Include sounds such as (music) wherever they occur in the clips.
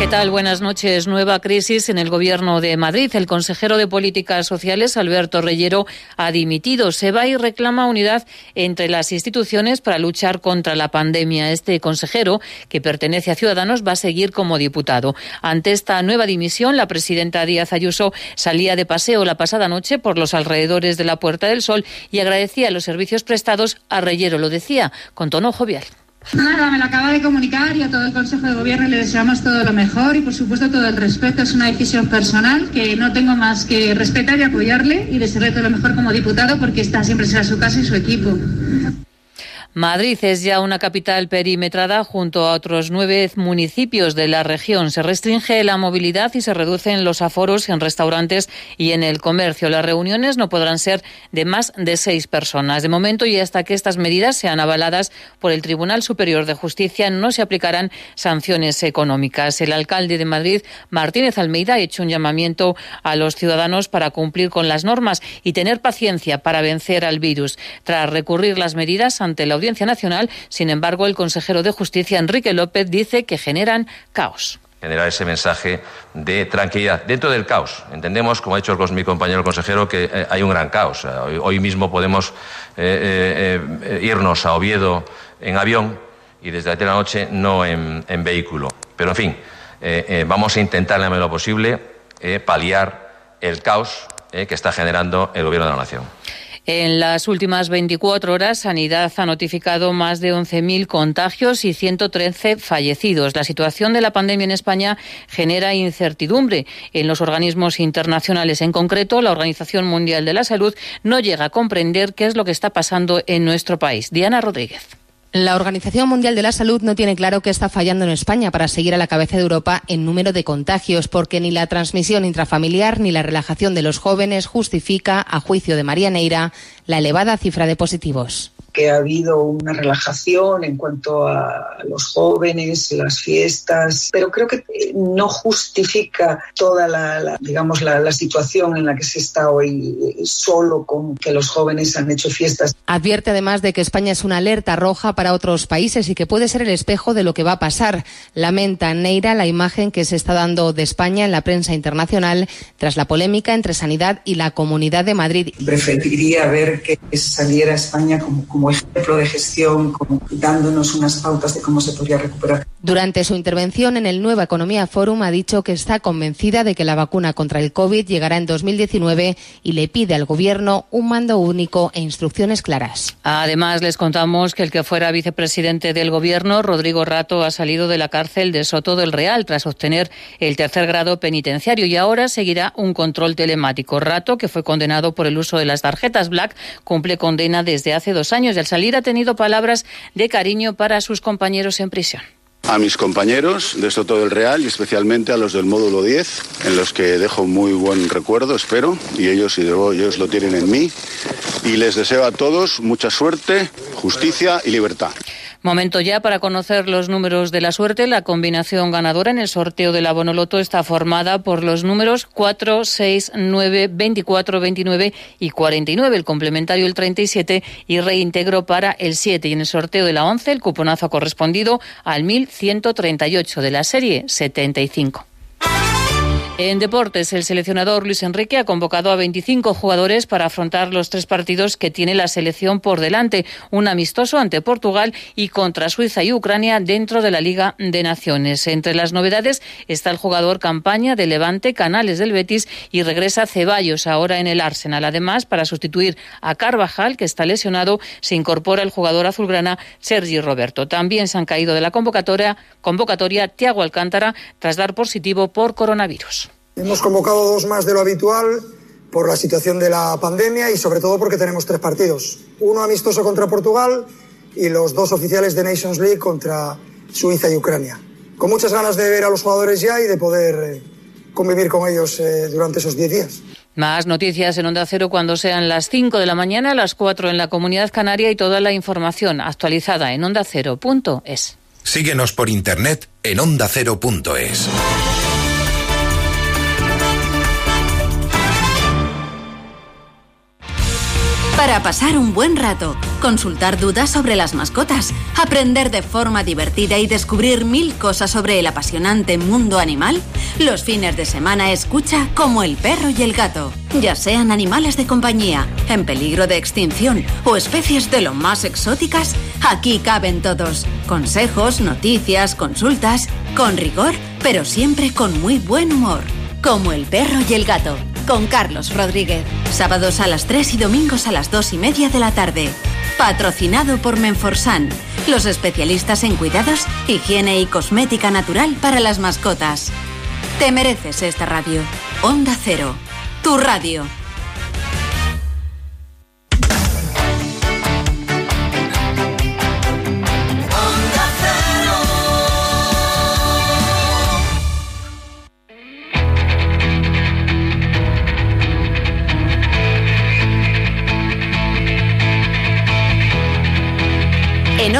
¿Qué tal? Buenas noches. Nueva crisis en el Gobierno de Madrid. El consejero de Políticas Sociales, Alberto Reyero, ha dimitido. Se va y reclama unidad entre las instituciones para luchar contra la pandemia. Este consejero, que pertenece a Ciudadanos, va a seguir como diputado. Ante esta nueva dimisión, la presidenta Díaz Ayuso salía de paseo la pasada noche por los alrededores de la Puerta del Sol y agradecía los servicios prestados a Reyero. Lo decía con tono jovial. Nada, me lo acaba de comunicar y a todo el Consejo de Gobierno le deseamos todo lo mejor y por supuesto todo el respeto. Es una decisión personal que no tengo más que respetar y apoyarle y desearle todo lo mejor como diputado porque esta siempre será su casa y su equipo. Madrid es ya una capital perimetrada junto a otros nueve municipios de la región. Se restringe la movilidad y se reducen los aforos en restaurantes y en el comercio. Las reuniones no podrán ser de más de seis personas. De momento y hasta que estas medidas sean avaladas por el Tribunal Superior de Justicia no se aplicarán sanciones económicas. El alcalde de Madrid, Martínez Almeida, ha hecho un llamamiento a los ciudadanos para cumplir con las normas y tener paciencia para vencer al virus. Tras recurrir las medidas ante la Audiencia Nacional. Sin embargo, el consejero de Justicia, Enrique López, dice que generan caos generar ese mensaje de tranquilidad dentro del caos. Entendemos, como ha dicho mi compañero el consejero, que eh, hay un gran caos. Hoy, mismo podemos eh, eh, irnos a Oviedo en avión y desde la noche no en, vehículo. Pero, en fin, vamos a intentar, en la medida posible, paliar el caos que está generando el Gobierno de la Nación. En las últimas 24 horas, Sanidad ha notificado más de 11.000 contagios y 113 fallecidos. La situación de la pandemia en España genera incertidumbre en los organismos internacionales. En concreto, la Organización Mundial de la Salud no llega a comprender qué es lo que está pasando en nuestro país. Diana Rodríguez. La Organización Mundial de la Salud no tiene claro qué está fallando en España para seguir a la cabeza de Europa en número de contagios, porque ni la transmisión intrafamiliar ni la relajación de los jóvenes justifica, a juicio de María Neira, la elevada cifra de positivos que ha habido una relajación en cuanto a los jóvenes, las fiestas, pero creo que no justifica toda la, digamos, la, situación en la que se está hoy solo con que los jóvenes han hecho fiestas. Advierte además de que España es una alerta roja para otros países y que puede ser el espejo de lo que va a pasar. Lamenta Neira la imagen que se está dando de España en la prensa internacional tras la polémica entre Sanidad y la Comunidad de Madrid. Preferiría ver que saliera España como como ejemplo de gestión, como dándonos unas pautas de cómo se podría recuperar. Durante su intervención en el Nueva Economía Forum ha dicho que está convencida de que la vacuna contra el COVID llegará en 2019 y le pide al Gobierno un mando único e instrucciones claras. Además, les contamos que el que fuera vicepresidente del Gobierno, Rodrigo Rato, ha salido de la cárcel de Soto del Real tras obtener el tercer grado penitenciario y ahora seguirá un control telemático. Rato, que fue condenado por el uso de las tarjetas Black, cumple condena desde hace dos años al salir ha tenido palabras de cariño para sus compañeros en prisión. A mis compañeros de Soto del Real y especialmente a los del módulo 10, en los que dejo muy buen recuerdo, espero, y ellos, y ellos lo tienen en mí. Y les deseo a todos mucha suerte, justicia y libertad. Momento ya para conocer los números de la suerte. La combinación ganadora en el sorteo del abonoloto está formada por los números 4, 6, 9, 24, 29 y 49. El complementario el 37 y reintegro para el 7. Y en el sorteo de la 11 el cuponazo ha correspondido al 1138 de la serie 75. En deportes, el seleccionador Luis Enrique ha convocado a 25 jugadores para afrontar los tres partidos que tiene la selección por delante, un amistoso ante Portugal y contra Suiza y Ucrania dentro de la Liga de Naciones. Entre las novedades está el jugador campaña de Levante, Canales del Betis y regresa Ceballos ahora en el Arsenal. Además, para sustituir a Carvajal, que está lesionado, se incorpora el jugador azulgrana Sergi Roberto. También se han caído de la convocatoria, convocatoria Tiago Alcántara tras dar positivo por coronavirus. Hemos convocado dos más de lo habitual por la situación de la pandemia y sobre todo porque tenemos tres partidos. Uno amistoso contra Portugal y los dos oficiales de Nations League contra Suiza y Ucrania. Con muchas ganas de ver a los jugadores ya y de poder eh, convivir con ellos eh, durante esos diez días. Más noticias en Onda Cero cuando sean las 5 de la mañana, las 4 en la Comunidad Canaria y toda la información actualizada en ondacero.es. Síguenos por internet en ondacero.es. Para pasar un buen rato, consultar dudas sobre las mascotas, aprender de forma divertida y descubrir mil cosas sobre el apasionante mundo animal, los fines de semana escucha como el perro y el gato. Ya sean animales de compañía, en peligro de extinción o especies de lo más exóticas, aquí caben todos. Consejos, noticias, consultas, con rigor, pero siempre con muy buen humor. Como el perro y el gato con Carlos Rodríguez. Sábados a las 3 y domingos a las 2 y media de la tarde. Patrocinado por Menforsan, los especialistas en cuidados, higiene y cosmética natural para las mascotas. Te mereces esta radio. Onda Cero, tu radio.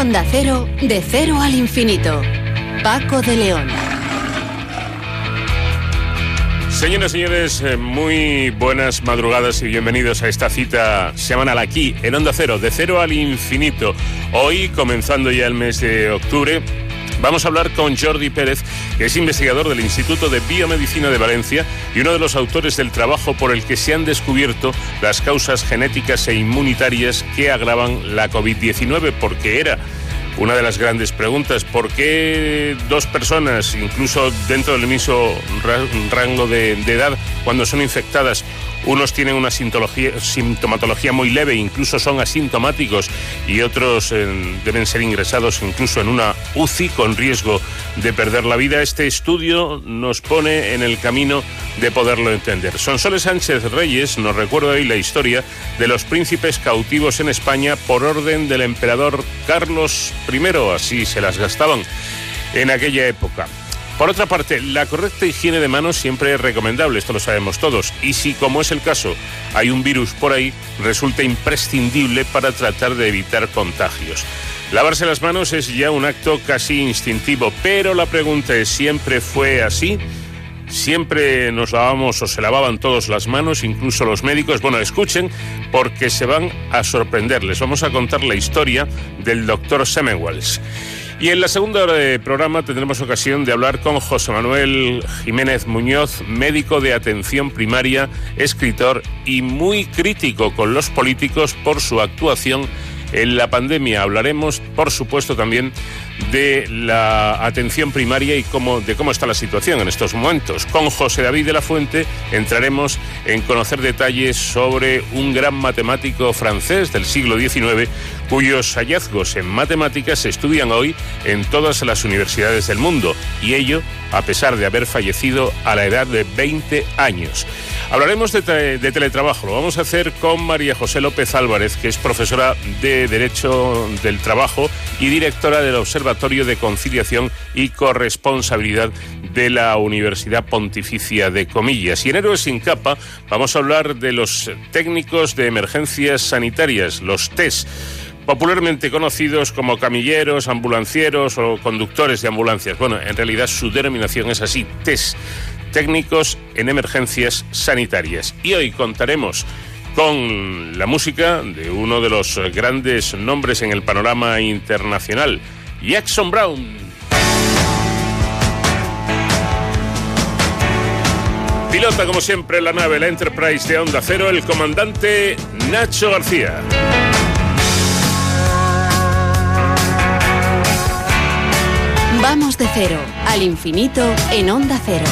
Onda Cero, de cero al infinito. Paco de León. Señoras y señores, eh, muy buenas madrugadas y bienvenidos a esta cita semanal aquí en Onda Cero, de cero al infinito. Hoy, comenzando ya el mes de octubre, Vamos a hablar con Jordi Pérez, que es investigador del Instituto de Biomedicina de Valencia y uno de los autores del trabajo por el que se han descubierto las causas genéticas e inmunitarias que agravan la COVID-19, porque era una de las grandes preguntas. ¿Por qué dos personas, incluso dentro del mismo rango de, edad, cuando son infectadas, unos tienen una sintomatología muy leve, incluso son asintomáticos, y otros eh, deben ser ingresados incluso en una UCI con riesgo de perder la vida. Este estudio nos pone en el camino de poderlo entender. Sonsoles Sánchez Reyes nos recuerda hoy la historia de los príncipes cautivos en España por orden del emperador Carlos I, así se las gastaban en aquella época. Por otra parte, la correcta higiene de manos siempre es recomendable, esto lo sabemos todos, y si, como es el caso, hay un virus por ahí, resulta imprescindible para tratar de evitar contagios. Lavarse las manos es ya un acto casi instintivo, pero la pregunta es, ¿siempre fue así? Siempre nos lavamos o se lavaban todos las manos, incluso los médicos. Bueno, escuchen porque se van a sorprender. Les vamos a contar la historia del doctor Semmelweis. Y en la segunda hora de programa tendremos ocasión de hablar con José Manuel Jiménez Muñoz, médico de atención primaria, escritor y muy crítico con los políticos por su actuación en la pandemia. Hablaremos, por supuesto, también de la atención primaria y cómo, de cómo está la situación en estos momentos. Con José David de la Fuente entraremos en conocer detalles sobre un gran matemático francés del siglo XIX cuyos hallazgos en matemáticas se estudian hoy en todas las universidades del mundo y ello a pesar de haber fallecido a la edad de 20 años. Hablaremos de, teletrabajo, lo vamos a hacer con María José López Álvarez, que es profesora de Derecho del Trabajo y directora del Observatorio de Conciliación y Corresponsabilidad de la Universidad Pontificia de Comillas. Y en Héroes sin capa vamos a hablar de los técnicos de emergencias sanitarias, los TES popularmente conocidos como camilleros, ambulancieros o conductores de ambulancias. Bueno, en realidad su denominación es así, TES, técnicos en emergencias sanitarias. Y hoy contaremos con la música de uno de los grandes nombres en el panorama internacional, Jackson Brown. Pilota, como siempre, la nave, la Enterprise de Onda Cero, el comandante Nacho García. Vamos de cero al infinito en Onda Cero.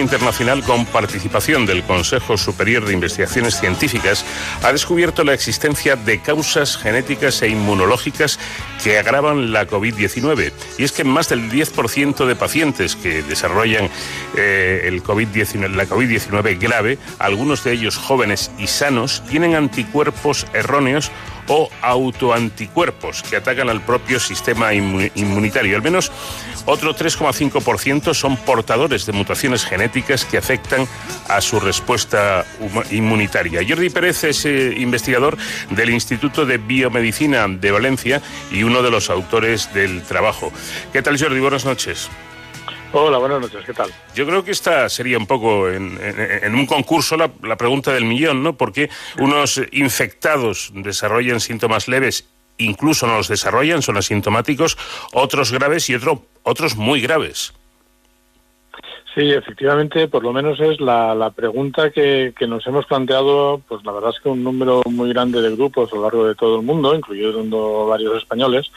Internacional con participación del Consejo Superior de Investigaciones Científicas ha descubierto la existencia de causas genéticas e inmunológicas que agravan la COVID-19. Y es que más del 10% de pacientes que desarrollan eh, el COVID-19, la COVID-19 grave, algunos de ellos jóvenes y sanos, tienen anticuerpos erróneos o autoanticuerpos que atacan al propio sistema inmunitario. Al menos otro 3,5% son portadores de mutaciones genéticas que afectan a su respuesta inmunitaria. Jordi Pérez es eh, investigador del Instituto de Biomedicina de Valencia y uno de los autores del trabajo. ¿Qué tal, Jordi? Buenas noches. Hola, buenas noches, ¿qué tal? Yo creo que esta sería un poco en, un concurso la, pregunta del millón, ¿no? Porque unos infectados desarrollan síntomas leves, incluso no los desarrollan, son asintomáticos, otros graves y otro, otros muy graves. Sí, efectivamente, por lo menos es la, pregunta que, que, nos hemos planteado, pues la verdad es que un número muy grande de grupos a lo largo de todo el mundo, incluyendo varios españoles,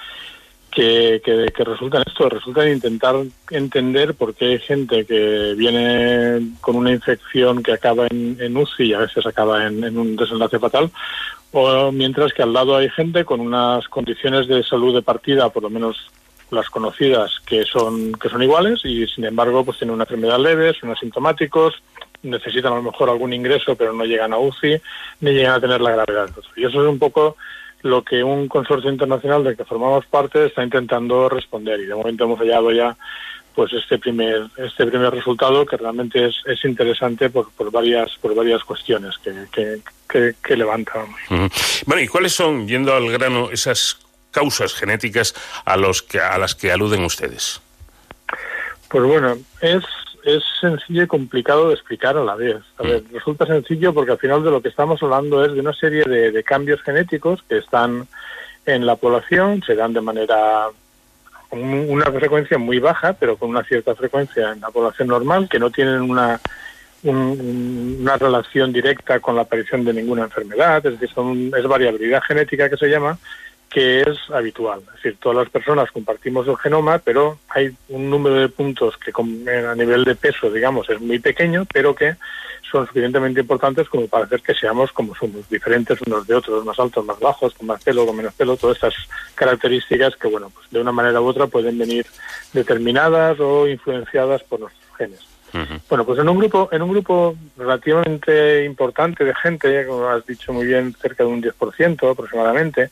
que, que, resulta en esto, resulta en intentar entender por qué hay gente que viene con una infección que acaba en, en UCI y a veces acaba en, un desenlace fatal, o mientras que al lado hay gente con unas condiciones de salud de partida, por lo menos las conocidas, que son, que son iguales y sin embargo pues tienen una enfermedad leve, son asintomáticos, necesitan a lo mejor algún ingreso pero no llegan a UCI ni llegan a tener la gravedad. Y eso es un poco lo que un consorcio internacional del que formamos parte está intentando responder. Y de momento hemos hallado ya pues este primer este primer resultado que realmente es, es interesante por, por varias por varias cuestiones que, que, que, levanta bueno y cuáles son yendo al grano esas causas genéticas a los que a las que aluden ustedes pues bueno es es sencillo y complicado de explicar a la vez. A ver, mm. resulta sencillo porque al final de lo que estamos hablando es de una serie de, cambios genéticos que están en la población, se dan de manera con una frecuencia muy baja, pero con una cierta frecuencia en la población normal, que no tienen una, una relación directa con la aparición de ninguna enfermedad, es decir, son, es variabilidad genética que se llama, que es habitual. Es decir, todas las personas compartimos el genoma, pero hay un número de puntos que a nivel de peso, digamos, es muy pequeño, pero que son suficientemente importantes como para hacer que seamos como somos, diferentes unos de otros, más altos, más bajos, con más pelo, con menos pelo, todas estas características que, bueno, pues de una manera u otra pueden venir determinadas o influenciadas por nuestros genes. Bueno, pues en un grupo, en un grupo relativamente importante de gente, como has dicho muy bien, cerca de un 10% aproximadamente,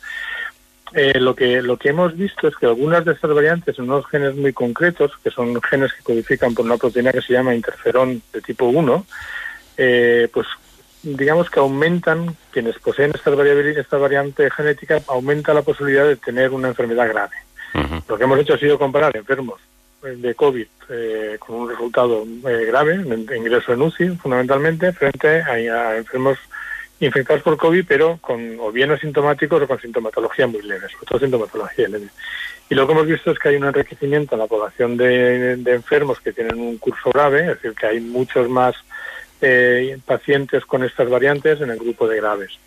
eh, lo que lo que hemos visto es que algunas de estas variantes en unos genes muy concretos, que son genes que codifican por una proteína que se llama interferón de tipo 1, eh, pues digamos que aumentan, quienes poseen esta, esta variante genética, aumenta la posibilidad de tener una enfermedad grave. Lo que hemos hecho ha sido comparar enfermos de COVID eh, con un resultado grave, ingreso en UCI fundamentalmente, frente a enfermos infectados por COVID, pero con o bien asintomáticos o con sintomatología muy leve, sobre todo sintomatología leve. Y lo que hemos visto es que hay un enriquecimiento en la población de, enfermos que tienen un curso grave, es decir, que hay muchos más eh, pacientes con estas variantes en el grupo de graves.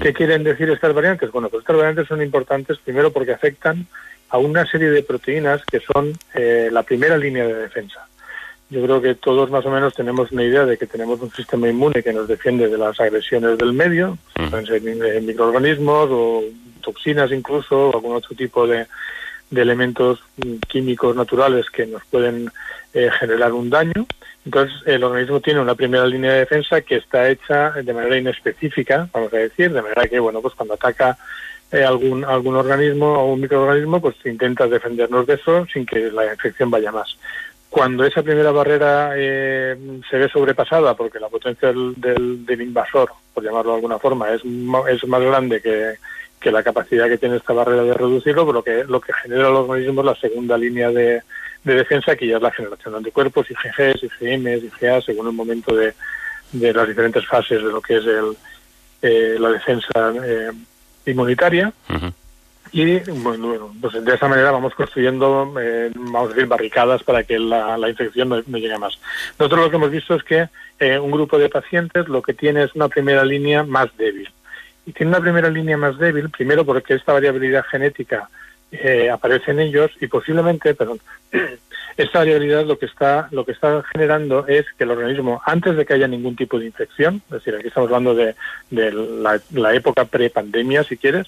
¿Qué quieren decir estas variantes? Bueno, pues estas variantes son importantes primero porque afectan a una serie de proteínas que son eh, la primera línea de defensa yo creo que todos más o menos tenemos una idea de que tenemos un sistema inmune que nos defiende de las agresiones del medio, pueden ser microorganismos o toxinas incluso, o algún otro tipo de, elementos químicos naturales que nos pueden eh, generar un daño. Entonces, el organismo tiene una primera línea de defensa que está hecha de manera inespecífica, vamos a decir, de manera que, bueno, pues cuando ataca eh, algún, algún organismo o un microorganismo, pues intenta defendernos de eso sin que la infección vaya más. Cuando esa primera barrera eh, se ve sobrepasada, porque la potencia del, del, invasor, por llamarlo de alguna forma, es, es más grande que, la capacidad que tiene esta barrera de reducirlo, lo que, lo que genera el organismo es la segunda línea de, de defensa, que ya es la generación de anticuerpos, IgGs, IgMs, IgA, según el momento de, de las diferentes fases de lo que es el, eh, la defensa eh, inmunitaria y bueno, pues de esa manera vamos construyendo, eh, vamos a decir, barricadas para que la, infección no, llegue más. Nosotros lo que hemos visto es que eh, un grupo de pacientes lo que tiene es una primera línea más débil. Y tiene una primera línea más débil, primero porque esta variabilidad genética eh, aparece en ellos y posiblemente, perdón, (clears throat) esta variabilidad lo que está lo que está generando es que el organismo antes de que haya ningún tipo de infección, es decir, aquí estamos hablando de, de la, la, época pre-pandemia, si quieres,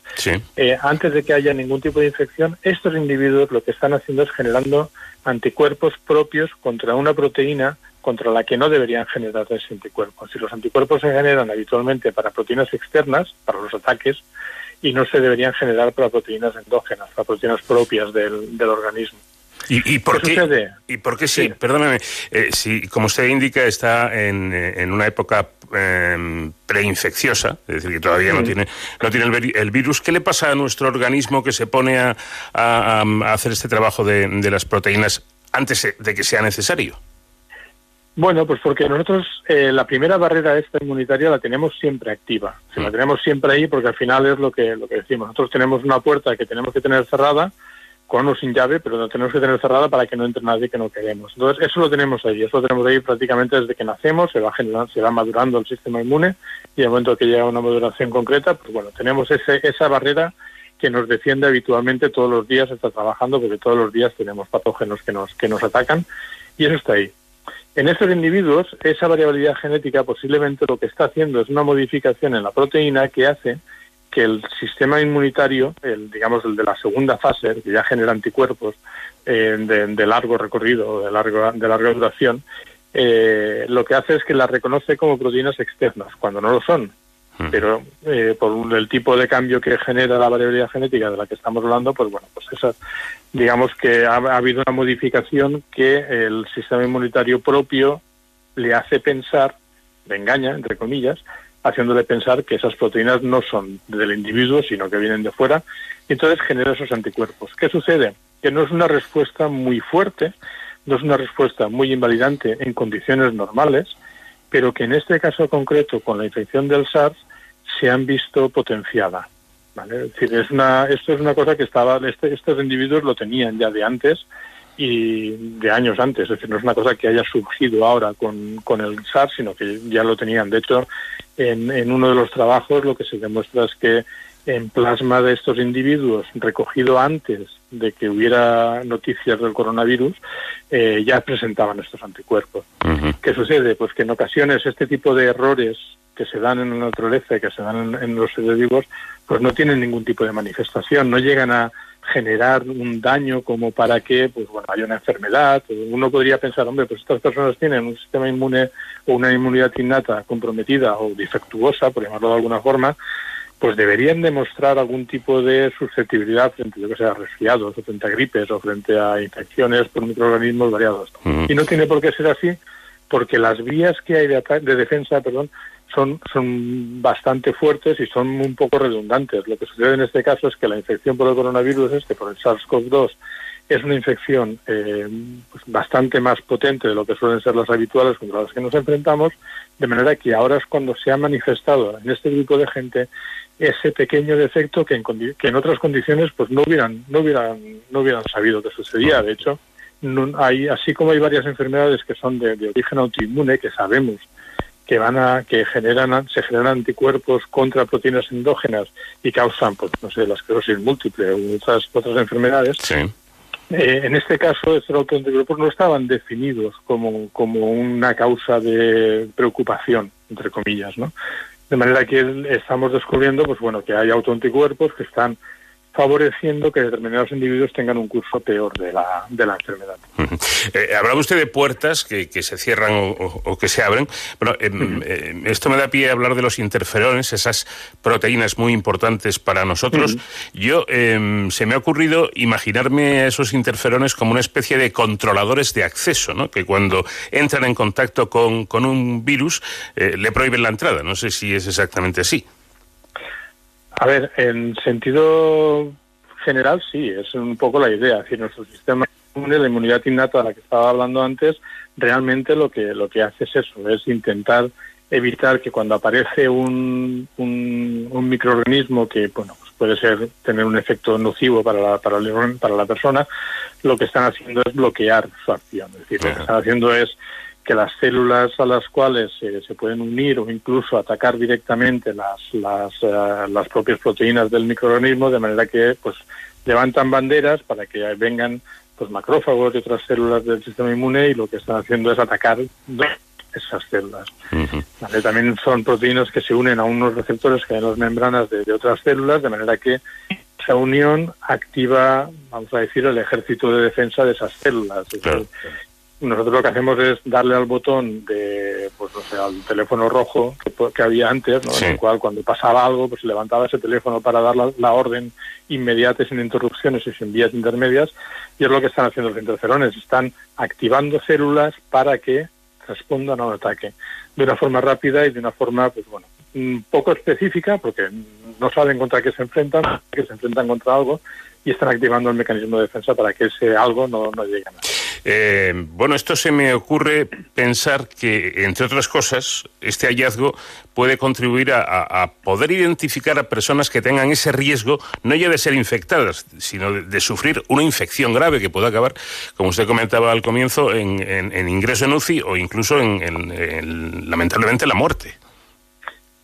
eh, antes de que haya ningún tipo de infección, estos individuos lo que están haciendo es generando anticuerpos propios contra una proteína contra la que no deberían generarse anticuerpos. Si los anticuerpos se generan habitualmente para proteínas externas, para los ataques, y no se deberían generar para proteínas endógenas, para proteínas propias del, del organismo. ¿Y, por qué, ¿Y por qué sí? Perdóname, eh, si, como usted indica, está en, en una época eh, preinfecciosa, es decir, que todavía no tiene, no tiene el, virus, ¿qué le pasa a nuestro organismo que se pone a, a, a hacer este trabajo de, de las proteínas antes de que sea necesario? Bueno, pues porque nosotros eh, la primera barrera esta inmunitaria la tenemos siempre activa. Se la tenemos siempre ahí porque al final es lo que, lo que decimos. Nosotros tenemos una puerta que tenemos que tener cerrada, con o sin llave, pero la tenemos que tener cerrada para que no entre nadie que no queremos. Entonces, eso lo tenemos ahí. Eso lo tenemos ahí prácticamente desde que nacemos, se va, generando, se va madurando el sistema inmune y el momento que llega una maduración concreta, pues bueno, tenemos ese, esa barrera que nos defiende habitualmente todos los días, está trabajando porque todos los días tenemos patógenos que nos, que nos atacan y eso está ahí. En estos individuos, esa variabilidad genética posiblemente lo que está haciendo es una modificación en la proteína que hace que el sistema inmunitario, el, digamos el de la segunda fase, que ya genera anticuerpos eh, de, largo recorrido, de, largo, de larga duración, eh, lo que hace es que las reconoce como proteínas externas, cuando no lo son. Pero eh, por el tipo de cambio que genera la variabilidad genética de la que estamos hablando, pues bueno, pues esa, digamos que ha, habido una modificación que el sistema inmunitario propio le hace pensar, le engaña, entre comillas, haciéndole pensar que esas proteínas no son del individuo, sino que vienen de fuera, y entonces genera esos anticuerpos. ¿Qué sucede? Que no es una respuesta muy fuerte, no es una respuesta muy invalidante en condiciones normales, pero que en este caso concreto, con la infección del SARS, se han visto potenciada. ¿vale? Es decir, esto es una cosa que estaba, este, estos individuos lo tenían ya de antes y de años antes, es decir, no es una cosa que haya surgido ahora con, con el SARS, sino que ya lo tenían. De hecho, en, en uno de los trabajos lo que se demuestra es que en plasma de estos individuos recogido antes de que hubiera noticias del coronavirus, eh, ya presentaban estos anticuerpos. ¿Qué sucede? Pues que en ocasiones este tipo de errores que se dan en la naturaleza y que se dan en, los seres vivos, pues no tienen ningún tipo de manifestación, no llegan a generar un daño como para que pues bueno haya una enfermedad. Uno podría pensar hombre pues estas personas tienen un sistema inmune o una inmunidad innata comprometida o defectuosa por llamarlo de alguna forma pues deberían demostrar algún tipo de susceptibilidad frente yo que sea, a resfriados o frente a gripes o frente a infecciones por microorganismos variados. Y no tiene por qué ser así porque las vías que hay de, de defensa perdón son, son bastante fuertes y son un poco redundantes. Lo que sucede en este caso es que la infección por el coronavirus, este por el SARS-CoV-2, es una infección eh, pues bastante más potente de lo que suelen ser las habituales contra las que nos enfrentamos, de manera que ahora es cuando se ha manifestado en este grupo de gente ese pequeño defecto que en, que en otras condiciones pues no hubieran no hubieran no hubieran sabido que sucedía. De hecho, hay así como hay varias enfermedades que son de origen autoinmune que sabemos que van a que generan se generan anticuerpos contra proteínas endógenas y causan pues no sé la esclerosis múltiple u otras otras enfermedades. Eh, en este caso estos autoanticuerpos no estaban definidos como como una causa de preocupación entre comillas no de manera que estamos descubriendo pues bueno que hay autoanticuerpos que están favoreciendo que determinados individuos tengan un curso peor de la, de la enfermedad. Eh, hablaba usted de puertas que, que se cierran o, que se abren. Bueno, em, eh, esto me da pie a hablar de los interferones, esas proteínas muy importantes para nosotros. Yo em, se me ha ocurrido imaginarme a esos interferones como una especie de controladores de acceso, ¿no? que cuando entran en contacto con, con un virus eh, le prohíben la entrada. No sé si es exactamente así. A ver, en sentido general sí, es un poco la idea. Es decir, nuestro sistema inmune, la inmunidad innata de la que estaba hablando antes, realmente lo que, lo que hace es eso, es intentar evitar que cuando aparece un, un, microorganismo que bueno pues puede ser tener un efecto nocivo para la, para, para la persona, lo que están haciendo es bloquear su acción. Es decir, lo que están haciendo es que las células a las cuales se pueden unir o incluso atacar directamente las, las, eh, las propias proteínas del microorganismo, de manera que pues levantan banderas para que vengan pues macrófagos y otras células del sistema inmune y lo que están haciendo es atacar esas células. También son proteínas que se unen a unos receptores que hay en las membranas de, otras células, de manera que esa unión activa, vamos a decir, el ejército de defensa de esas células nosotros lo que hacemos es darle al botón de, pues no sé, al teléfono rojo que, había antes, ¿no? en el cual cuando pasaba algo, pues se levantaba ese teléfono para dar la, orden inmediata sin interrupciones y sin vías intermedias, y es lo que están haciendo los interferones, están activando células para que respondan a un ataque de una forma rápida y de una forma, pues bueno, un poco específica, porque no saben contra qué se enfrentan, que se enfrentan contra algo, y están activando el mecanismo de defensa para que ese algo no, no llegue a nada. Eh, bueno, esto se me ocurre pensar que, entre otras cosas, este hallazgo puede contribuir a, poder identificar a personas que tengan ese riesgo, no ya de ser infectadas, sino de, sufrir una infección grave que pueda acabar, como usted comentaba al comienzo, en, ingreso en UCI o incluso en, lamentablemente, la muerte.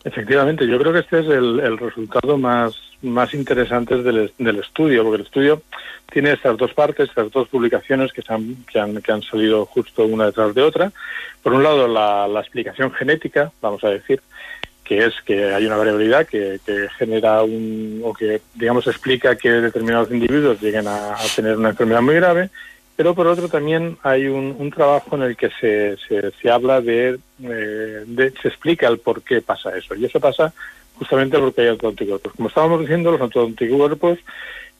Efectivamente, yo creo que este es el resultado más más interesantes del, del, estudio, porque el estudio tiene estas dos partes, estas dos publicaciones que, han, que, han, que han salido justo una detrás de otra. Por un lado, la, la explicación genética, vamos a decir, que es que hay una variabilidad que, genera un, o que, digamos, explica que determinados individuos lleguen a, tener una enfermedad muy grave, pero por otro también hay un, un trabajo en el que se, se, se habla de, eh, de, se explica el por qué pasa eso. Y eso pasa justamente porque hay autoanticuerpos. Como estábamos diciendo, los autoanticuerpos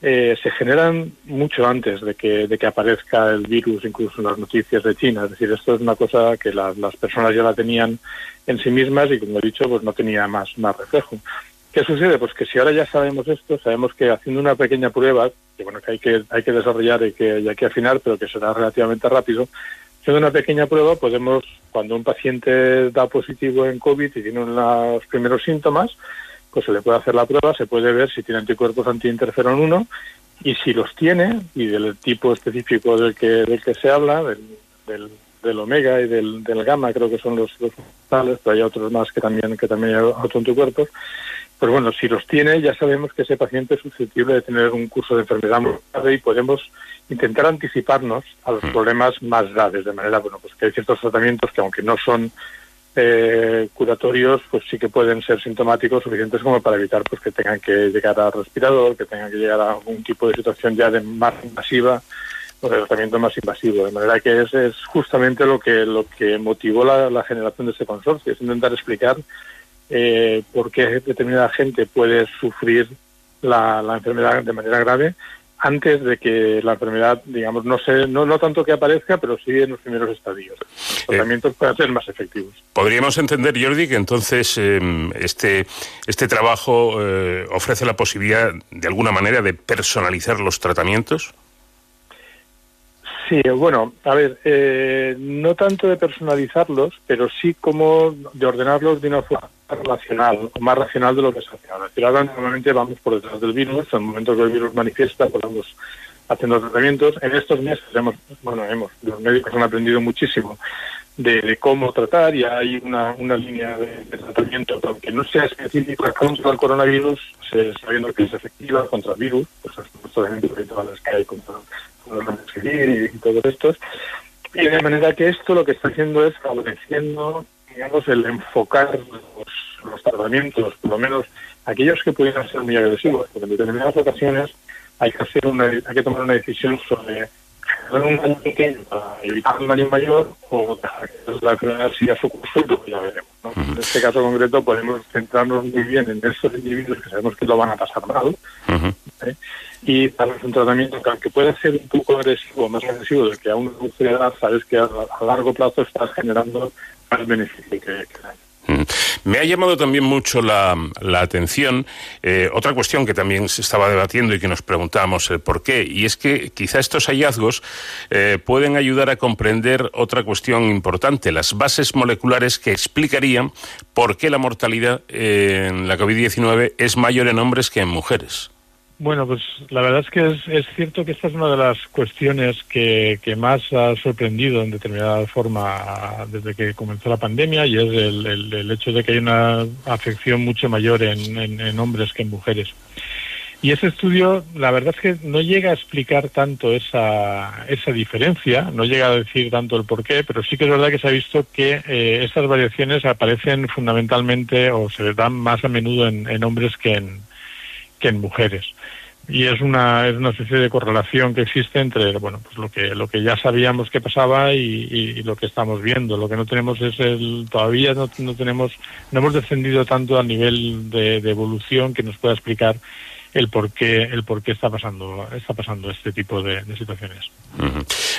eh, se generan mucho antes de que, de que aparezca el virus, incluso en las noticias de China. Es decir, esto es una cosa que las personas ya la tenían en sí mismas y, como he dicho, pues no tenía más, más reflejo. ¿Qué sucede? Pues que si ahora ya sabemos esto, sabemos que haciendo una pequeña prueba, que bueno, que hay que, hay que desarrollar y que hay que afinar, pero que será relativamente rápido, haciendo una pequeña prueba podemos cuando un paciente da positivo en COVID y tiene los primeros síntomas, pues se le puede hacer la prueba, se puede ver si tiene anticuerpos antiinterferón 1 y si los tiene, y del tipo específico del que, del que se habla, del, del, omega y del, del, gamma, creo que son los, tales, pero hay otros más que también, que también hay otros anticuerpos, pues bueno, si los tiene, ya sabemos que ese paciente es susceptible de tener un curso de enfermedad muy grave y podemos intentar anticiparnos a los mm. problemas más graves, de manera, bueno, pues que hay ciertos tratamientos que aunque no son eh, curatorios, pues sí que pueden ser sintomáticos suficientes como para evitar pues que tengan que llegar al respirador, que tengan que llegar a algún tipo de situación ya de más invasiva o de tratamiento más invasivo. De manera que es, es justamente lo que lo que motivó la, la generación de este consorcio, es intentar explicar eh, por qué determinada gente puede sufrir la, la enfermedad de manera grave antes de que la enfermedad, digamos, no sé, no, no tanto que aparezca, pero sí en los primeros estadios. Los eh, tratamientos pueden ser más efectivos. Podríamos entender, Jordi, que entonces em, este, este trabajo eh, ofrece la posibilidad, de alguna manera, de personalizar los tratamientos. Sí, bueno, a ver, eh, no tanto de personalizarlos, pero sí como de ordenarlos de una forma racional, más racional de lo que se hace ahora. ahora normalmente vamos por detrás del virus, en el momento que el virus manifiesta, pues vamos haciendo tratamientos. En estos meses hemos, bueno, hemos, los médicos han aprendido muchísimo de, cómo tratar y hay una, una línea de, tratamiento, aunque no sea específica contra el coronavirus, sabiendo que es efectiva contra el virus, pues los tratamientos habituales que hay contra y, todos estos. Y de manera que esto lo que está haciendo es favoreciendo, digamos, el enfocar los, tratamientos, por lo menos aquellos que pudieran ser muy agresivos, porque en determinadas ocasiones hay que hacer una, hay que tomar una decisión sobre un pequeño para evitar un daño mayor o dejar que la enfermedad siga su curso y ya veremos. En este caso concreto podemos centrarnos muy bien en estos individuos que sabemos que lo van a pasar mal ¿eh? y darles un tratamiento que aunque puede ser un poco agresivo, más agresivo del que a una edad, sabes que a, largo plazo estás generando más beneficio que, que daño. Mm. Me ha llamado también mucho la, atención eh, otra cuestión que también se estaba debatiendo y que nos preguntábamos el por qué, y es que quizá estos hallazgos eh, pueden ayudar a comprender otra cuestión importante, las bases moleculares que explicarían por qué la mortalidad en la COVID-19 es mayor en hombres que en mujeres. Bueno, pues la verdad es que es, cierto que esta es una de las cuestiones que, más ha sorprendido en determinada forma desde que comenzó la pandemia y es el, hecho de que hay una afección mucho mayor en, hombres que en mujeres. Y ese estudio, la verdad es que no llega a explicar tanto esa, esa diferencia, no llega a decir tanto el por qué, pero sí que es verdad que se ha visto que eh, estas variaciones aparecen fundamentalmente o se dan más a menudo en, en hombres que en, que en mujeres. Y es una es una especie de correlación que existe entre bueno pues lo que lo que ya sabíamos que pasaba y, lo que estamos viendo. Lo que no tenemos es el todavía no, no tenemos no hemos descendido tanto al nivel de, evolución que nos pueda explicar el por qué el por qué está pasando está pasando este tipo de, situaciones.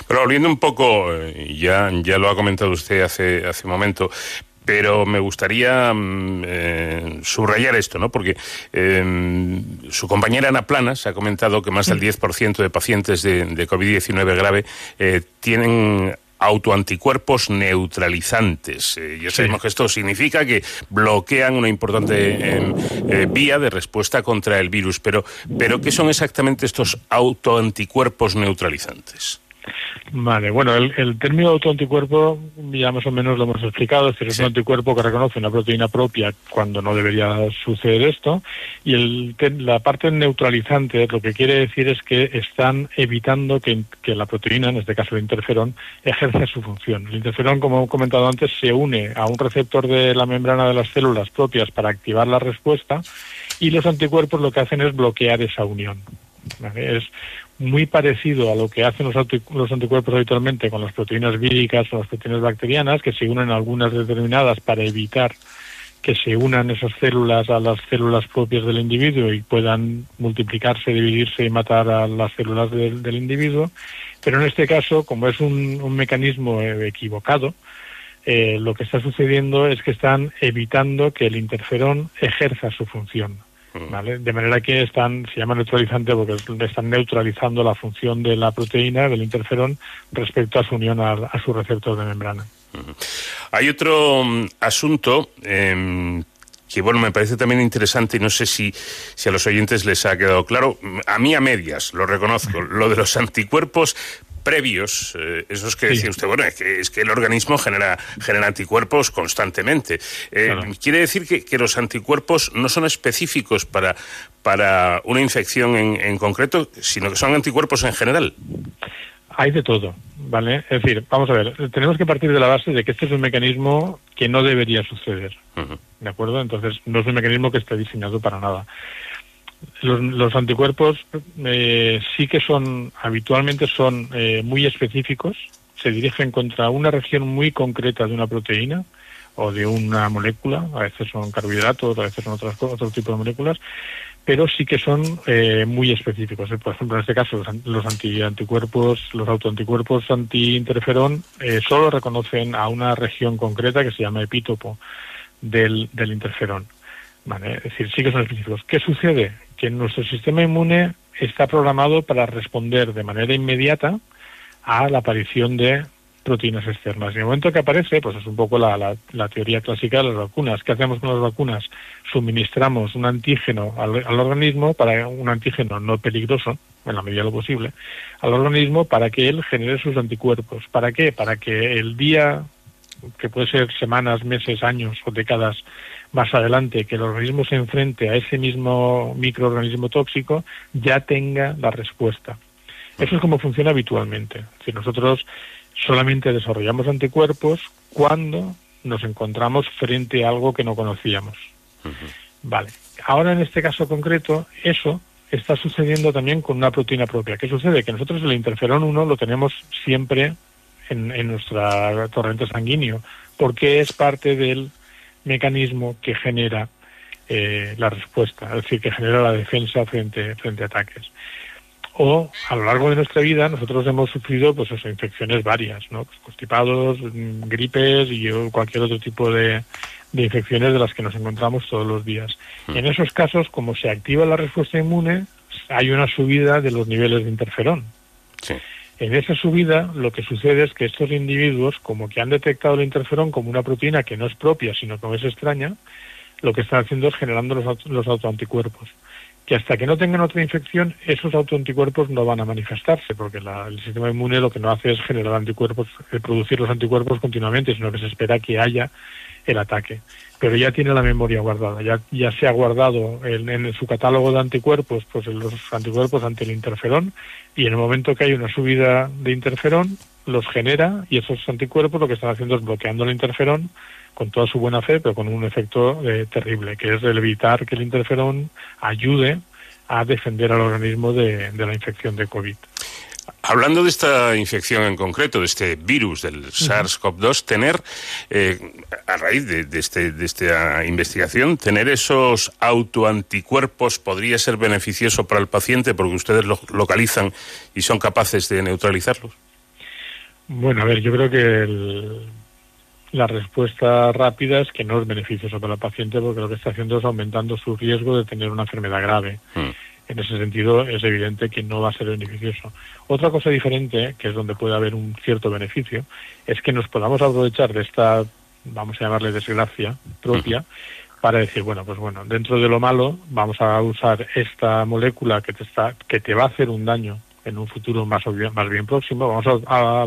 Pero volviendo un poco eh, ya ya lo ha comentado usted hace hace un momento pero me gustaría mm, eh, subrayar esto, ¿no? Porque em, su compañera Ana Planas ha comentado que más del 10% de pacientes de, COVID-19 grave eh, tienen autoanticuerpos neutralizantes. Eh, ya sabemos que esto significa que bloquean una importante em, vía de respuesta contra el virus. Pero, pero, ¿qué son exactamente estos autoanticuerpos neutralizantes? Vale, bueno, el, término autoanticuerpo ya más o menos lo hemos explicado, es decir, es un anticuerpo que reconoce una proteína propia cuando no debería suceder esto, y el, la parte neutralizante lo que quiere decir es que están evitando que, la proteína, en este caso el interferón, ejerza su función. El interferón, como he comentado antes, se une a un receptor de la membrana de las células propias para activar la respuesta, y los anticuerpos lo que hacen es bloquear esa unión. Es muy parecido a lo que hacen los, los, anticuerpos habitualmente con las proteínas víricas o las proteínas bacterianas, que se unen algunas determinadas para evitar que se unan esas células a las células propias del individuo y puedan multiplicarse, dividirse y matar a las células del, individuo. Pero en este caso, como es un, mecanismo equivocado, eh, lo que está sucediendo es que están evitando que el interferón ejerza su función. De manera que están, se llama neutralizante porque están neutralizando la función de la proteína, del interferón, respecto a su unión a, su receptor de membrana. Hay otro mm, asunto em, que bueno, me parece también interesante y no sé si, si a los oyentes les ha quedado claro. A mí a medias, lo reconozco, (laughs) lo de los anticuerpos previos, eh, esos que decía usted, bueno, es que, es que el organismo genera, genera anticuerpos constantemente. Eh, ¿Quiere decir que, los anticuerpos no son específicos para, para una infección en, en concreto, sino que son anticuerpos en general? Hay de todo, ¿vale? Es decir, vamos a ver, tenemos que partir de la base de que este es un mecanismo que no debería suceder, ¿de acuerdo? Entonces, no es un mecanismo que esté diseñado para nada. Los, anticuerpos eh, sí que son, habitualmente son eh, muy específicos, se dirigen contra una región muy concreta de una proteína o de una molécula, a veces son carbohidratos, a veces son otras, otro tipo de moléculas, pero sí que son eh, muy específicos. Por ejemplo, en este caso, los, anti anticuerpos, los autoanticuerpos anti-interferón solo reconocen a una región concreta que se llama epítopo del, interferón. Es decir, sí que son específicos. ¿Qué sucede? Que nuestro sistema inmune está programado para responder de manera inmediata a la aparición de proteínas externas. Y en el momento que aparece, pues es un poco la, teoría clásica de las vacunas. ¿Qué hacemos con las vacunas? Suministramos un antígeno al, organismo, para un antígeno no peligroso, en la medida de lo posible, al organismo para que él genere sus anticuerpos. ¿Para qué? Para que el día, que puede ser semanas, meses, años o décadas más adelante que el organismo se enfrente a ese mismo microorganismo tóxico, ya tenga la respuesta. Eso es como funciona habitualmente. Si nosotros solamente desarrollamos anticuerpos cuando nos encontramos frente a algo que no conocíamos. Vale. Ahora en este caso concreto, eso está sucediendo también con una proteína propia. ¿Qué sucede? Que nosotros el interferón 1 lo tenemos siempre en, en nuestra torrente sanguíneo, porque es parte del mecanismo que genera eh, la respuesta, es decir, que genera la defensa frente, frente a ataques. O a lo largo de nuestra vida nosotros hemos sufrido pues eso, infecciones varias, ¿no? Pues, constipados, mm, gripes y cualquier otro tipo de, de infecciones de las que nos encontramos todos los días. Mm. En esos casos, como se activa la respuesta inmune, hay una subida de los niveles de interferón. Sí. En esa subida lo que sucede es que estos individuos, como que han detectado el interferón como una proteína que no es propia, sino que es extraña, lo que están haciendo es generando los, autoanticuerpos. Que hasta que no tengan otra infección, esos autoanticuerpos no van a manifestarse, porque el sistema inmune lo que no hace es generar anticuerpos, eh, producir los anticuerpos continuamente, sino que se espera que haya el ataque. Pero ya tiene la memoria guardada, ya, ya se ha guardado en, su catálogo de anticuerpos pues los anticuerpos ante el interferón y en el momento que hay una subida de interferón los genera y esos anticuerpos lo que están haciendo es bloqueando el interferón con toda su buena fe, pero con un efecto eh, terrible, que es el evitar que el interferón ayude a defender al organismo de, la infección de COVID. Hablando de esta infección en concreto, de este virus del SARS-CoV-2, tener, eh, a raíz de, este, de esta investigación, tener esos autoanticuerpos podría ser beneficioso para el paciente porque ustedes lo localizan y son capaces de neutralizarlos. Bueno, a ver, yo creo que la respuesta rápida es que no es beneficioso para el paciente porque lo que está haciendo es aumentando su riesgo de tener una enfermedad grave. Mm. En ese sentido, es evidente que no va a ser beneficioso. Otra cosa diferente, que es donde puede haber un cierto beneficio, es que nos podamos aprovechar de esta, vamos a llamarle desgracia propia, para decir, bueno, pues bueno, dentro de lo malo vamos a usar esta molécula que te, está, que te va a hacer un daño en un futuro más, más bien próximo, vamos a,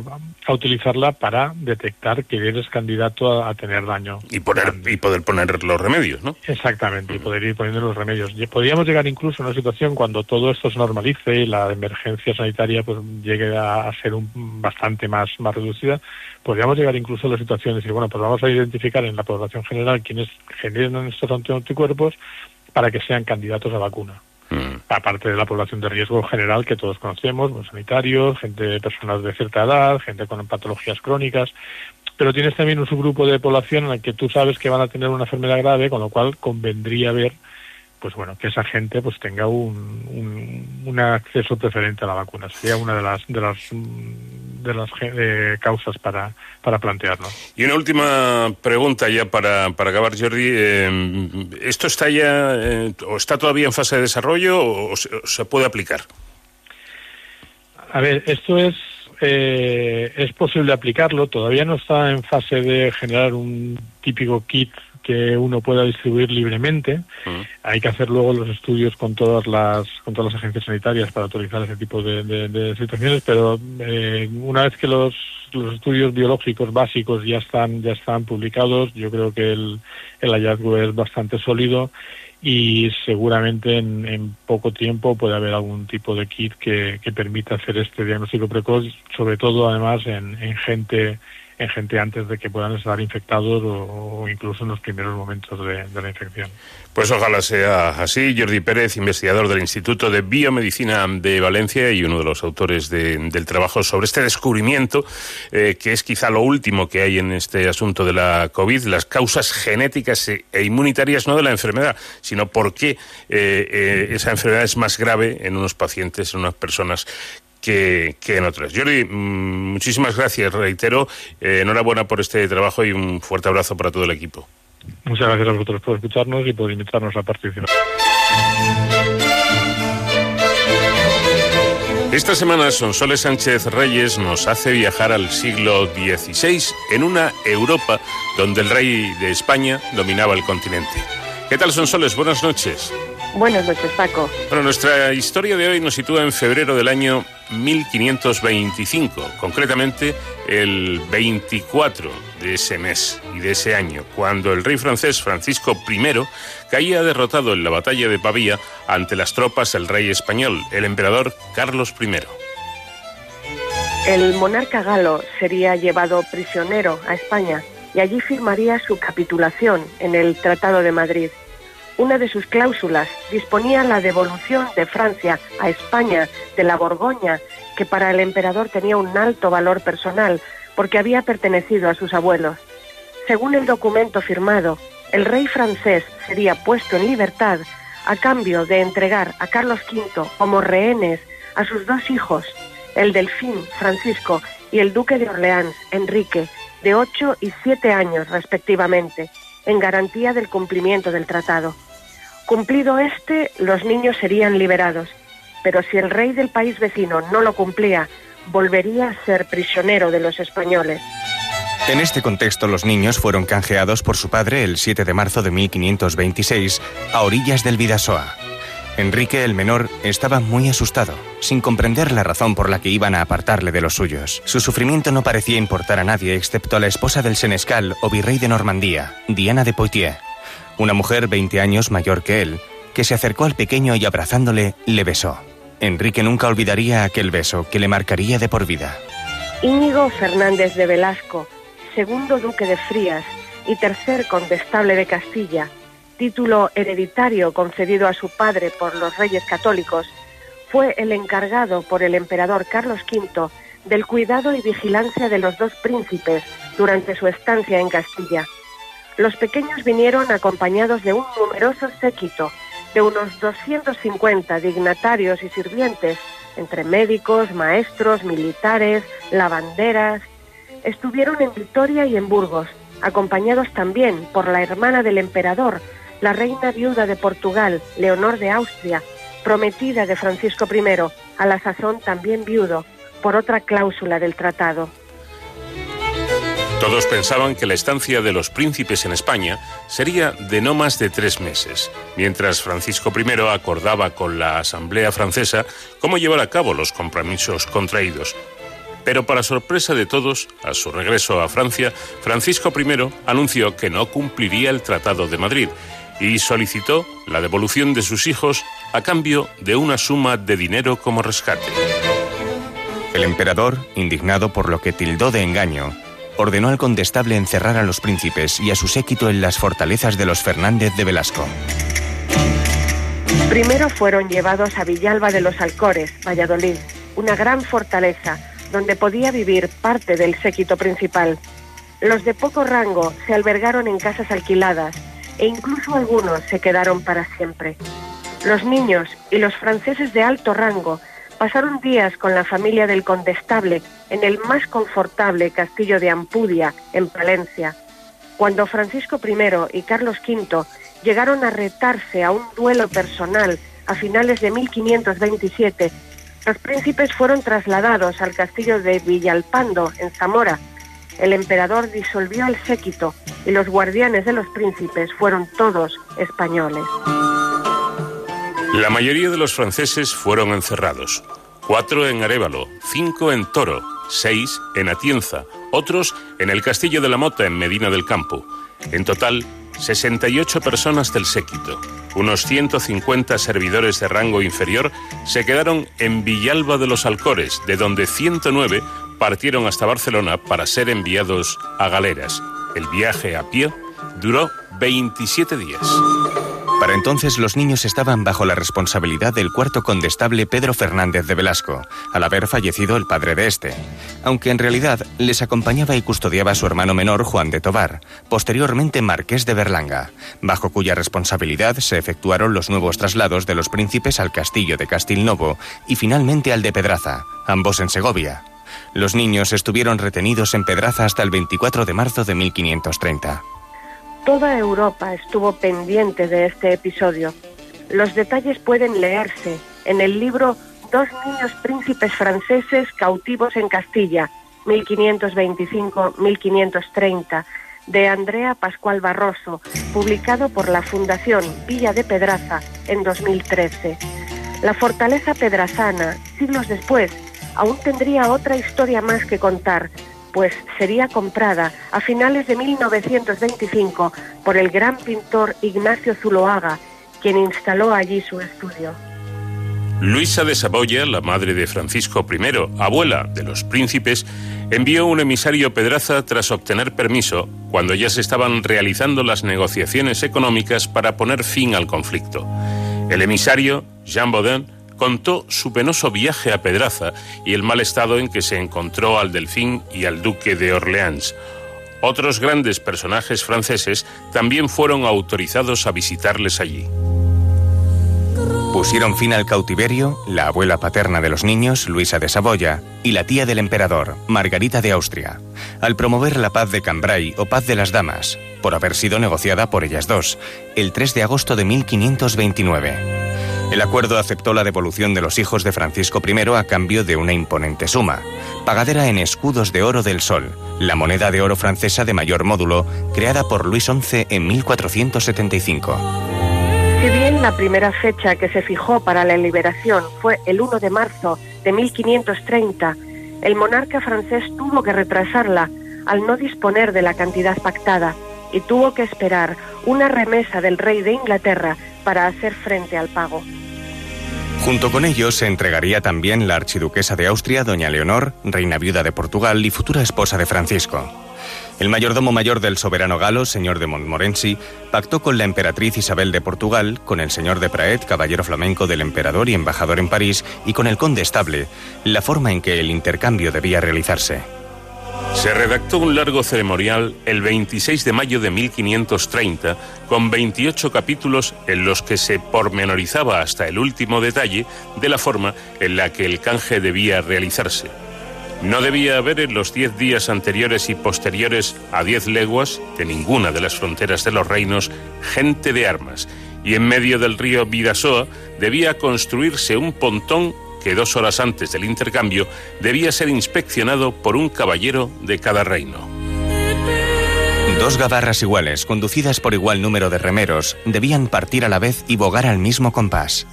utilizarla para detectar que eres candidato a, tener daño. Y, poner, y poder poner los remedios, ¿no? Exactamente, y poder ir poniendo los remedios. Podríamos llegar incluso a una situación cuando todo esto se normalice y la emergencia sanitaria pues llegue a, ser un, bastante más, más reducida, podríamos llegar incluso a la situación de decir, bueno, pues vamos a identificar en la población general quienes generan estos anticuerpos para que sean candidatos a vacuna. Mm. aparte de la población de riesgo general que todos conocemos, los sanitarios, gente, personas de cierta edad, gente con patologías crónicas, pero tienes también un subgrupo de población en el que tú sabes que van a tener una enfermedad grave, con lo cual convendría ver pues bueno, que esa gente pues tenga un, un, acceso preferente a la vacuna. Sería una de las de las de las eh, causas para, para plantearlo. Y una última pregunta ya para, para acabar, Jordi. Eh, ¿Esto está ya eh, o está todavía en fase de desarrollo o se, puede aplicar? A ver, esto es es posible aplicarlo. Todavía no está en fase de generar un típico kit que uno pueda distribuir libremente. Hay que hacer luego los estudios con todas las con todas las agencias sanitarias para autorizar ese tipo de, situaciones, pero eh, una vez que los, los estudios biológicos básicos ya están ya están publicados, yo creo que el, el hallazgo es bastante sólido y seguramente en, poco tiempo puede haber algún tipo de kit que, que permita hacer este diagnóstico precoz, sobre todo además en, en gente en gente antes de que puedan estar infectados o, incluso en los primeros momentos de, la infección. Pues ojalá sea así. Jordi Pérez, investigador del Instituto de Biomedicina de Valencia y uno de los autores del trabajo sobre este descubrimiento, eh, que es quizá lo último que hay en este asunto de la COVID, las causas genéticas e, e inmunitarias no de la enfermedad, sino por qué eh, eh, esa enfermedad es más grave en unos pacientes, en unas personas que, en otras. Jordi, mm, muchísimas gracias, reitero. Eh, enhorabuena por este trabajo y un fuerte abrazo para todo el equipo. Muchas gracias a vosotros por escucharnos y por invitarnos a participar. Esta semana Sonsoles Sánchez Reyes nos hace viajar al siglo XVI en una Europa donde el rey de España dominaba el continente. ¿Qué tal Sonsoles? Buenas noches. Buenas noches, Paco. Bueno, nuestra historia de hoy nos sitúa en febrero del año 1525, concretamente el 24 de ese mes y de ese año, cuando el rey francés Francisco I caía derrotado en la batalla de Pavía ante las tropas del rey español, el emperador Carlos I. El monarca galo sería llevado prisionero a España y allí firmaría su capitulación en el Tratado de Madrid una de sus cláusulas disponía la devolución de Francia a España de la Borgoña, que para el emperador tenía un alto valor personal porque había pertenecido a sus abuelos. Según el documento firmado, el rey francés sería puesto en libertad a cambio de entregar a Carlos V como rehenes a sus dos hijos, el delfín Francisco y el duque de Orleans, Enrique, de ocho y siete años respectivamente, en garantía del cumplimiento del tratado. Cumplido este, los niños serían liberados, pero si el rey del país vecino no lo cumplía, volvería a ser prisionero de los españoles. En este contexto, los niños fueron canjeados por su padre el 7 de marzo de 1526 a orillas del Vidasoa. Enrique el menor estaba muy asustado, sin comprender la razón por la que iban a apartarle de los suyos. Su sufrimiento no parecía importar a nadie excepto a la esposa del senescal o virrey de Normandía, Diana de Poitiers, una mujer 20 años mayor que él, que se acercó al pequeño y abrazándole le besó. Enrique nunca olvidaría aquel beso que le marcaría de por vida. Íñigo Fernández de Velasco, segundo duque de Frías y tercer condestable de Castilla, título hereditario concedido a su padre por los reyes católicos, fue el encargado por el emperador Carlos V del cuidado y vigilancia de los dos príncipes durante su estancia en Castilla. Los pequeños vinieron acompañados de un numeroso séquito de unos 250 dignatarios y sirvientes, entre médicos, maestros, militares, lavanderas. Estuvieron en Vitoria y en Burgos, acompañados también por la hermana del emperador, la reina viuda de Portugal, Leonor de Austria, prometida de Francisco I, a la sazón también viudo, por otra cláusula del tratado. Todos pensaban que la estancia de los príncipes en España sería de no más de tres meses, mientras Francisco I acordaba con la Asamblea Francesa cómo llevar a cabo los compromisos contraídos. Pero para sorpresa de todos, a su regreso a Francia, Francisco I anunció que no cumpliría el Tratado de Madrid y solicitó la devolución de sus hijos a cambio de una suma de dinero como rescate. El emperador, indignado por lo que tildó de engaño, ordenó al condestable encerrar a los príncipes y a su séquito en las fortalezas de los Fernández de Velasco. Primero fueron llevados a Villalba de los Alcores, Valladolid, una gran fortaleza donde podía vivir parte del séquito principal. Los de poco rango se albergaron en casas alquiladas e incluso algunos se quedaron para siempre. Los niños y los franceses de alto rango pasaron días con la familia del condestable en el más confortable castillo de Ampudia, en Palencia. Cuando Francisco I y Carlos V llegaron a retarse a un duelo personal a finales de 1527, los príncipes fueron trasladados al castillo de Villalpando, en Zamora, el emperador disolvió el séquito y los guardianes de los príncipes fueron todos españoles. La mayoría de los franceses fueron encerrados. Cuatro en Arévalo, cinco en Toro, seis en Atienza, otros en el Castillo de la Mota en Medina del Campo. En total, 68 personas del séquito. Unos 150 servidores de rango inferior se quedaron en Villalba de los Alcores, de donde 109 partieron hasta Barcelona para ser enviados a galeras. El viaje a pie duró 27 días. Para entonces los niños estaban bajo la responsabilidad del cuarto condestable Pedro Fernández de Velasco, al haber fallecido el padre de este, aunque en realidad les acompañaba y custodiaba su hermano menor Juan de Tobar, posteriormente marqués de Berlanga, bajo cuya responsabilidad se efectuaron los nuevos traslados de los príncipes al castillo de Castilnovo y finalmente al de Pedraza, ambos en Segovia. Los niños estuvieron retenidos en Pedraza hasta el 24 de marzo de 1530. Toda Europa estuvo pendiente de este episodio. Los detalles pueden leerse en el libro Dos niños príncipes franceses cautivos en Castilla, 1525-1530, de Andrea Pascual Barroso, publicado por la Fundación Villa de Pedraza en 2013. La fortaleza pedrazana, siglos después, aún tendría otra historia más que contar, pues sería comprada a finales de 1925 por el gran pintor Ignacio Zuloaga, quien instaló allí su estudio. Luisa de Saboya, la madre de Francisco I, abuela de los príncipes, envió un emisario Pedraza tras obtener permiso cuando ya se estaban realizando las negociaciones económicas para poner fin al conflicto. El emisario, Jean Baudin, contó su penoso viaje a Pedraza y el mal estado en que se encontró al delfín y al duque de Orleans. Otros grandes personajes franceses también fueron autorizados a visitarles allí. Pusieron fin al cautiverio la abuela paterna de los niños, Luisa de Saboya, y la tía del emperador, Margarita de Austria, al promover la paz de Cambrai o paz de las damas, por haber sido negociada por ellas dos, el 3 de agosto de 1529. El acuerdo aceptó la devolución de los hijos de Francisco I a cambio de una imponente suma, pagadera en escudos de oro del sol, la moneda de oro francesa de mayor módulo, creada por Luis XI en 1475. Si bien la primera fecha que se fijó para la liberación fue el 1 de marzo de 1530, el monarca francés tuvo que retrasarla al no disponer de la cantidad pactada y tuvo que esperar una remesa del rey de Inglaterra para hacer frente al pago. Junto con ellos se entregaría también la archiduquesa de Austria, doña Leonor, reina viuda de Portugal y futura esposa de Francisco. El mayordomo mayor del soberano galo, señor de Montmorency, pactó con la emperatriz Isabel de Portugal, con el señor de Praet, caballero flamenco del emperador y embajador en París, y con el conde estable, la forma en que el intercambio debía realizarse. Se redactó un largo ceremonial el 26 de mayo de 1530 con 28 capítulos en los que se pormenorizaba hasta el último detalle de la forma en la que el canje debía realizarse. No debía haber en los diez días anteriores y posteriores a diez leguas de ninguna de las fronteras de los reinos gente de armas, y en medio del río Vidasoa debía construirse un pontón que dos horas antes del intercambio debía ser inspeccionado por un caballero de cada reino. Dos gabarras iguales, conducidas por igual número de remeros, debían partir a la vez y bogar al mismo compás.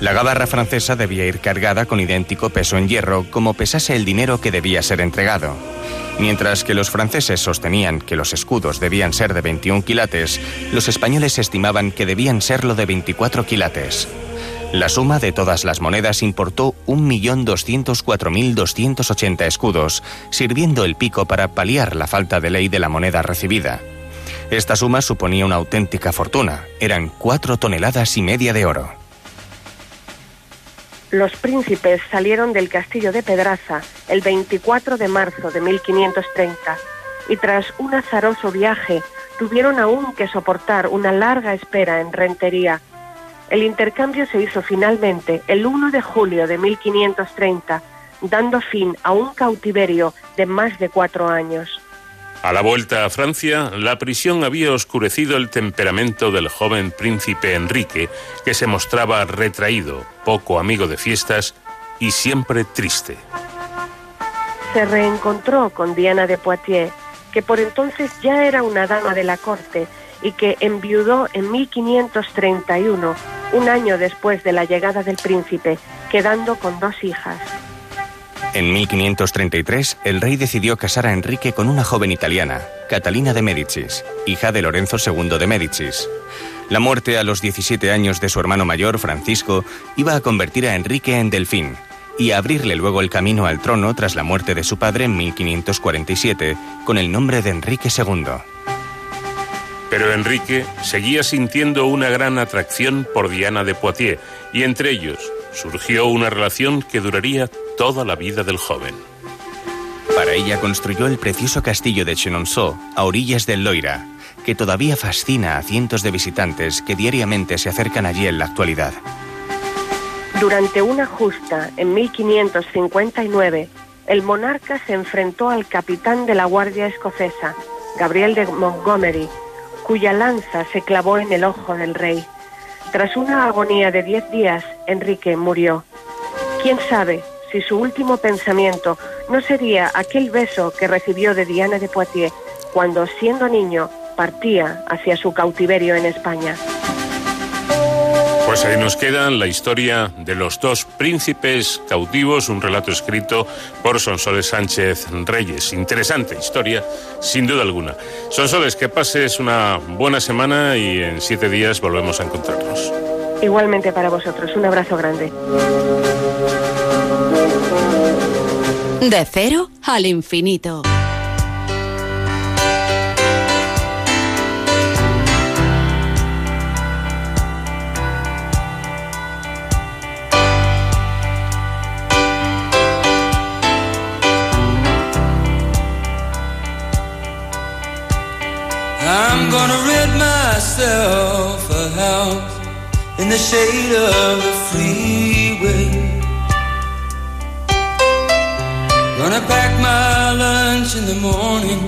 La gabarra francesa debía ir cargada con idéntico peso en hierro como pesase el dinero que debía ser entregado. Mientras que los franceses sostenían que los escudos debían ser de 21 quilates, los españoles estimaban que debían serlo de 24 quilates. La suma de todas las monedas importó 1.204.280 escudos, sirviendo el pico para paliar la falta de ley de la moneda recibida. Esta suma suponía una auténtica fortuna. Eran cuatro toneladas y media de oro los príncipes salieron del castillo de Pedraza el 24 de marzo de 1530 y tras un azaroso viaje tuvieron aún que soportar una larga espera en Rentería. El intercambio se hizo finalmente el 1 de julio de 1530, dando fin a un cautiverio de más de cuatro años. A la vuelta a Francia, la prisión había oscurecido el temperamento del joven príncipe Enrique, que se mostraba retraído, poco amigo de fiestas y siempre triste. Se reencontró con Diana de Poitiers, que por entonces ya era una dama de la corte y que enviudó en 1531, un año después de la llegada del príncipe, quedando con dos hijas. En 1533, el rey decidió casar a Enrique con una joven italiana, Catalina de Médicis, hija de Lorenzo II de Médicis. La muerte a los 17 años de su hermano mayor, Francisco, iba a convertir a Enrique en delfín y a abrirle luego el camino al trono tras la muerte de su padre en 1547, con el nombre de Enrique II. Pero Enrique seguía sintiendo una gran atracción por Diana de Poitiers y entre ellos surgió una relación que duraría toda la vida del joven. Para ella construyó el precioso castillo de Chenonceau, a orillas del Loira, que todavía fascina a cientos de visitantes que diariamente se acercan allí en la actualidad. Durante una justa en 1559, el monarca se enfrentó al capitán de la Guardia Escocesa, Gabriel de Montgomery, cuya lanza se clavó en el ojo del rey. Tras una agonía de diez días, Enrique murió. ¿Quién sabe si su último pensamiento no sería aquel beso que recibió de Diana de Poitiers cuando, siendo niño, partía hacia su cautiverio en España. Pues ahí nos queda la historia de los dos príncipes cautivos, un relato escrito por Sonsoles Sánchez Reyes. Interesante historia, sin duda alguna. Sonsoles, que pases una buena semana y en siete días volvemos a encontrarnos. Igualmente para vosotros, un abrazo grande. De cero al infinito. In the shade of the freeway. Gonna pack my lunch in the morning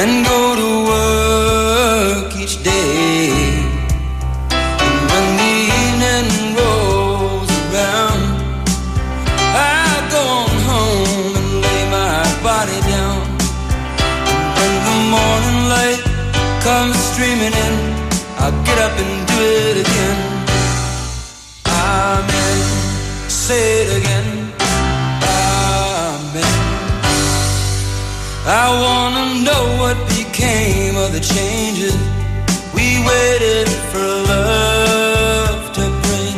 and go to work each day. And when the evening rolls around, I go on home and lay my body down. And when the morning light comes streaming the changes we waited for love to bring.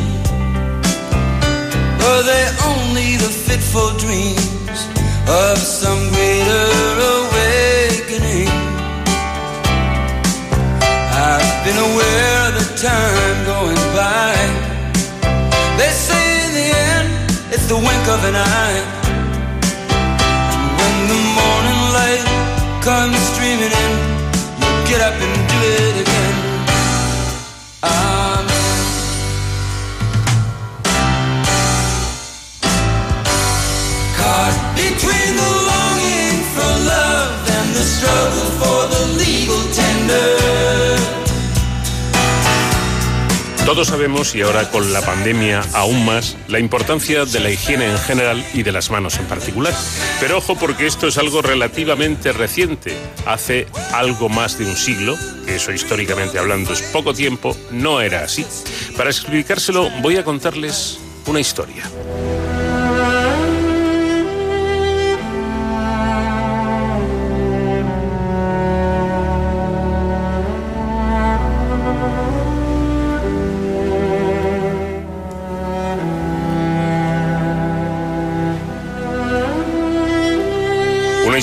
Were they only the fitful dreams of some greater awakening? I've been aware of the time going by. They say in the end, it's the wink of an eye. And when the morning light comes Todos sabemos, y ahora con la pandemia aún más, la importancia de la higiene en general y de las manos en particular. Pero ojo porque esto es algo relativamente reciente. Hace algo más de un siglo, que eso históricamente hablando es poco tiempo, no era así. Para explicárselo voy a contarles una historia.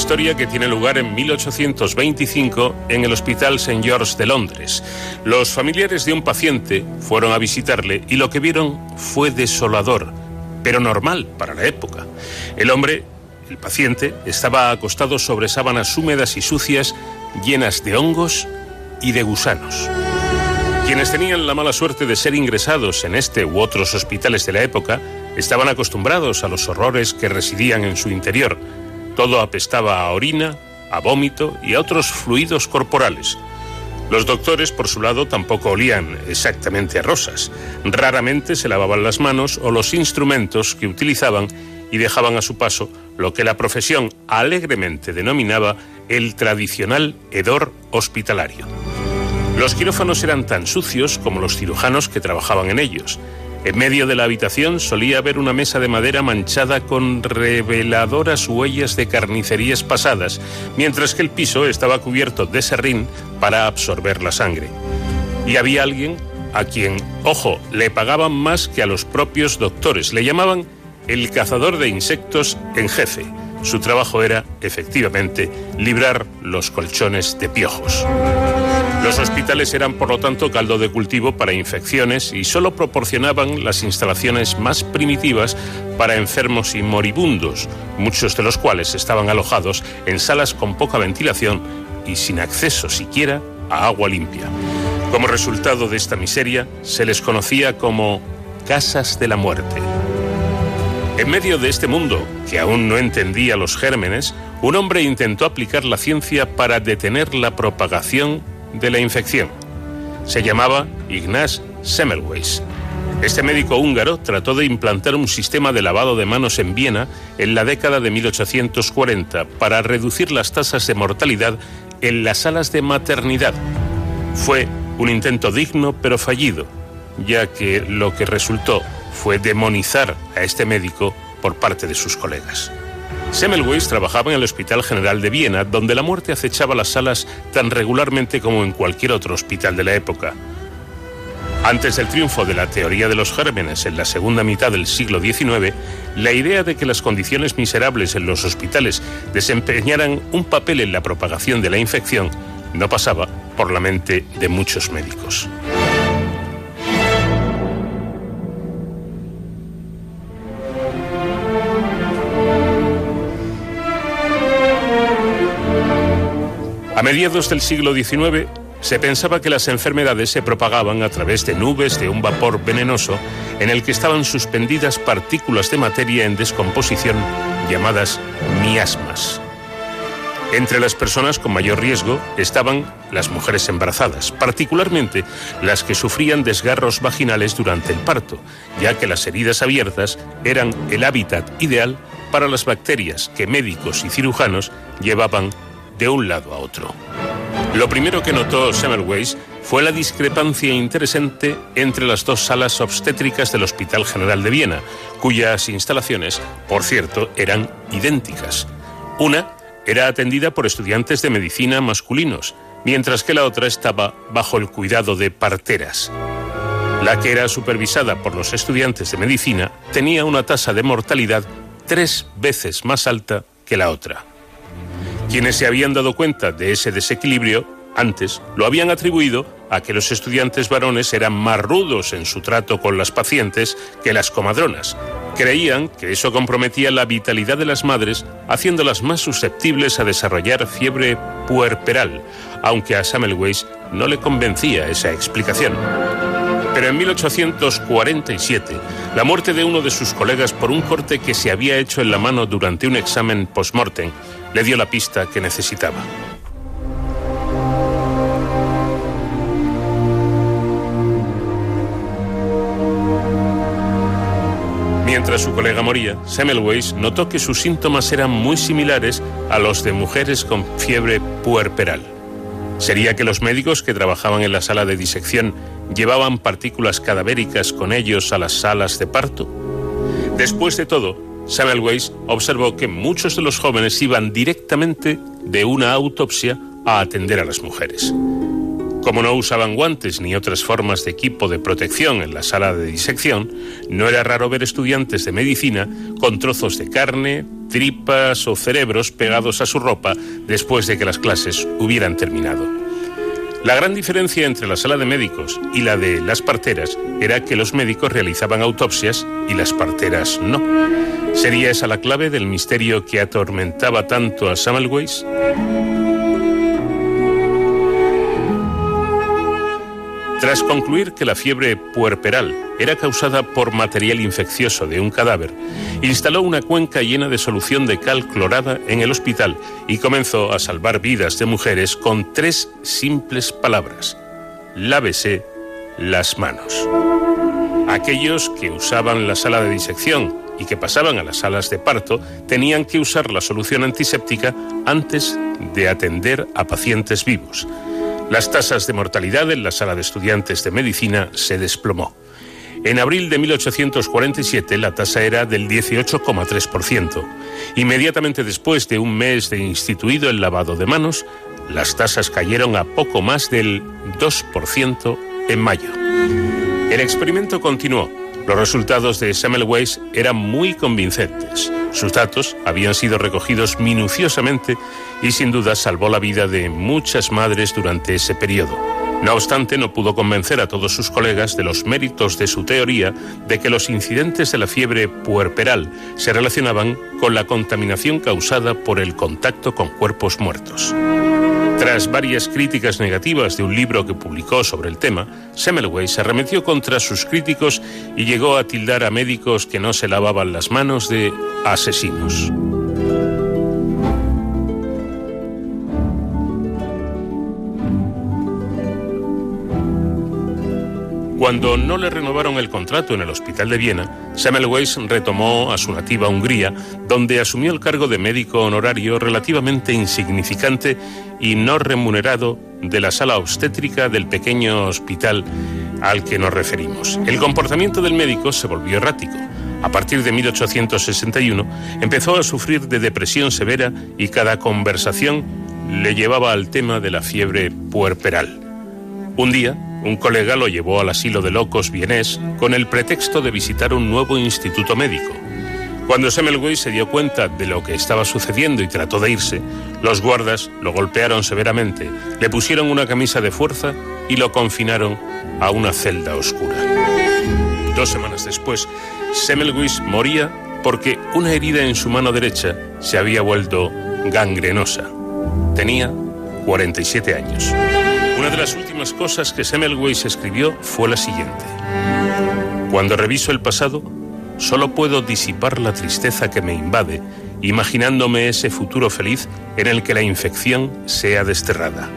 Historia que tiene lugar en 1825 en el Hospital St. George de Londres. Los familiares de un paciente fueron a visitarle y lo que vieron fue desolador, pero normal para la época. El hombre, el paciente, estaba acostado sobre sábanas húmedas y sucias, llenas de hongos y de gusanos. Quienes tenían la mala suerte de ser ingresados en este u otros hospitales de la época estaban acostumbrados a los horrores que residían en su interior. Todo apestaba a orina, a vómito y a otros fluidos corporales. Los doctores, por su lado, tampoco olían exactamente a rosas. Raramente se lavaban las manos o los instrumentos que utilizaban y dejaban a su paso lo que la profesión alegremente denominaba el tradicional hedor hospitalario. Los quirófanos eran tan sucios como los cirujanos que trabajaban en ellos. En medio de la habitación solía haber una mesa de madera manchada con reveladoras huellas de carnicerías pasadas, mientras que el piso estaba cubierto de serrín para absorber la sangre. Y había alguien a quien, ojo, le pagaban más que a los propios doctores. Le llamaban el cazador de insectos en jefe. Su trabajo era, efectivamente, librar los colchones de piojos. Los hospitales eran, por lo tanto, caldo de cultivo para infecciones y solo proporcionaban las instalaciones más primitivas para enfermos y moribundos, muchos de los cuales estaban alojados en salas con poca ventilación y sin acceso siquiera a agua limpia. Como resultado de esta miseria, se les conocía como casas de la muerte. En medio de este mundo, que aún no entendía los gérmenes, un hombre intentó aplicar la ciencia para detener la propagación de la infección. Se llamaba Ignaz Semmelweis. Este médico húngaro trató de implantar un sistema de lavado de manos en Viena en la década de 1840 para reducir las tasas de mortalidad en las salas de maternidad. Fue un intento digno pero fallido, ya que lo que resultó fue demonizar a este médico por parte de sus colegas. Semmelweis trabajaba en el Hospital General de Viena, donde la muerte acechaba las salas tan regularmente como en cualquier otro hospital de la época. Antes del triunfo de la teoría de los gérmenes en la segunda mitad del siglo XIX, la idea de que las condiciones miserables en los hospitales desempeñaran un papel en la propagación de la infección no pasaba por la mente de muchos médicos. A mediados del siglo XIX se pensaba que las enfermedades se propagaban a través de nubes de un vapor venenoso en el que estaban suspendidas partículas de materia en descomposición llamadas miasmas. Entre las personas con mayor riesgo estaban las mujeres embarazadas, particularmente las que sufrían desgarros vaginales durante el parto, ya que las heridas abiertas eran el hábitat ideal para las bacterias que médicos y cirujanos llevaban de un lado a otro. Lo primero que notó Semmelweis fue la discrepancia interesante entre las dos salas obstétricas del Hospital General de Viena, cuyas instalaciones, por cierto, eran idénticas. Una era atendida por estudiantes de medicina masculinos, mientras que la otra estaba bajo el cuidado de parteras. La que era supervisada por los estudiantes de medicina tenía una tasa de mortalidad tres veces más alta que la otra. Quienes se habían dado cuenta de ese desequilibrio antes lo habían atribuido a que los estudiantes varones eran más rudos en su trato con las pacientes que las comadronas. Creían que eso comprometía la vitalidad de las madres, haciéndolas más susceptibles a desarrollar fiebre puerperal, aunque a Semmelweis no le convencía esa explicación. Pero en 1847, la muerte de uno de sus colegas por un corte que se había hecho en la mano durante un examen post-mortem le dio la pista que necesitaba. Mientras su colega moría, Semmelweis notó que sus síntomas eran muy similares a los de mujeres con fiebre puerperal. ¿Sería que los médicos que trabajaban en la sala de disección llevaban partículas cadavéricas con ellos a las salas de parto? Después de todo, Semmelweis observó que muchos de los jóvenes iban directamente de una autopsia a atender a las mujeres. Como no usaban guantes ni otras formas de equipo de protección en la sala de disección, no era raro ver estudiantes de medicina con trozos de carne, tripas o cerebros pegados a su ropa después de que las clases hubieran terminado. La gran diferencia entre la sala de médicos y la de las parteras era que los médicos realizaban autopsias y las parteras no. ¿Sería esa la clave del misterio que atormentaba tanto a Semmelweis? Tras concluir que la fiebre puerperal era causada por material infeccioso de un cadáver, instaló una cuenca llena de solución de cal clorada en el hospital y comenzó a salvar vidas de mujeres con tres simples palabras. Lávese las manos. Aquellos que usaban la sala de disección y que pasaban a las salas de parto tenían que usar la solución antiséptica antes de atender a pacientes vivos. Las tasas de mortalidad en la sala de estudiantes de medicina se desplomó. En abril de 1847 la tasa era del 18,3%. Inmediatamente después de un mes de instituido el lavado de manos, las tasas cayeron a poco más del 2% en mayo. El experimento continuó. Los resultados de Semmelweis eran muy convincentes. Sus datos habían sido recogidos minuciosamente y sin duda salvó la vida de muchas madres durante ese periodo. No obstante, no pudo convencer a todos sus colegas de los méritos de su teoría de que los incidentes de la fiebre puerperal se relacionaban con la contaminación causada por el contacto con cuerpos muertos. Tras varias críticas negativas de un libro que publicó sobre el tema, Semmelweis se arremetió contra sus críticos y llegó a tildar a médicos que no se lavaban las manos de asesinos. Cuando no le renovaron el contrato en el Hospital de Viena, Semmelweis retomó a su nativa Hungría, donde asumió el cargo de médico honorario relativamente insignificante y no remunerado de la sala obstétrica del pequeño hospital al que nos referimos. El comportamiento del médico se volvió errático. A partir de 1861 empezó a sufrir de depresión severa y cada conversación le llevaba al tema de la fiebre puerperal. Un día, un colega lo llevó al asilo de locos vienés con el pretexto de visitar un nuevo instituto médico. Cuando Semmelweis se dio cuenta de lo que estaba sucediendo y trató de irse, los guardas lo golpearon severamente, le pusieron una camisa de fuerza y lo confinaron a una celda oscura. Dos semanas después, Semmelweis moría porque una herida en su mano derecha se había vuelto gangrenosa. Tenía 47 años. Una de las últimas cosas que Semmelweis escribió fue la siguiente. Cuando reviso el pasado, solo puedo disipar la tristeza que me invade, imaginándome ese futuro feliz en el que la infección sea desterrada.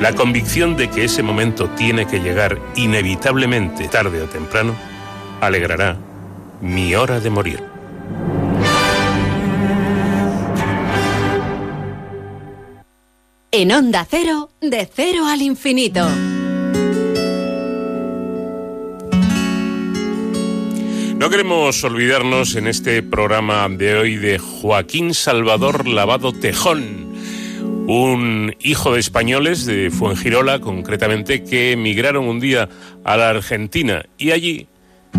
La convicción de que ese momento tiene que llegar inevitablemente tarde o temprano alegrará mi hora de morir. En Onda Cero, de cero al infinito. No queremos olvidarnos en este programa de hoy de Joaquín Salvador Lavado Tejón, un hijo de españoles de Fuengirola, concretamente, que emigraron un día a la Argentina y allí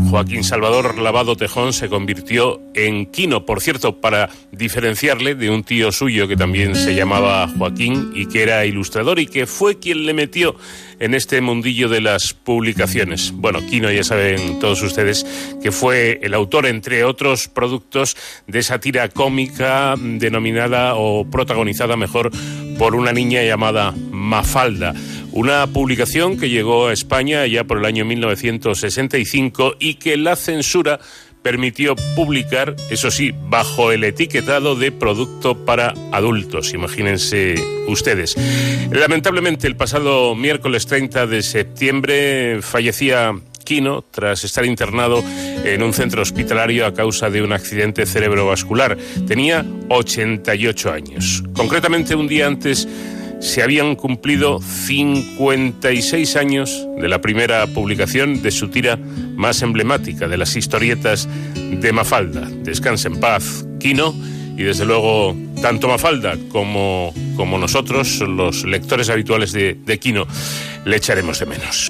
Joaquín Salvador Lavado Tejón se convirtió en Quino, por cierto, para diferenciarle de un tío suyo que también se llamaba Joaquín y que era ilustrador y que fue quien le metió en este mundillo de las publicaciones. Bueno, Quino ya saben todos ustedes que fue el autor, entre otros productos, de esa tira cómica denominada o protagonizada mejor por una niña llamada Mafalda. Una publicación que llegó a España ya por el año 1965 y que la censura permitió publicar, eso sí, bajo el etiquetado de producto para adultos. Imagínense ustedes. Lamentablemente, el pasado miércoles 30 de septiembre fallecía Quino tras estar internado en un centro hospitalario a causa de un accidente cerebrovascular. Tenía 88 años. Concretamente, un día antes se habían cumplido 56 años de la primera publicación de su tira más emblemática, de las historietas de Mafalda. Descanse en paz, Quino, y desde luego tanto Mafalda como, como nosotros, los lectores habituales de, de Quino, le echaremos de menos.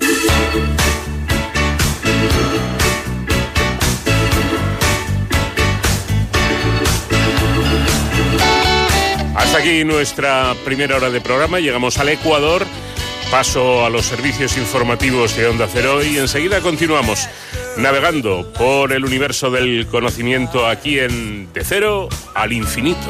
Aquí nuestra primera hora de programa. Llegamos al Ecuador. Paso a los servicios informativos de Onda Cero y enseguida continuamos navegando por el universo del conocimiento aquí en De Cero al Infinito.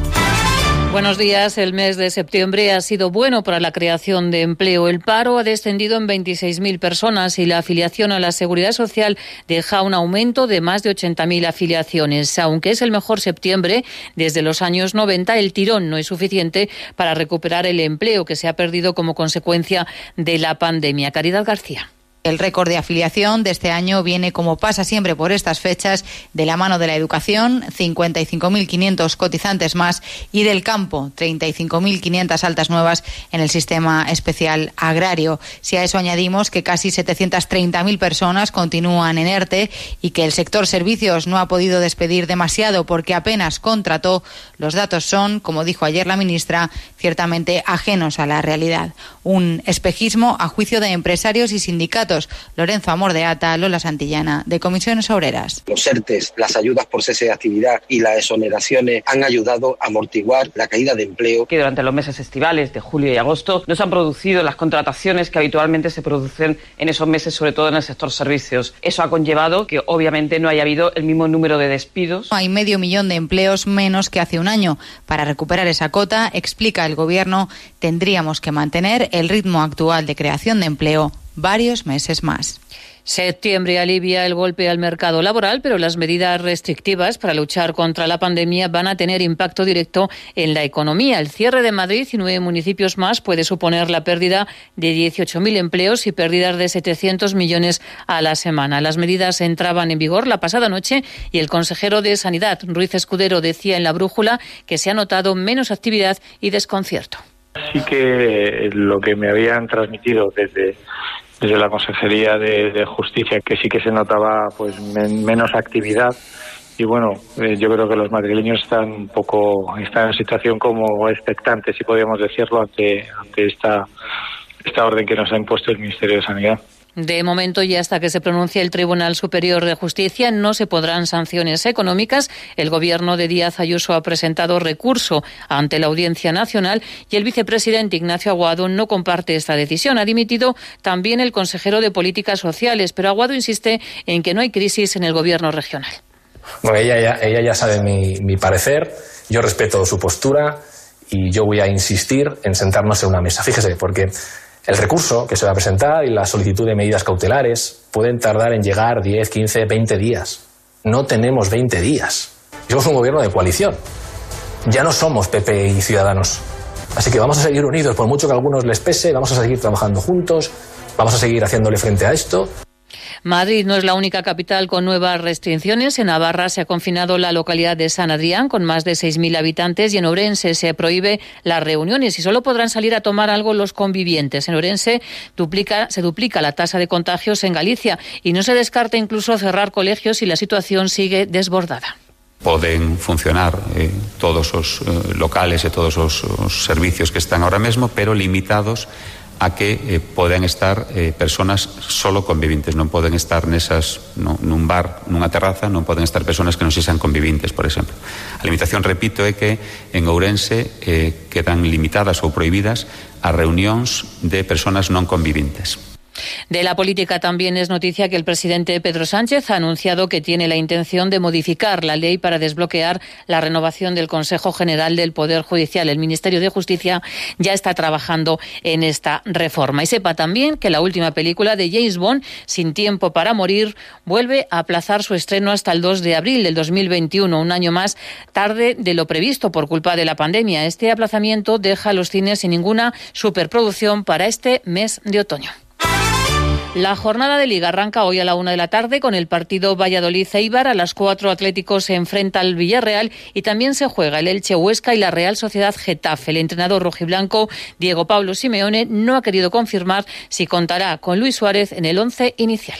Buenos días. El mes de septiembre ha sido bueno para la creación de empleo. El paro ha descendido en 26.000 personas y la afiliación a la seguridad social deja un aumento de más de 80.000 afiliaciones. Aunque es el mejor septiembre desde los años 90, el tirón no es suficiente para recuperar el empleo que se ha perdido como consecuencia de la pandemia. Caridad García. El récord de afiliación de este año viene, como pasa siempre por estas fechas, de la mano de la educación, 55.500 cotizantes más, y del campo, 35.500 altas nuevas en el sistema especial agrario. Si a eso añadimos que casi 730.000 personas continúan en ERTE y que el sector servicios no ha podido despedir demasiado porque apenas contrató, los datos son, como dijo ayer la ministra, ciertamente ajenos a la realidad. Un espejismo a juicio de empresarios y sindicatos Lorenzo Amor de Ata, Lola Santillana, de Comisiones Obreras. Los ERTES, las ayudas por cese de actividad y las exoneraciones han ayudado a amortiguar la caída de empleo. Que durante los meses estivales de julio y agosto no se han producido las contrataciones que habitualmente se producen en esos meses, sobre todo en el sector servicios. Eso ha conllevado que obviamente no haya habido el mismo número de despidos. Hay medio millón de empleos menos que hace un año. Para recuperar esa cota, explica el Gobierno, tendríamos que mantener el ritmo actual de creación de empleo varios meses más. Septiembre alivia el golpe al mercado laboral, pero las medidas restrictivas para luchar contra la pandemia van a tener impacto directo en la economía. El cierre de Madrid y nueve municipios más puede suponer la pérdida de 18.000 empleos y pérdidas de 700 millones a la semana. Las medidas entraban en vigor la pasada noche y el consejero de Sanidad, Ruiz Escudero, decía en la brújula que se ha notado menos actividad y desconcierto. Sí que lo que me habían transmitido desde desde la Consejería de, Justicia, que sí que se notaba pues menos actividad. Y bueno, eh, yo creo que los madrileños están un poco, están en situación como expectantes, si podríamos decirlo, ante, ante esta, esta orden que nos ha impuesto el Ministerio de Sanidad. De momento y hasta que se pronuncie el Tribunal Superior de Justicia no se podrán sanciones económicas. El gobierno de Díaz Ayuso ha presentado recurso ante la Audiencia Nacional y el vicepresidente Ignacio Aguado no comparte esta decisión. Ha dimitido también el consejero de Políticas Sociales, pero Aguado insiste en que no hay crisis en el gobierno regional. Bueno, ella ya, sabe mi, mi parecer, yo respeto su postura y yo voy a insistir en sentarnos en una mesa. Fíjese, porque el recurso que se va a presentar y la solicitud de medidas cautelares pueden tardar en llegar 10, 15, 20 días. No tenemos 20 días. Somos un gobierno de coalición. Ya no somos PP y Ciudadanos. Así que vamos a seguir unidos, por mucho que a algunos les pese, vamos a seguir trabajando juntos, vamos a seguir haciéndole frente a esto. Madrid no es la única capital con nuevas restricciones. En Navarra se ha confinado la localidad de San Adrián con más de 6.000 habitantes y en Orense se prohíbe las reuniones y solo podrán salir a tomar algo los convivientes. En Orense duplica, se duplica la tasa de contagios en Galicia y no se descarta incluso cerrar colegios si la situación sigue desbordada. Poden funcionar eh, todos os eh, locales e todos os, os servicios que están ahora mesmo, pero limitados a que eh, poden estar eh, personas solo convivintes, non poden estar nesas no, nun bar, nunha terraza, non poden estar personas que non sexan convivintes, por exemplo. A limitación, repito, é que en Ourense eh, quedan limitadas ou prohibidas as reunións de personas non convivintes. De la política también es noticia que el presidente Pedro Sánchez ha anunciado que tiene la intención de modificar la ley para desbloquear la renovación del Consejo General del Poder Judicial. El Ministerio de Justicia ya está trabajando en esta reforma. Y sepa también que la última película de James Bond, Sin tiempo para morir, vuelve a aplazar su estreno hasta el 2 de abril del 2021, un año más tarde de lo previsto por culpa de la pandemia. Este aplazamiento deja a los cines sin ninguna superproducción para este mes de otoño. La jornada de liga arranca hoy a la una de la tarde con el partido Valladolid-Eibar. A las cuatro Atléticos se enfrenta al Villarreal y también se juega el Elche Huesca y la Real Sociedad Getafe. El entrenador rojiblanco Diego Pablo Simeone no ha querido confirmar si contará con Luis Suárez en el once inicial.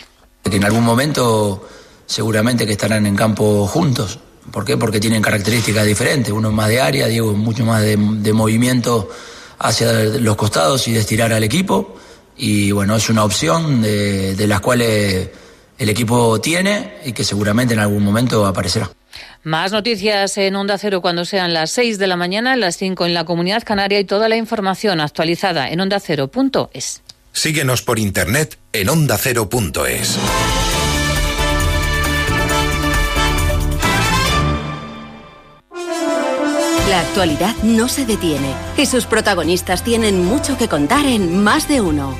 En algún momento seguramente que estarán en campo juntos. ¿Por qué? Porque tienen características diferentes. Uno más de área, Diego mucho más de, de movimiento hacia los costados y de estirar al equipo y bueno, es una opción de, de las cuales el equipo tiene y que seguramente en algún momento aparecerá. Más noticias en Onda Cero cuando sean las 6 de la mañana, las 5 en la Comunidad Canaria y toda la información actualizada en ondacero.es. Síguenos por internet en ondacero.es. La actualidad no se detiene y sus protagonistas tienen mucho que contar en más de uno.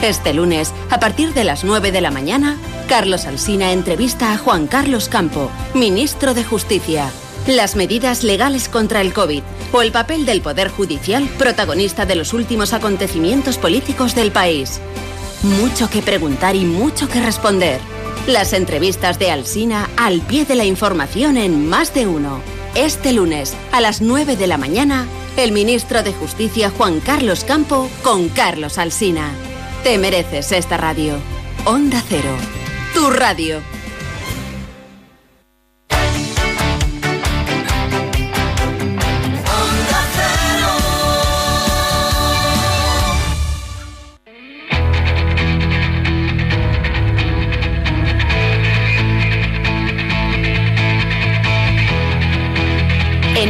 Este lunes, a partir de las 9 de la mañana, Carlos Alsina entrevista a Juan Carlos Campo, ministro de Justicia. Las medidas legales contra el COVID o el papel del Poder Judicial, protagonista de los últimos acontecimientos políticos del país. mucho que preguntar y mucho que responder. Las entrevistas de Alsina al pie de la información en Más de Uno. Este lunes, a las 9 de la mañana, el ministro de Justicia Juan Carlos Campo con Carlos Alsina. Te mereces esta radio. Onda Cero. Tu radio.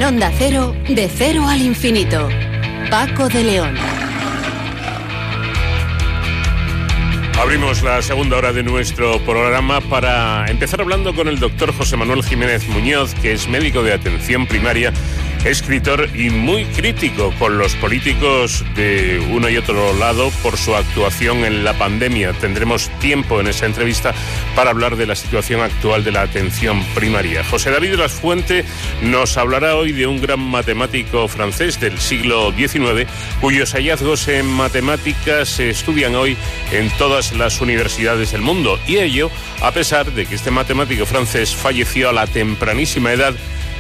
Onda Cero, de cero al infinito. Paco de León. Abrimos la segunda hora de nuestro programa para empezar hablando con el doctor José Manuel Jiménez Muñoz, que es médico de atención primaria, escritor y muy crítico con los políticos de uno y otro lado por su actuación en la pandemia. Tendremos tiempo en esa entrevista para hablar de la situación actual de la atención primaria. José David Lasfuente nos hablará hoy de un gran matemático francés del siglo XIX, cuyos hallazgos en matemáticas se estudian hoy en todas las universidades del mundo. Y ello a pesar de que este matemático francés falleció a la tempranísima edad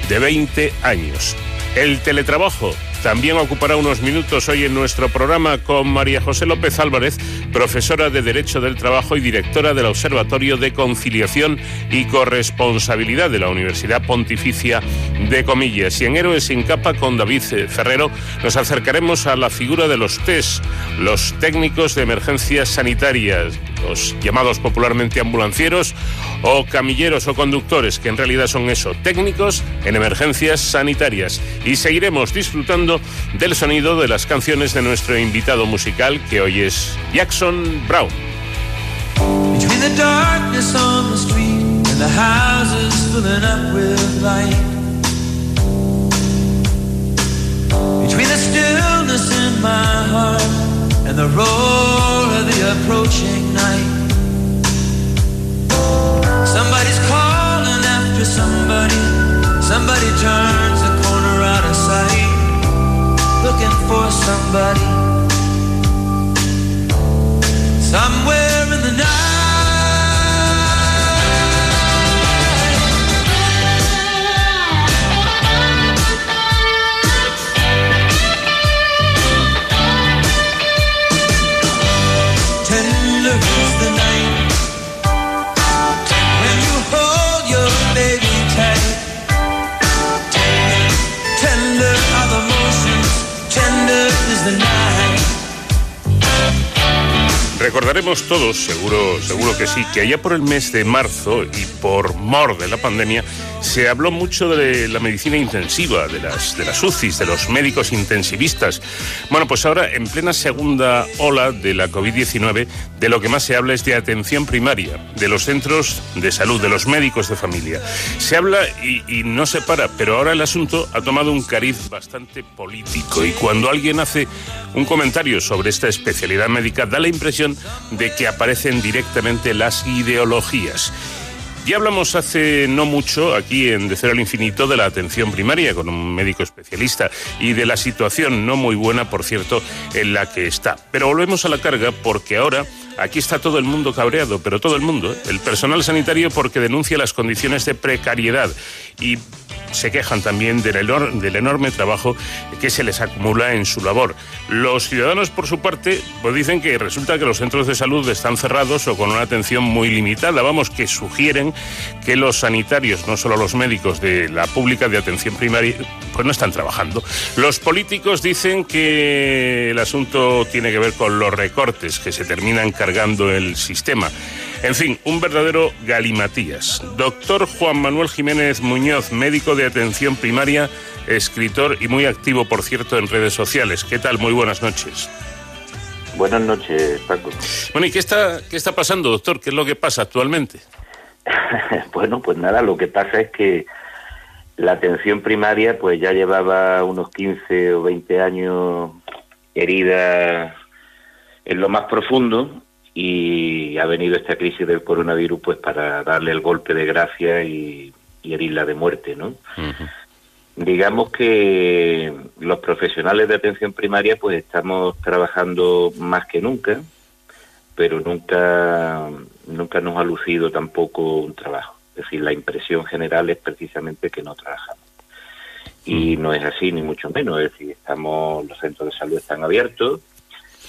de 20 años. El teletrabajo también ocupará unos minutos hoy en nuestro programa con María José López Álvarez, profesora de Derecho del Trabajo y directora del Observatorio de Conciliación y Corresponsabilidad de la Universidad Pontificia de Comillas. Y en Héroes sin capa con David Ferrero nos acercaremos a la figura de los TES, los técnicos de emergencias sanitarias, los llamados popularmente ambulancieros o camilleros o conductores, que en realidad son eso, técnicos en emergencias sanitarias. Y seguiremos disfrutando del sonido de las canciones de nuestro invitado musical, que hoy es Jackson Brown. Between the stillness in my heart and the roar of the approaching night. Somebody's calling after somebody. Somebody turns Looking for somebody. Somewhere Recordaremos todos, seguro, seguro que sí, que allá por el mes de marzo y por mor de la pandemia se habló mucho de la medicina intensiva, de las, de las UCIs, de los médicos intensivistas. Bueno, pues ahora, en plena segunda ola de la COVID-19, de lo que más se habla es de atención primaria, de los centros de salud, de los médicos de familia. Se habla y, y no se para, pero ahora el asunto ha tomado un cariz bastante político y cuando alguien hace un comentario sobre esta especialidad médica da la impresión de que aparecen directamente las ideologías. Ya hablamos hace no mucho aquí en De Cero al Infinito de la atención primaria con un médico especialista y de la situación no muy buena, por cierto, en la que está. Pero volvemos a la carga porque ahora aquí está todo el mundo cabreado, pero todo el mundo, ¿eh? el personal sanitario porque denuncia las condiciones de precariedad y se quejan también del, enor del, enorme trabajo que se les acumula en su labor. Los ciudadanos, por su parte, pues dicen que resulta que los centros de salud están cerrados o con una atención muy limitada. Vamos, que sugieren que los sanitarios, no solo los médicos de la pública de atención primaria, pues no están trabajando. Los políticos dicen que el asunto tiene que ver con los recortes que se terminan cargando el sistema. En fin, un verdadero galimatías. Doctor Juan Manuel Jiménez Muñoz, médico de atención primaria, escritor y muy activo, por cierto, en redes sociales. ¿Qué tal? Muy buenas noches. Buenas noches, Paco. Bueno, ¿y qué está, qué está pasando, doctor? ¿Qué es lo que pasa actualmente? (laughs) bueno, pues nada, lo que pasa es que la atención primaria pues ya llevaba unos 15 o 20 años herida en lo más profundo y ha venido esta crisis del coronavirus pues para darle el golpe de gracia y, y herirla de muerte, ¿no? Digamos que los profesionales de atención primaria pues estamos trabajando más que nunca pero nunca, nunca nos ha lucido tampoco un trabajo. Es decir, la impresión general es precisamente que no trabajamos. Y no es así, ni mucho menos. Es decir, estamos, los centros de salud están abiertos,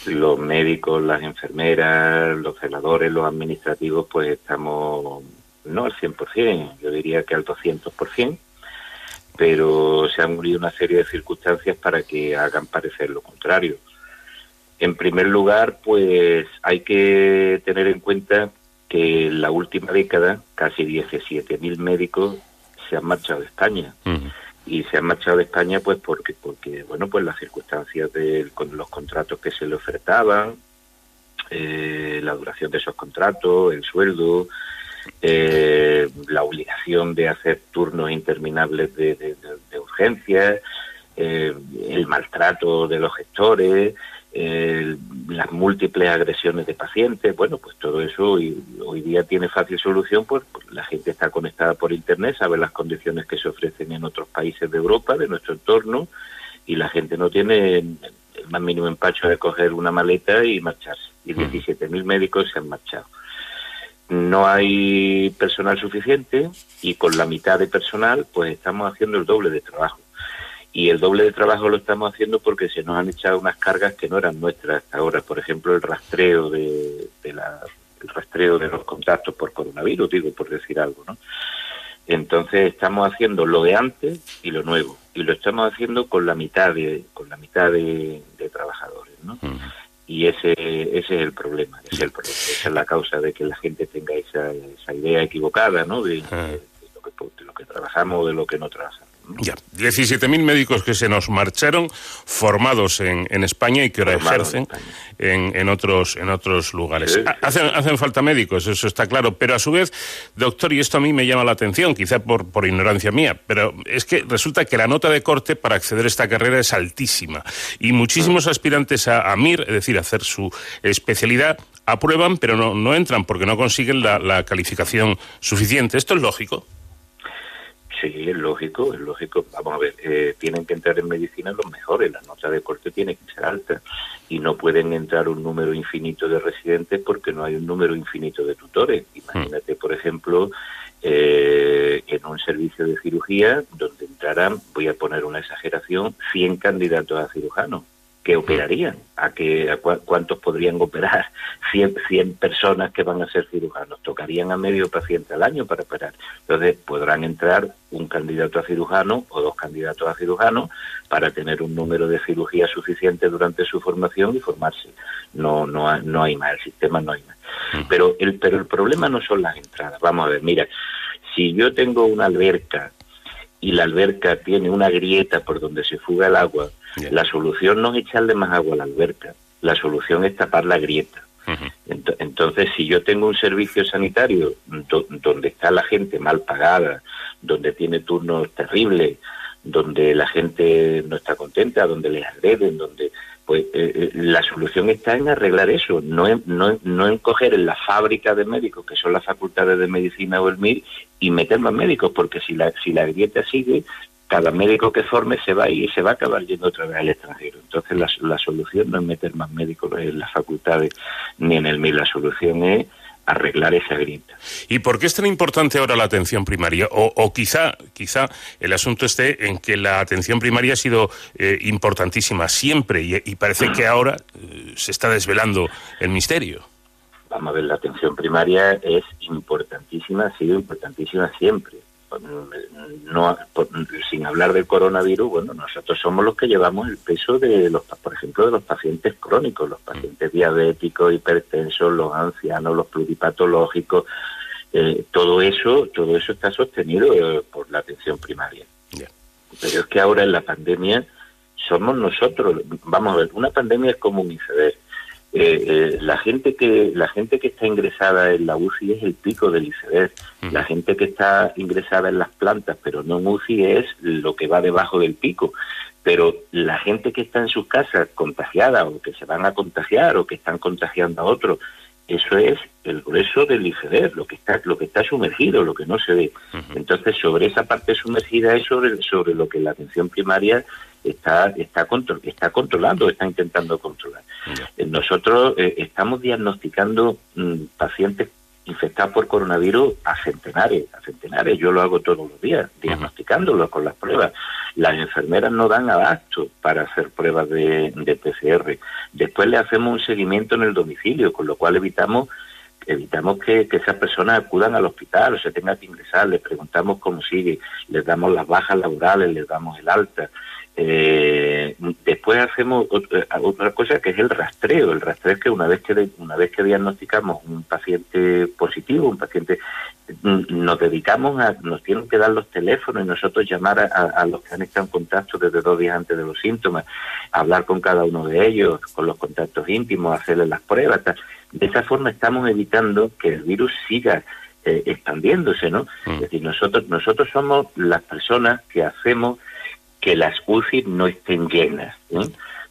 los médicos, las enfermeras, los celadores, los administrativos, pues estamos no al 100%, yo diría que al 200%, pero se han unido una serie de circunstancias para que hagan parecer lo contrario. En primer lugar, pues hay que tener en cuenta que en la última década casi 17.000 médicos se han marchado de España. Y se han marchado de España pues porque, porque bueno, pues las circunstancias de con los contratos que se le ofertaban, eh, la duración de esos contratos, el sueldo, eh, la obligación de hacer turnos interminables de, urgencias, eh, el maltrato de los gestores, eh, las múltiples agresiones de pacientes, bueno, pues todo eso hoy, hoy día tiene fácil solución, pues, pues, la gente está conectada por Internet, sabe las condiciones que se ofrecen en otros países de Europa, de nuestro entorno, y la gente no tiene el más mínimo empacho de coger una maleta y marcharse. Y 17.000 médicos se han marchado no hay personal suficiente y con la mitad de personal pues estamos haciendo el doble de trabajo. Y el doble de trabajo lo estamos haciendo porque se nos han echado unas cargas que no eran nuestras hasta ahora. Por ejemplo, el rastreo de, la, el rastreo de los contactos por coronavirus, digo, por decir algo, ¿no? Entonces estamos haciendo lo de antes y lo nuevo. Y lo estamos haciendo con la mitad de, con la mitad de, trabajadores, ¿no? y ese, ese es el problema, es el problema, esa es la causa de que la gente tenga esa, esa idea equivocada, ¿no? De, de, lo que, de lo que trabajamos o de lo que no trabajamos. Ya, 17.000 médicos que se nos marcharon, formados en, en España y que ahora ejercen en, en, otros, en otros lugares. Sí, sí. Hacen, hacen falta médicos, eso está claro, pero a su vez, doctor, y esto a mí me llama la atención, quizá por, por ignorancia mía, pero es que resulta que la nota de corte para acceder a esta carrera es altísima y muchísimos aspirantes a, a MIR, es decir, a hacer su especialidad, aprueban, pero no, no entran porque no consiguen la, la calificación suficiente. ¿Esto es lógico? Sí, es lógico, es lógico. Vamos a ver, eh, tienen que entrar en medicina los mejores, la nota de corte tiene que ser alta y no pueden entrar un número infinito de residentes porque no hay un número infinito de tutores. Imagínate, por ejemplo, eh, en un servicio de cirugía donde entraran, voy a poner una exageración, 100 candidatos a cirujanos que operarían, a que a cu cuántos podrían operar, (laughs) 100, 100 personas que van a ser cirujanos, tocarían a medio paciente al año para operar. Entonces podrán entrar un candidato a cirujano o dos candidatos a cirujano para tener un número de cirugía suficiente durante su formación y formarse. No, no, no hay más, el sistema no hay más. Pero el, pero el problema no son las entradas. Vamos a ver, mira, si yo tengo una alberca y la alberca tiene una grieta por donde se fuga el agua, yeah. la solución no es echarle más agua a la alberca, la solución es tapar la grieta. Uh -huh. Entonces, si yo tengo un servicio sanitario do donde está la gente mal pagada, donde tiene turnos terribles, donde la gente no está contenta, donde les agreden, donde pues eh, la solución está en arreglar eso, no en, no, no en coger en la fábrica de médicos, que son las facultades de medicina o el MIR, y meter más médicos, porque si la, si la grieta sigue, cada médico que forme se va y se va a acabar yendo otra vez al extranjero. Entonces la, la solución no es meter más médicos en las facultades ni en el MIR, la solución es arreglar esa grieta. ¿Y por qué es tan importante ahora la atención primaria? O, o quizá, quizá el asunto esté en que la atención primaria ha sido eh, importantísima siempre y, y, parece que ahora eh, se está desvelando el misterio. Vamos a ver, la atención primaria es importantísima, ha sido importantísima siempre. No, sin hablar del coronavirus, bueno, nosotros somos los que llevamos el peso de los, por ejemplo, de los pacientes crónicos, los pacientes diabéticos, hipertensos, los ancianos, los pluripatológicos, eh, todo eso, todo eso está sostenido eh, por la atención primaria. Yeah. Pero es que ahora en la pandemia somos nosotros, vamos a ver, una pandemia es como un iceberg eh, eh, la gente que la gente que está ingresada en la UCI es el pico del iceberg. La gente que está ingresada en las plantas, pero no en UCI, es lo que va debajo del pico. Pero la gente que está en sus casas contagiada o que se van a contagiar o que están contagiando a otros, eso es el grueso del iceberg, lo que está lo que está sumergido, lo que no se ve. Entonces, sobre esa parte sumergida es sobre, sobre lo que la atención primaria está está contro- está controlando, está intentando controlar. Eh, Nosotros eh, estamos diagnosticando mm, pacientes infectados por coronavirus a centenares, a centenares. Yo lo hago todos los días, diagnosticándolos con las pruebas. Las enfermeras no dan abasto para hacer pruebas de, de PCR. Después le hacemos un seguimiento en el domicilio, con lo cual evitamos evitamos que, que esas personas acudan al hospital o se tenga que ingresar, les preguntamos cómo sigue, les damos las bajas laborales, les damos el alta. Eh, después hacemos eh, otra cosa que es el rastreo. El rastreo es que una vez que una vez que diagnosticamos un paciente positivo, un paciente, mm, nos dedicamos a, nos tienen que dar los teléfonos y nosotros llamar a, los que han estado en contacto desde dos días antes de los síntomas, hablar con cada uno de ellos, con los contactos íntimos, hacerles las pruebas. tal. De esa forma estamos evitando que el virus siga eh, expandiéndose, ¿no? Es decir, nosotros nosotros somos las personas que hacemos que las UCI no estén llenas.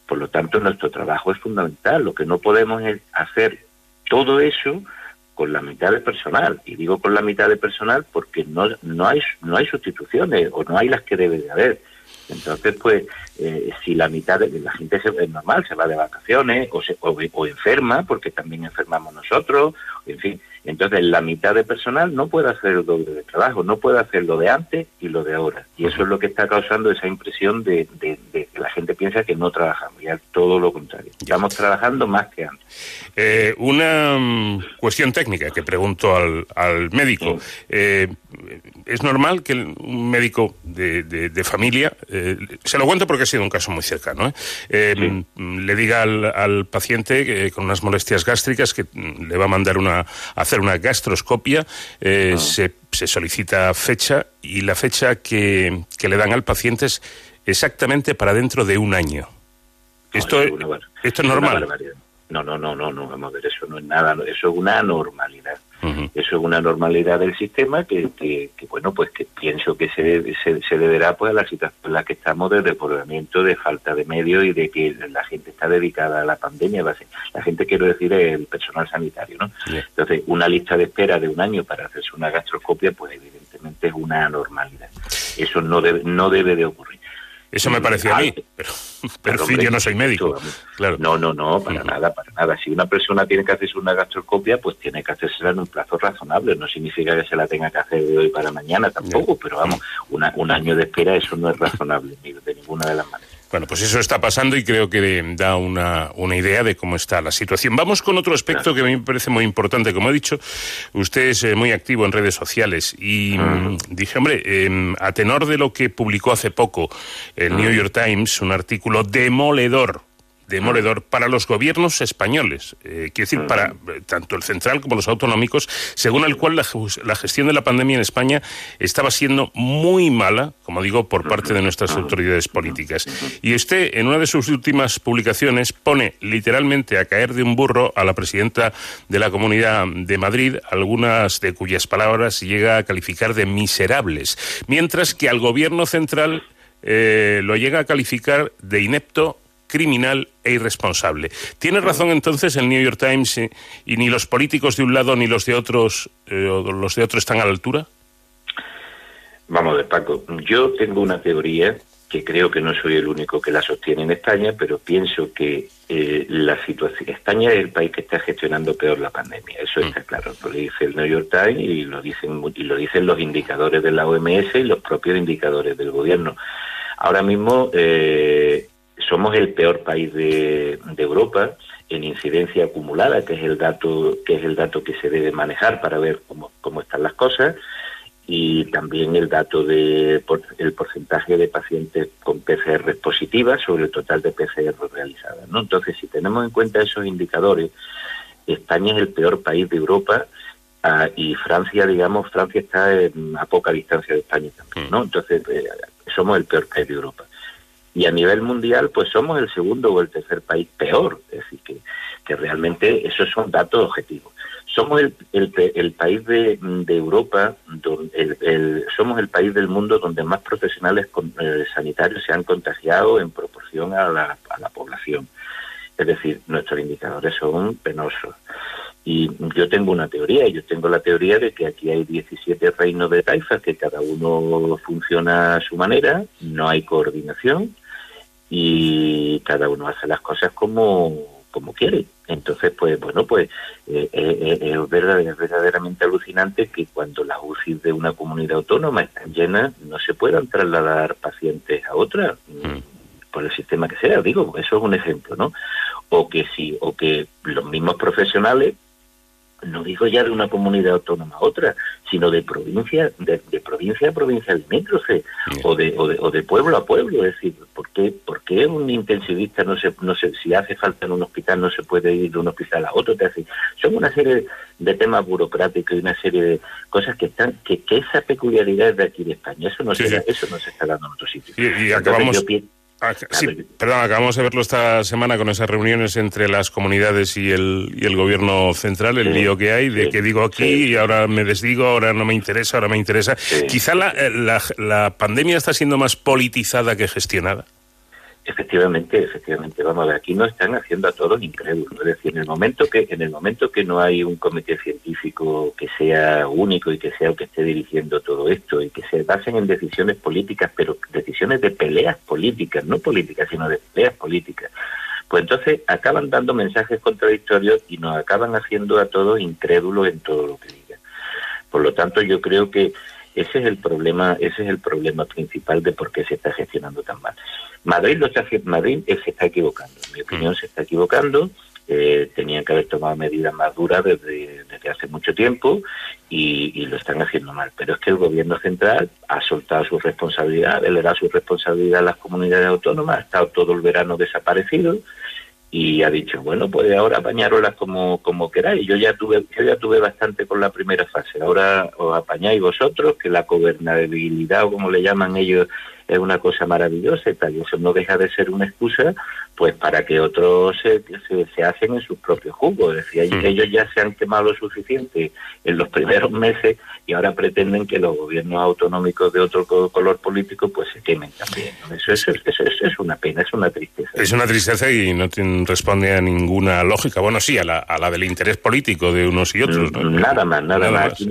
Por lo tanto, nuestro trabajo es fundamental. Lo que no podemos es hacer todo eso con la mitad de personal. Y digo con la mitad de personal porque no, no, hay, no hay sustituciones o no hay las que debe de haber. Entonces, pues, eh, si la mitad de la gente se, es normal, se va de vacaciones o, se, o, o enferma, porque también enfermamos nosotros, en fin. Entonces, la mitad de personal no puede hacer el doble de trabajo, no puede hacer lo de antes y lo de ahora. Y eso es lo que está causando esa impresión de, de- de que la gente piensa que no trabajamos, y es todo lo contrario. Estamos trabajando más que antes. Eh, una mm, cuestión técnica que pregunto al, al médico. Eh, ¿Es normal que un médico de, de- de familia, eh, se lo cuento porque ha sido un caso muy cercano, ¿eh? Eh, mm, le diga al, al paciente que con unas molestias gástricas que mm, le va a mandar una, a hacer una gastroscopia, eh, se, se solicita fecha y la fecha que, que le dan al paciente es exactamente para dentro de un año. Esto, una esto es normal. No, no, no, no, no, vamos a ver, eso no es nada, eso es una Eso es una normalidad del sistema que, que, que, bueno, pues que pienso que se, se, se deberá pues a la situación en la que estamos de desbordamiento, de falta de medios y de que la gente está dedicada a la pandemia. La gente, quiero decir, el personal sanitario, ¿no? Entonces, una lista de espera de un año para hacerse una gastroscopia, pues evidentemente es una anormalidad. Eso no debe, no debe de ocurrir. Eso me pareció a mí, pero, hombre, yo no soy médico. Claro. No, no, no, para nada, para nada. Si una persona tiene que hacerse una gastroscopia, pues tiene que hacérsela en un plazo razonable. No significa que se la tenga que hacer de hoy para mañana tampoco, pero vamos, una, un año de espera eso no es razonable ni de ninguna de las maneras. Bueno, pues eso está pasando y creo que da una, una idea de cómo está la situación. Vamos con otro aspecto que a mí me parece muy importante. Como he dicho, usted es eh, muy activo en redes sociales y mm, dije, hombre, eh, a tenor de lo que publicó hace poco el New York Times, un artículo demoledor demoledor para los gobiernos españoles, eh, quiero decir, para eh, tanto el central como los autonómicos, según el cual la gestión de la pandemia en España estaba siendo muy mala, como digo, por parte de nuestras autoridades políticas. Y usted, en una de sus últimas publicaciones, pone literalmente a caer de un burro a la presidenta de la Comunidad de Madrid, algunas de cuyas palabras llega a calificar de miserables, mientras que al gobierno central eh, lo llega a calificar de inepto criminal e irresponsable. ¿Tiene razón entonces el New York Times eh, y ni los políticos de un lado ni los de otros eh, o los de otros están a la altura? Vamos a ver, Paco, yo tengo una teoría que creo que no soy el único que la sostiene en España, pero pienso que eh, la situación España es el país que está gestionando peor la pandemia, eso está claro, lo dice el New York Times y lo dicen y lo dicen los indicadores de la OMS y los propios indicadores del gobierno. Ahora mismo eh, somos el peor país de, de Europa en incidencia acumulada, que es el dato que es el dato que se debe manejar para ver cómo, cómo están las cosas y también el dato de por- el porcentaje de pacientes con PCR positivas sobre el total de PCR realizadas. ¿no? Entonces, si tenemos en cuenta esos indicadores, España es el peor país de Europa ah, y Francia, digamos, Francia está en- a poca distancia de España también. ¿no? Entonces, eh, somos el peor país de Europa. Y a nivel mundial, pues somos el segundo o el tercer país peor. Es decir, que, realmente esos son datos objetivos. Somos el, el, el país de, de Europa, donde el- somos el país del mundo donde más profesionales con- eh, sanitarios se han contagiado en proporción a la, a la población. Es decir, nuestros indicadores son penosos. Y yo tengo una teoría, yo tengo la teoría de que aquí hay 17 reinos de taifas, que cada uno funciona a su manera, no hay coordinación, y cada uno hace las cosas como, como quiere. Entonces, pues bueno, pues eh, eh, eh, es, verdaderamente alucinante que cuando las UCI de una comunidad autónoma están llenas, no se puedan trasladar pacientes a otra, mm, por el sistema que sea. Digo, eso es un ejemplo, ¿no? O que sí, o que los mismos profesionales no digo ya de una comunidad autónoma a otra, sino de provincia, de, provincia a provincia limítrofe, o de, o, de, o de pueblo a pueblo. Es decir, ¿por qué, ¿por qué un intensivista no se, no se, si hace falta en un hospital, no se puede ir de un hospital a otro? Te son una serie de temas burocráticos y una serie de cosas que están, que, que esa peculiaridad de aquí de España. Eso no, se, eso no se está dando en otros sitios. Y, acabamos... Ah, sí, perdón, acabamos de verlo esta semana con esas reuniones entre las comunidades y el, y el gobierno central, el lío que hay, de que digo aquí y ahora me desdigo, ahora no me interesa, ahora me interesa. Quizá la, la, la pandemia está siendo más politizada que gestionada. Efectivamente, efectivamente, vamos a ver, aquí no están haciendo a todos incrédulos, es decir, en el momento que en el momento que no hay un comité científico que sea único y que sea el que esté dirigiendo todo esto y que se basen en decisiones políticas, pero decisiones de peleas políticas, no políticas, sino de peleas políticas, pues entonces acaban dando mensajes contradictorios y nos acaban haciendo a todos incrédulos en todo lo que digan. Por lo tanto, yo creo que ese es el problema, ese es el problema principal de por qué se está gestionando tan mal. Madrid lo está Madrid se está equivocando, en mi opinión se está equivocando. Eh, tenían que haber tomado medidas más duras desde, desde hace mucho tiempo y, lo están haciendo mal. Pero es que el gobierno central ha soltado su responsabilidad, él le da su responsabilidad a las comunidades autónomas, ha estado todo el verano desaparecido y ha dicho, bueno, pues ahora apañarolas como, como queráis. Yo ya tuve, yo ya tuve bastante con la primera fase, ahora os apañáis vosotros, que la gobernabilidad o como le llaman ellos es una cosa maravillosa y tal, y eso no deja de ser una excusa pues para que otros se, se, hacen en sus propios jugos. Es decir, ellos ya se han quemado lo suficiente en los primeros meses y ahora pretenden que los gobiernos autonómicos de otro color político pues se quemen también. Eso, es, eso, es, una pena, es una tristeza. Es una tristeza y no responde a ninguna lógica. Bueno, sí, a la, a la del interés político de unos y otros. Nada más, nada, más. Aquí,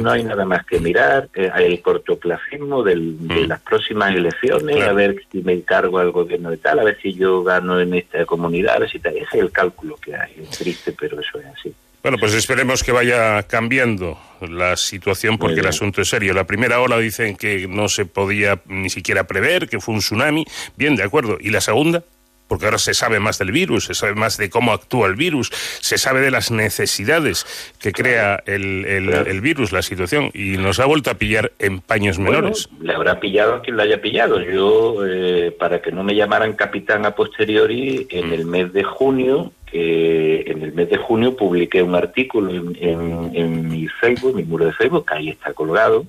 no, hay nada más que mirar eh, el cortoplacismo del, de hmm. las próximas elecciones, a ver si me encargo al gobierno de tal, a ver si yo gano en esta comunidad, a ver si tal. Ese es el cálculo que hay. Es triste, pero eso es así. Bueno, pues esperemos que vaya cambiando la situación porque el asunto es serio. La primera ola dicen que no se podía ni siquiera prever, que fue un tsunami. Bien, de acuerdo. ¿Y la segunda? Porque ahora se sabe más del virus, se sabe más de cómo actúa el virus, se sabe de las necesidades que crea el, el, virus, la situación, y nos ha vuelto a pillar en paños menores. le habrá pillado a quien lo haya pillado. Yo, eh, para que no me llamaran capitán a posteriori, en mm. el mes de junio, que en el mes de junio publiqué un artículo en, en, en mi Facebook, mi muro de Facebook, que ahí está colgado,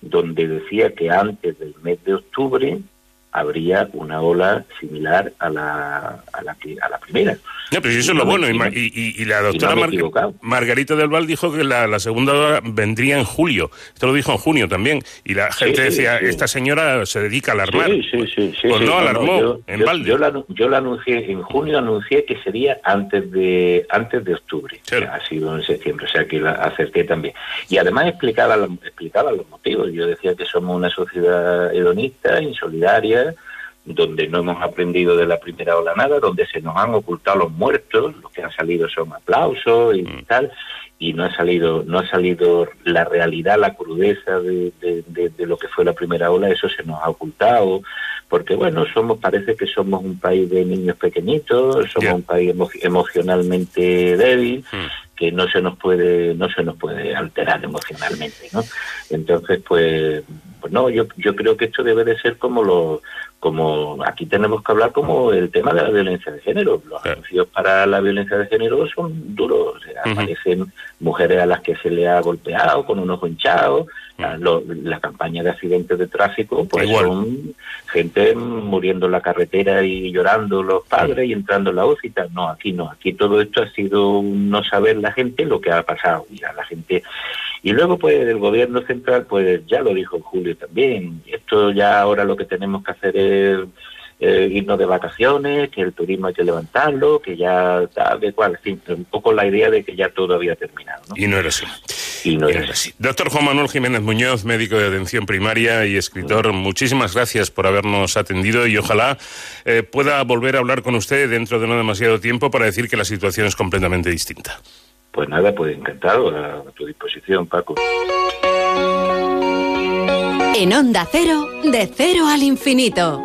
donde decía que antes del mes de octubre habría una ola similar a la, a la, a la primera. No, pero eso es lo bueno. Y, la doctora Margarita del Val dijo que la, segunda ola vendría en julio. Esto lo dijo en junio también. Y la gente decía, esta señora se dedica a alarmar. Sí, sí, sí. pues no, alarmó yo, en balde. Yo, la, yo la anuncié, en junio anuncié que sería antes de antes de octubre. Ha sido en septiembre, o sea que la acerté también. Y además explicaba, explicaba los motivos. Yo decía que somos una sociedad hedonista, insolidaria, donde no hemos aprendido de la primera ola nada, donde se nos han ocultado los muertos, lo que han salido son aplausos y mm. tal, y no ha salido no ha salido la realidad, la crudeza de, de, lo que fue la primera ola, eso se nos ha ocultado, porque bueno, somos parece que somos un país de niños pequeñitos, somos un país emocionalmente débil, mm. que no se nos puede no se nos puede alterar emocionalmente, ¿no? Entonces, pues, pues no, yo yo creo que esto debe de ser como lo como aquí tenemos que hablar como el tema de la violencia de género. Los anuncios para la violencia de género son duros. Aparecen mujeres a las que se le ha golpeado con un ojo hinchado. la, campaña de accidentes de tráfico, pues son gente muriendo en la carretera y llorando los padres y entrando en la UCI. No, aquí no. Aquí todo esto ha sido no saber la gente lo que ha pasado. Mira, la gente y luego, pues, el gobierno central, pues, ya lo dijo Julio también, esto ya ahora lo que tenemos que hacer es eh, irnos de vacaciones, que el turismo hay que levantarlo, que ya está de cual, en fin, un poco la idea de que ya todo había terminado. ¿no? Y no era así. y no es así. Doctor Juan Manuel Jiménez Muñoz, médico de atención primaria y escritor, muchísimas gracias por habernos atendido y ojalá eh, pueda volver a hablar con usted dentro de no demasiado tiempo para decir que la situación es completamente distinta. Pues nada, pues encantado, a, a tu disposición, Paco. En Onda Cero, de cero al infinito.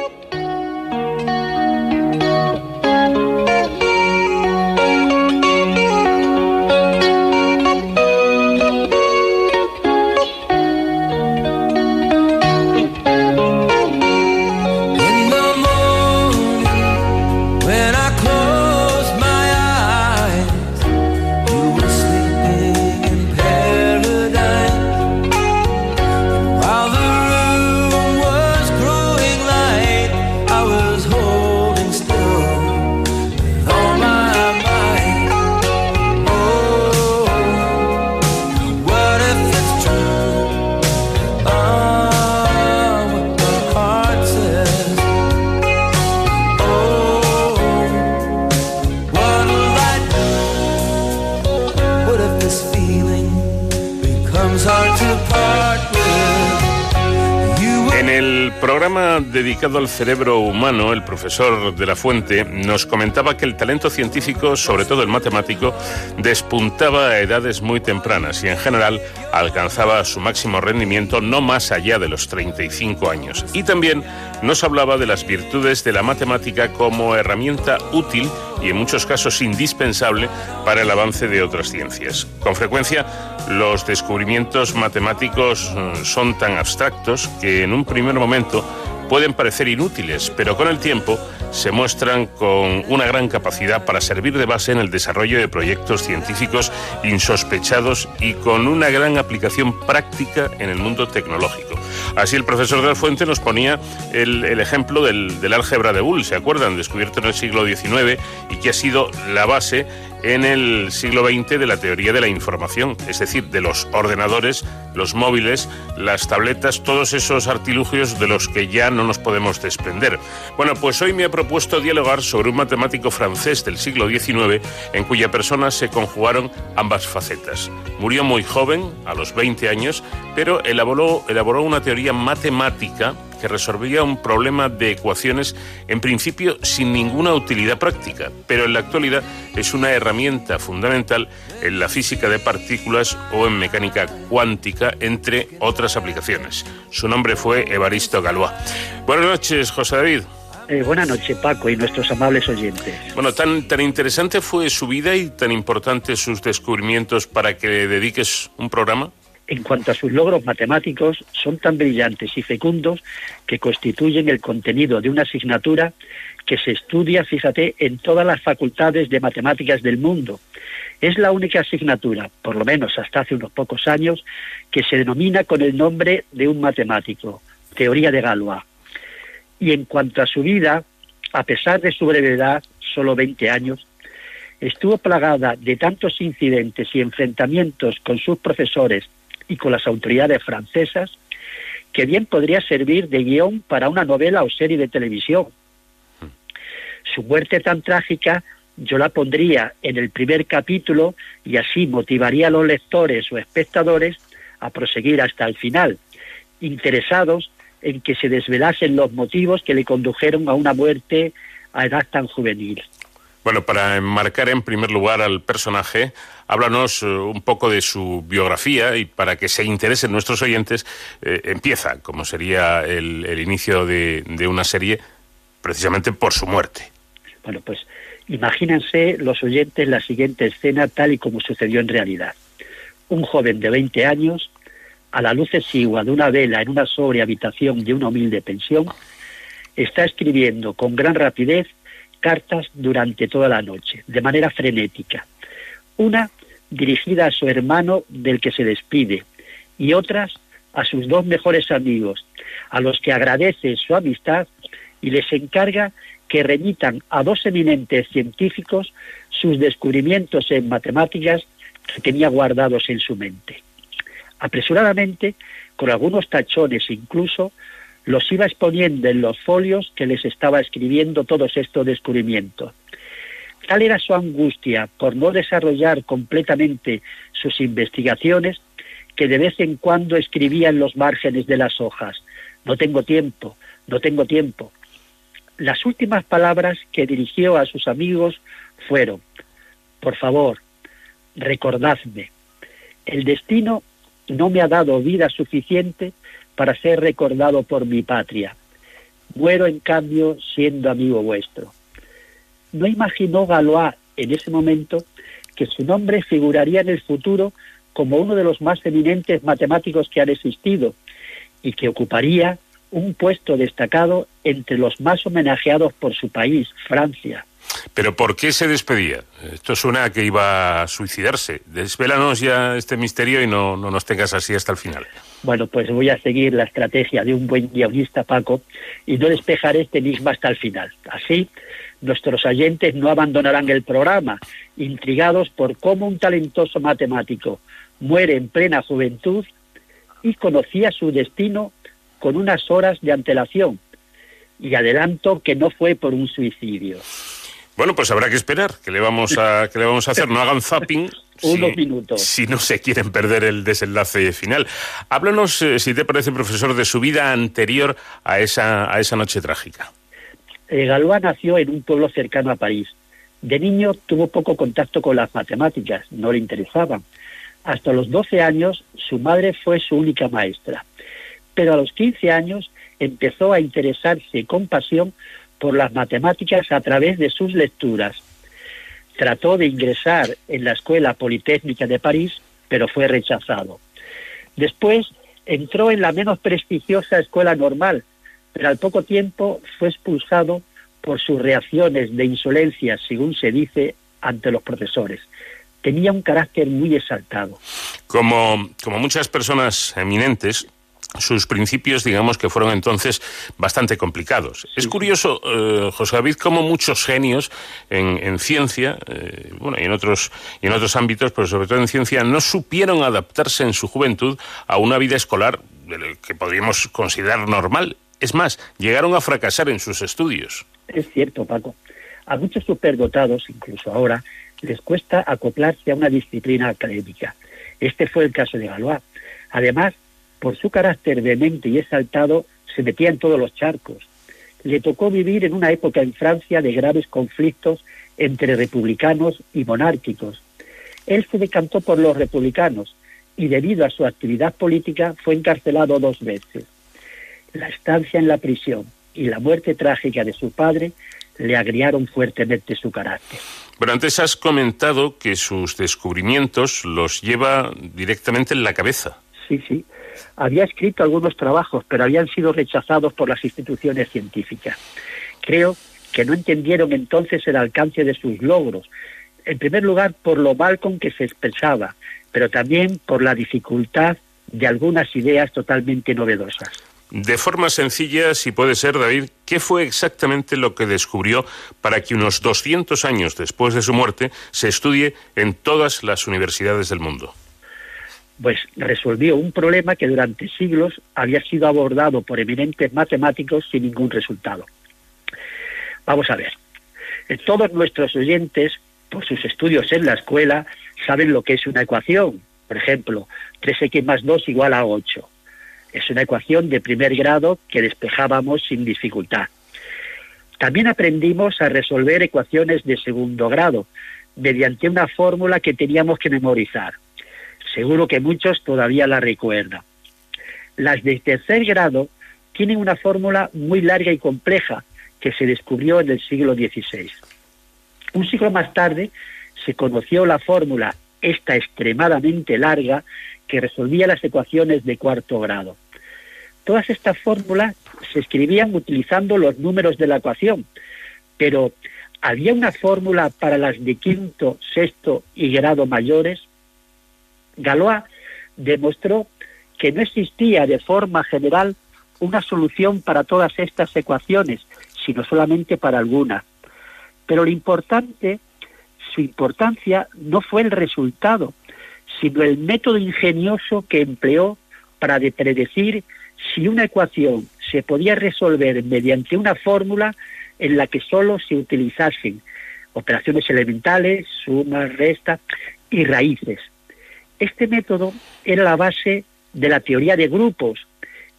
Dedicado al cerebro humano, el profesor de la Fuente nos comentaba que el talento científico, sobre todo el matemático, despuntaba a edades muy tempranas y en general alcanzaba su máximo rendimiento no más allá de los 35 años. Y también nos hablaba de las virtudes de la matemática como herramienta útil y en muchos casos indispensable para el avance de otras ciencias. Con frecuencia, los descubrimientos matemáticos eh, son tan abstractos que en un primer momento pueden parecer inútiles, pero con el tiempo se muestran con una gran capacidad para servir de base en el desarrollo de proyectos científicos insospechados y con una gran aplicación práctica en el mundo tecnológico. Así el profesor de la Fuente nos ponía el, ejemplo del, del álgebra de Boole, ¿se acuerdan? Descubierto en el siglo XIX y que ha sido la base en el siglo XX de la teoría de la información, es decir, de los ordenadores, los móviles, las tabletas, todos esos artilugios de los que ya no nos podemos desprender. Bueno, pues hoy me ha propuesto dialogar sobre un matemático francés del siglo XIX en cuya persona se conjugaron ambas facetas. Murió muy joven, a los 20 años, pero elaboró, elaboró una teoría matemática que resolvía un problema de ecuaciones en principio sin ninguna utilidad práctica, pero en la actualidad es una herramienta fundamental en la física de partículas o en mecánica cuántica, entre otras aplicaciones. Su nombre fue Evaristo Galois. Buenas noches, José David. Eh, buenas noches, Paco, y nuestros amables oyentes. Bueno, tan, tan interesante fue su vida y tan importantes sus descubrimientos para que le dediques un programa. En cuanto a sus logros matemáticos, son tan brillantes y fecundos que constituyen el contenido de una asignatura que se estudia, fíjate, en todas las facultades de matemáticas del mundo. Es la única asignatura, por lo menos hasta hace unos pocos años, que se denomina con el nombre de un matemático, teoría de Galois. Y en cuanto a su vida, a pesar de su brevedad, solo 20 años, estuvo plagada de tantos incidentes y enfrentamientos con sus profesores y con las autoridades francesas, que bien podría servir de guion para una novela o serie de televisión. Su muerte tan trágica yo la pondría en el primer capítulo y así motivaría a los lectores o espectadores a proseguir hasta el final, interesados en que se desvelasen los motivos que le condujeron a una muerte a edad tan juvenil. Bueno, para enmarcar en primer lugar al personaje, háblanos eh, un poco de su biografía y para que se interesen nuestros oyentes, eh, empieza, como sería el, el inicio de, de, una serie, precisamente por su muerte. Bueno, pues imagínense los oyentes la siguiente escena tal y como sucedió en realidad. Un joven de 20 años, a la luz exigua de una vela en una sobria habitación de una humilde pensión, está escribiendo con gran rapidez cartas durante toda la noche, de manera frenética. Una dirigida a su hermano del que se despide y otras a sus dos mejores amigos, a los que agradece su amistad y les encarga que remitan a dos eminentes científicos sus descubrimientos en matemáticas que tenía guardados en su mente. Apresuradamente, con algunos tachones incluso, los iba exponiendo en los folios que les estaba escribiendo todos estos descubrimientos. Tal era su angustia por no desarrollar completamente sus investigaciones que de vez en cuando escribía en los márgenes de las hojas. No tengo tiempo, no tengo tiempo. Las últimas palabras que dirigió a sus amigos fueron, por favor, recordadme, el destino no me ha dado vida suficiente para ser recordado por mi patria. Muero, en cambio, siendo amigo vuestro. No imaginó Galois en ese momento que su nombre figuraría en el futuro como uno de los más eminentes matemáticos que han existido y que ocuparía un puesto destacado entre los más homenajeados por su país, Francia. Pero ¿por qué se despedía? Esto suena a que iba a suicidarse. Desvélanos ya este misterio y no, no nos tengas así hasta el final. Bueno, pues voy a seguir la estrategia de un buen guionista, Paco, y no despejar este enigma hasta el final. Así, nuestros oyentes no abandonarán el programa, intrigados por cómo un talentoso matemático muere en plena juventud y conocía su destino con unas horas de antelación. Y adelanto que no fue por un suicidio. Bueno, pues habrá que esperar. ¿Qué le vamos a, qué le vamos a hacer? No hagan (laughs) zapping. Unos minutos. Si no se quieren perder el desenlace final. Háblanos, eh, si te parece, profesor, de su vida anterior a esa, a esa noche trágica. Eh, Galois nació en un pueblo cercano a París. De niño tuvo poco contacto con las matemáticas, no le interesaban. Hasta los 12 años su madre fue su única maestra. Pero a los 15 años empezó a interesarse con pasión por las matemáticas a través de sus lecturas. Trató de ingresar en la Escuela Politécnica de París, pero fue rechazado. Después entró en la menos prestigiosa Escuela Normal, pero al poco tiempo fue expulsado por sus reacciones de insolencia, según se dice, ante los profesores. Tenía un carácter muy exaltado. Como, como muchas personas eminentes, sus principios, digamos que fueron entonces bastante complicados. es curioso, eh, José David, cómo muchos genios en, ciencia, eh, bueno, y en otros y en otros ámbitos, pero sobre todo en ciencia, no supieron adaptarse en su juventud a una vida escolar que podríamos considerar normal. Es más, llegaron a fracasar en sus estudios. Es cierto, Paco. A muchos superdotados, incluso ahora, les cuesta acoplarse a una disciplina académica. Este fue el caso de Galois. Además, por su carácter vehemente y exaltado, se metía en todos los charcos. Le tocó vivir en una época en Francia de graves conflictos entre republicanos y monárquicos. Él se decantó por los republicanos y debido a su actividad política fue encarcelado dos veces. La estancia en la prisión y la muerte trágica de su padre le agriaron fuertemente su carácter. Pero antes has comentado que sus descubrimientos los lleva directamente en la cabeza. Sí, sí había escrito algunos trabajos, pero habían sido rechazados por las instituciones científicas. Creo que no entendieron entonces el alcance de sus logros, en primer lugar por lo mal con que se expresaba, pero también por la dificultad de algunas ideas totalmente novedosas. De forma sencilla, si puede ser, David, ¿qué fue exactamente lo que descubrió para que unos 200 años después de su muerte se estudie en todas las universidades del mundo? Pues resolvió un problema que durante siglos había sido abordado por eminentes matemáticos sin ningún resultado. Vamos a ver. Eh, todos nuestros oyentes, por sus estudios en la escuela, saben lo que es una ecuación. Por ejemplo, 3x más 2 igual a 8. Es una ecuación de primer grado que despejábamos sin dificultad. También aprendimos a resolver ecuaciones de segundo grado mediante una fórmula que teníamos que memorizar. Seguro que muchos todavía la recuerdan. Las de tercer grado tienen una fórmula muy larga y compleja que se descubrió en el siglo XVI. Un siglo más tarde se conoció la fórmula, esta extremadamente larga, que resolvía las ecuaciones de cuarto grado. Todas estas fórmulas se escribían utilizando los números de la ecuación, pero ¿había una fórmula para las de quinto, sexto y grado mayores? Galois demostró que no existía de forma general una solución para todas estas ecuaciones, sino solamente para algunas. Pero lo importante, su importancia no fue el resultado, sino el método ingenioso que empleó para predecir si una ecuación se podía resolver mediante una fórmula en la que solo se utilizasen operaciones elementales, sumas, restas y raíces. Este método era la base de la teoría de grupos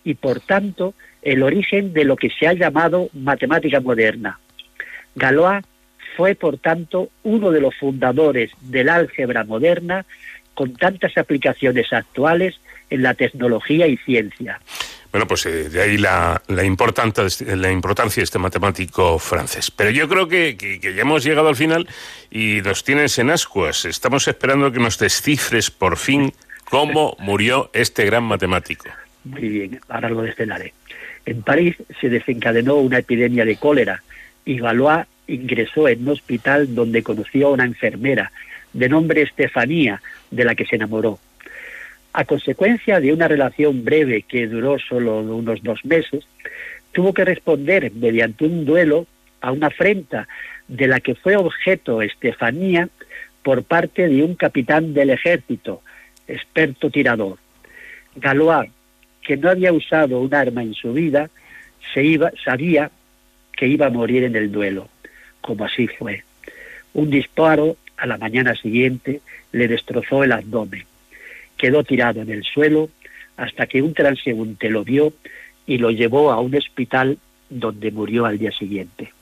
y, por tanto, el origen de lo que se ha llamado matemática moderna. Galois fue, por tanto, uno de los fundadores del álgebra moderna con tantas aplicaciones actuales en la tecnología y ciencia. Bueno, pues eh, de ahí la, la, importancia, la importancia de este matemático francés. Pero yo creo que, que, que, ya hemos llegado al final y nos tienes en ascuas. Estamos esperando que nos descifres por fin cómo murió este gran matemático. Muy bien, ahora lo desvelaré. En París se desencadenó una epidemia de cólera y Galois ingresó en un hospital donde conoció a una enfermera de nombre Estefanía, de la que se enamoró. A consecuencia de una relación breve que duró solo unos dos meses, tuvo que responder mediante un duelo a una afrenta de la que fue objeto Estefanía por parte de un capitán del ejército, experto tirador. Galois, que no había usado un arma en su vida, se iba, sabía que iba a morir en el duelo, como así fue. Un disparo a la mañana siguiente le destrozó el abdomen. Quedó tirado en el suelo hasta que un transeúnte lo vio y lo llevó a un hospital donde murió al día siguiente.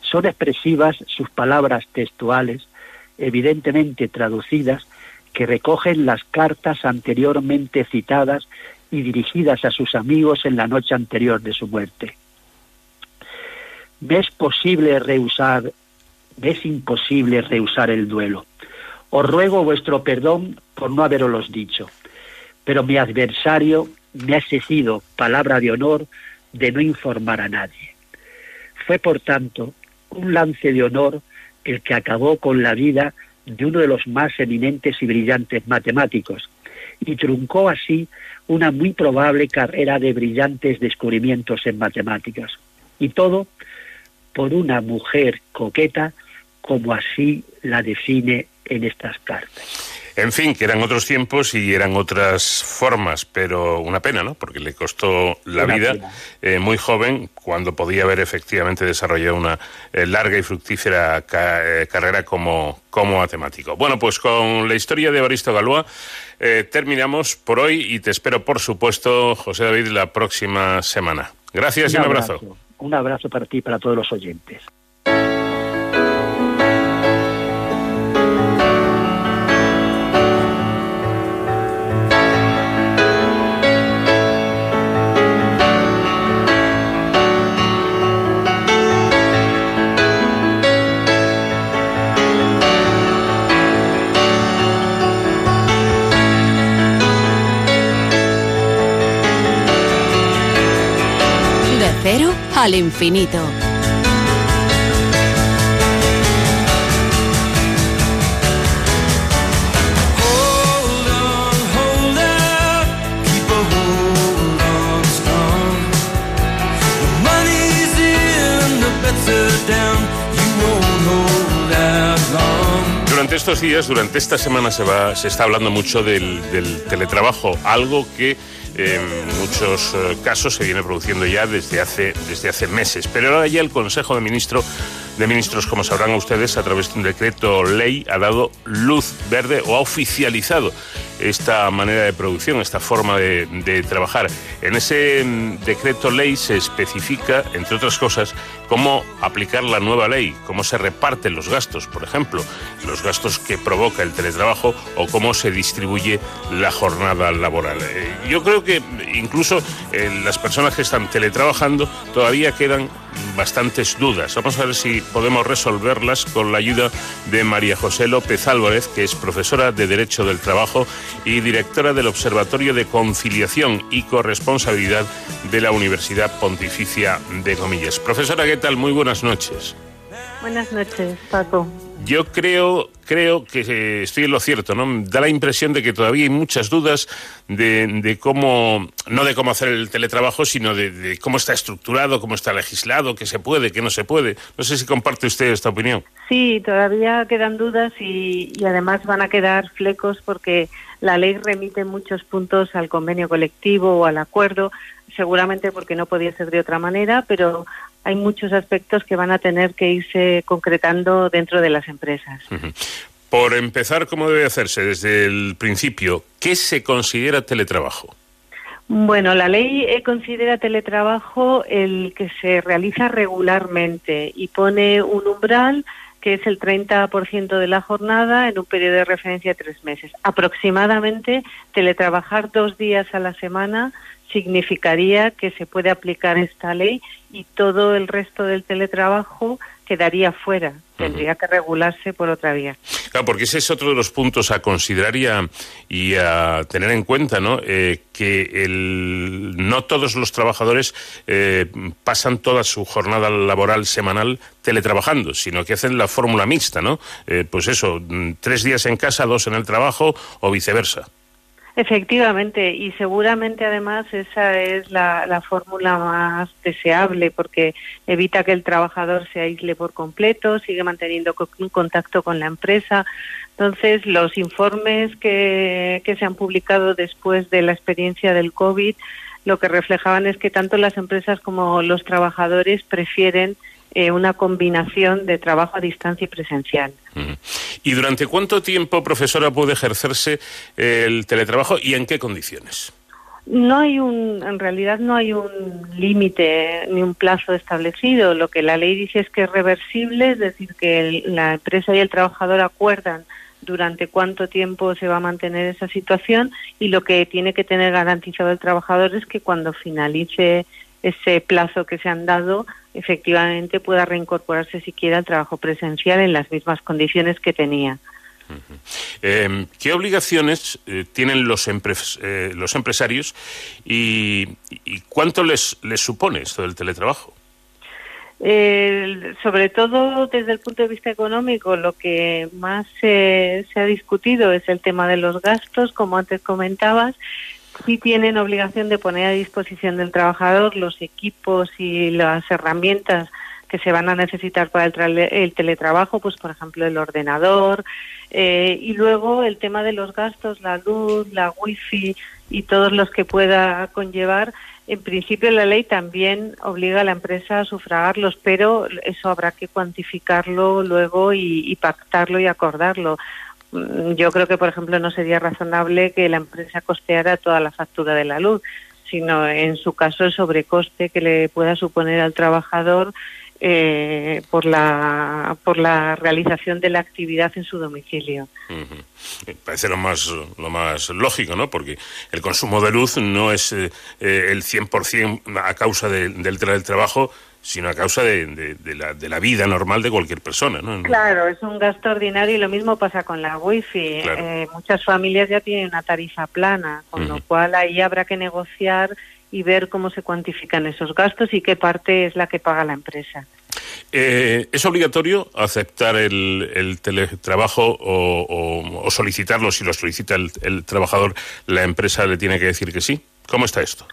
Son expresivas sus palabras textuales, evidentemente traducidas, que recogen las cartas anteriormente citadas y dirigidas a sus amigos en la noche anterior de su muerte. Me es posible rehusar, me es imposible rehusar el duelo. Os ruego vuestro perdón por no haberos dicho, pero mi adversario me ha exigido palabra de honor de no informar a nadie. Fue, por tanto, un lance de honor el que acabó con la vida de uno de los más eminentes y brillantes matemáticos, y truncó así una muy probable carrera de brillantes descubrimientos en matemáticas. Y todo por una mujer coqueta, como así la define en estas cartas. En fin, que eran otros tiempos y eran otras formas, pero una pena, ¿no? Porque le costó la una vida eh, muy joven cuando podía haber efectivamente desarrollado una eh, larga y fructífera ca eh, carrera como, como matemático. Bueno, pues con la historia de Evaristo Galois terminamos por hoy y te espero, por supuesto, José David, la próxima semana. Gracias un y un abrazo. abrazo. Un abrazo para ti y para todos los oyentes. Al infinito. Durante estos días, durante esta semana se va, se está hablando mucho del, del teletrabajo, algo que en muchos eh, casos se viene produciendo ya desde hace, desde hace meses. Pero ahora ya el Consejo de, Ministro, de Ministros, como sabrán ustedes, a través de un decreto ley, ha dado luz verde o ha oficializado esta manera de producción, esta forma de, trabajar. En ese mm, decreto ley se especifica, entre otras cosas, cómo aplicar la nueva ley, cómo se reparten los gastos, por ejemplo, los gastos que provoca el teletrabajo o cómo se distribuye la jornada laboral. Eh, yo creo que incluso eh, las personas que están teletrabajando todavía quedan bastantes dudas. Vamos a ver si podemos resolverlas con la ayuda de María José López Álvarez, que es profesora de Derecho del Trabajo y directora del Observatorio de Conciliación y Corresponsabilidad de la Universidad Pontificia de Comillas. Profesora, ¿qué tal? Muy buenas noches. Buenas noches, Paco. Yo creo, creo que estoy en lo cierto, ¿no? Da la impresión de que todavía hay muchas dudas de, de cómo, no de cómo hacer el teletrabajo, sino de, de, cómo está estructurado, cómo está legislado, qué se puede, qué no se puede. No sé si comparte usted esta opinión. Sí, todavía quedan dudas y, y además van a quedar flecos porque la ley remite muchos puntos al convenio colectivo o al acuerdo, seguramente porque no podía ser de otra manera, pero hay muchos aspectos que van a tener que irse concretando dentro de las empresas. Uh -huh. por empezar, ¿cómo debe hacerse desde el principio? ¿Qué se considera teletrabajo? Bueno, la ley eh, considera teletrabajo el que se realiza regularmente y pone un umbral que es el 30% de la jornada en un periodo de referencia de tres meses. Aproximadamente, teletrabajar dos días a la semana significaría que se puede aplicar esta ley y todo el resto del teletrabajo quedaría fuera. Tendría que regularse por otra vía. Claro, porque ese es otro de los puntos a considerar y a, tener en cuenta, ¿no? Eh, que el, no todos los trabajadores eh, pasan toda su jornada laboral semanal teletrabajando, sino que hacen la fórmula mixta, ¿no? Eh, pues eso, mm, tres días en casa, dos en el trabajo o viceversa. Efectivamente, y seguramente además esa es la, fórmula más deseable porque evita que el trabajador se aísle por completo, sigue manteniendo un contacto con la empresa. Entonces, los informes que, que se han publicado después de la experiencia del COVID lo que reflejaban es que tanto las empresas como los trabajadores prefieren eh, una combinación de trabajo a distancia y presencial. ¿Y durante cuánto tiempo, profesora, puede ejercerse el teletrabajo y en qué condiciones? No hay un, en realidad no hay un límite ni un plazo establecido. Lo que la ley dice es que es reversible, es decir, que la empresa y el trabajador acuerdan durante cuánto tiempo se va a mantener esa situación y lo que tiene que tener garantizado el trabajador es que cuando finalice ese plazo que se han dado, efectivamente pueda reincorporarse siquiera al trabajo presencial en las mismas condiciones que tenía. Em, ¿Qué obligaciones eh, tienen los, eh, los empresarios y, cuánto les, les supone esto del teletrabajo? sobre todo desde el punto de vista económico, lo que más se ha discutido es el tema de los gastos, como antes comentabas, sí tienen obligación de poner a disposición del trabajador los equipos y las herramientas que se van a necesitar para el, teletrabajo, pues por ejemplo el ordenador eh, y luego el tema de los gastos, la luz, la wifi y todos los que pueda conllevar. En principio la ley también obliga a la empresa a sufragarlos, pero eso habrá que cuantificarlo luego y pactarlo y acordarlo. Mm, yo creo que, por ejemplo, no sería razonable que la empresa costeara toda la factura de la luz, sino en su caso el sobrecoste que le pueda suponer al trabajador eh, por la por la realización de la actividad en su domicilio. Parece lo más lo más lógico, ¿no? Porque el consumo de luz no es eh, eh el 100% a causa del, del trabajo, sino a causa de, la, de, la, vida normal de cualquier persona. ¿no? Claro, es un gasto ordinario y lo mismo pasa con la wifi. Eh, muchas familias ya tienen una tarifa plana, con lo cual ahí habrá que negociar y ver cómo se cuantifican esos gastos y qué parte es la que paga la empresa. Eh, ¿Es obligatorio aceptar el, el teletrabajo o, o, solicitarlo? Si lo solicita el trabajador, ¿la empresa le tiene que decir que sí? ¿Cómo está esto?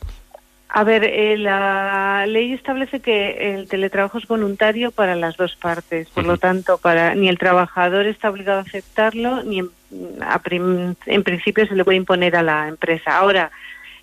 A ver, eh, la ley establece que el teletrabajo es voluntario para las dos partes, por lo tanto, para ni el trabajador está obligado a aceptarlo, ni en, principio se le puede imponer a la empresa. Ahora,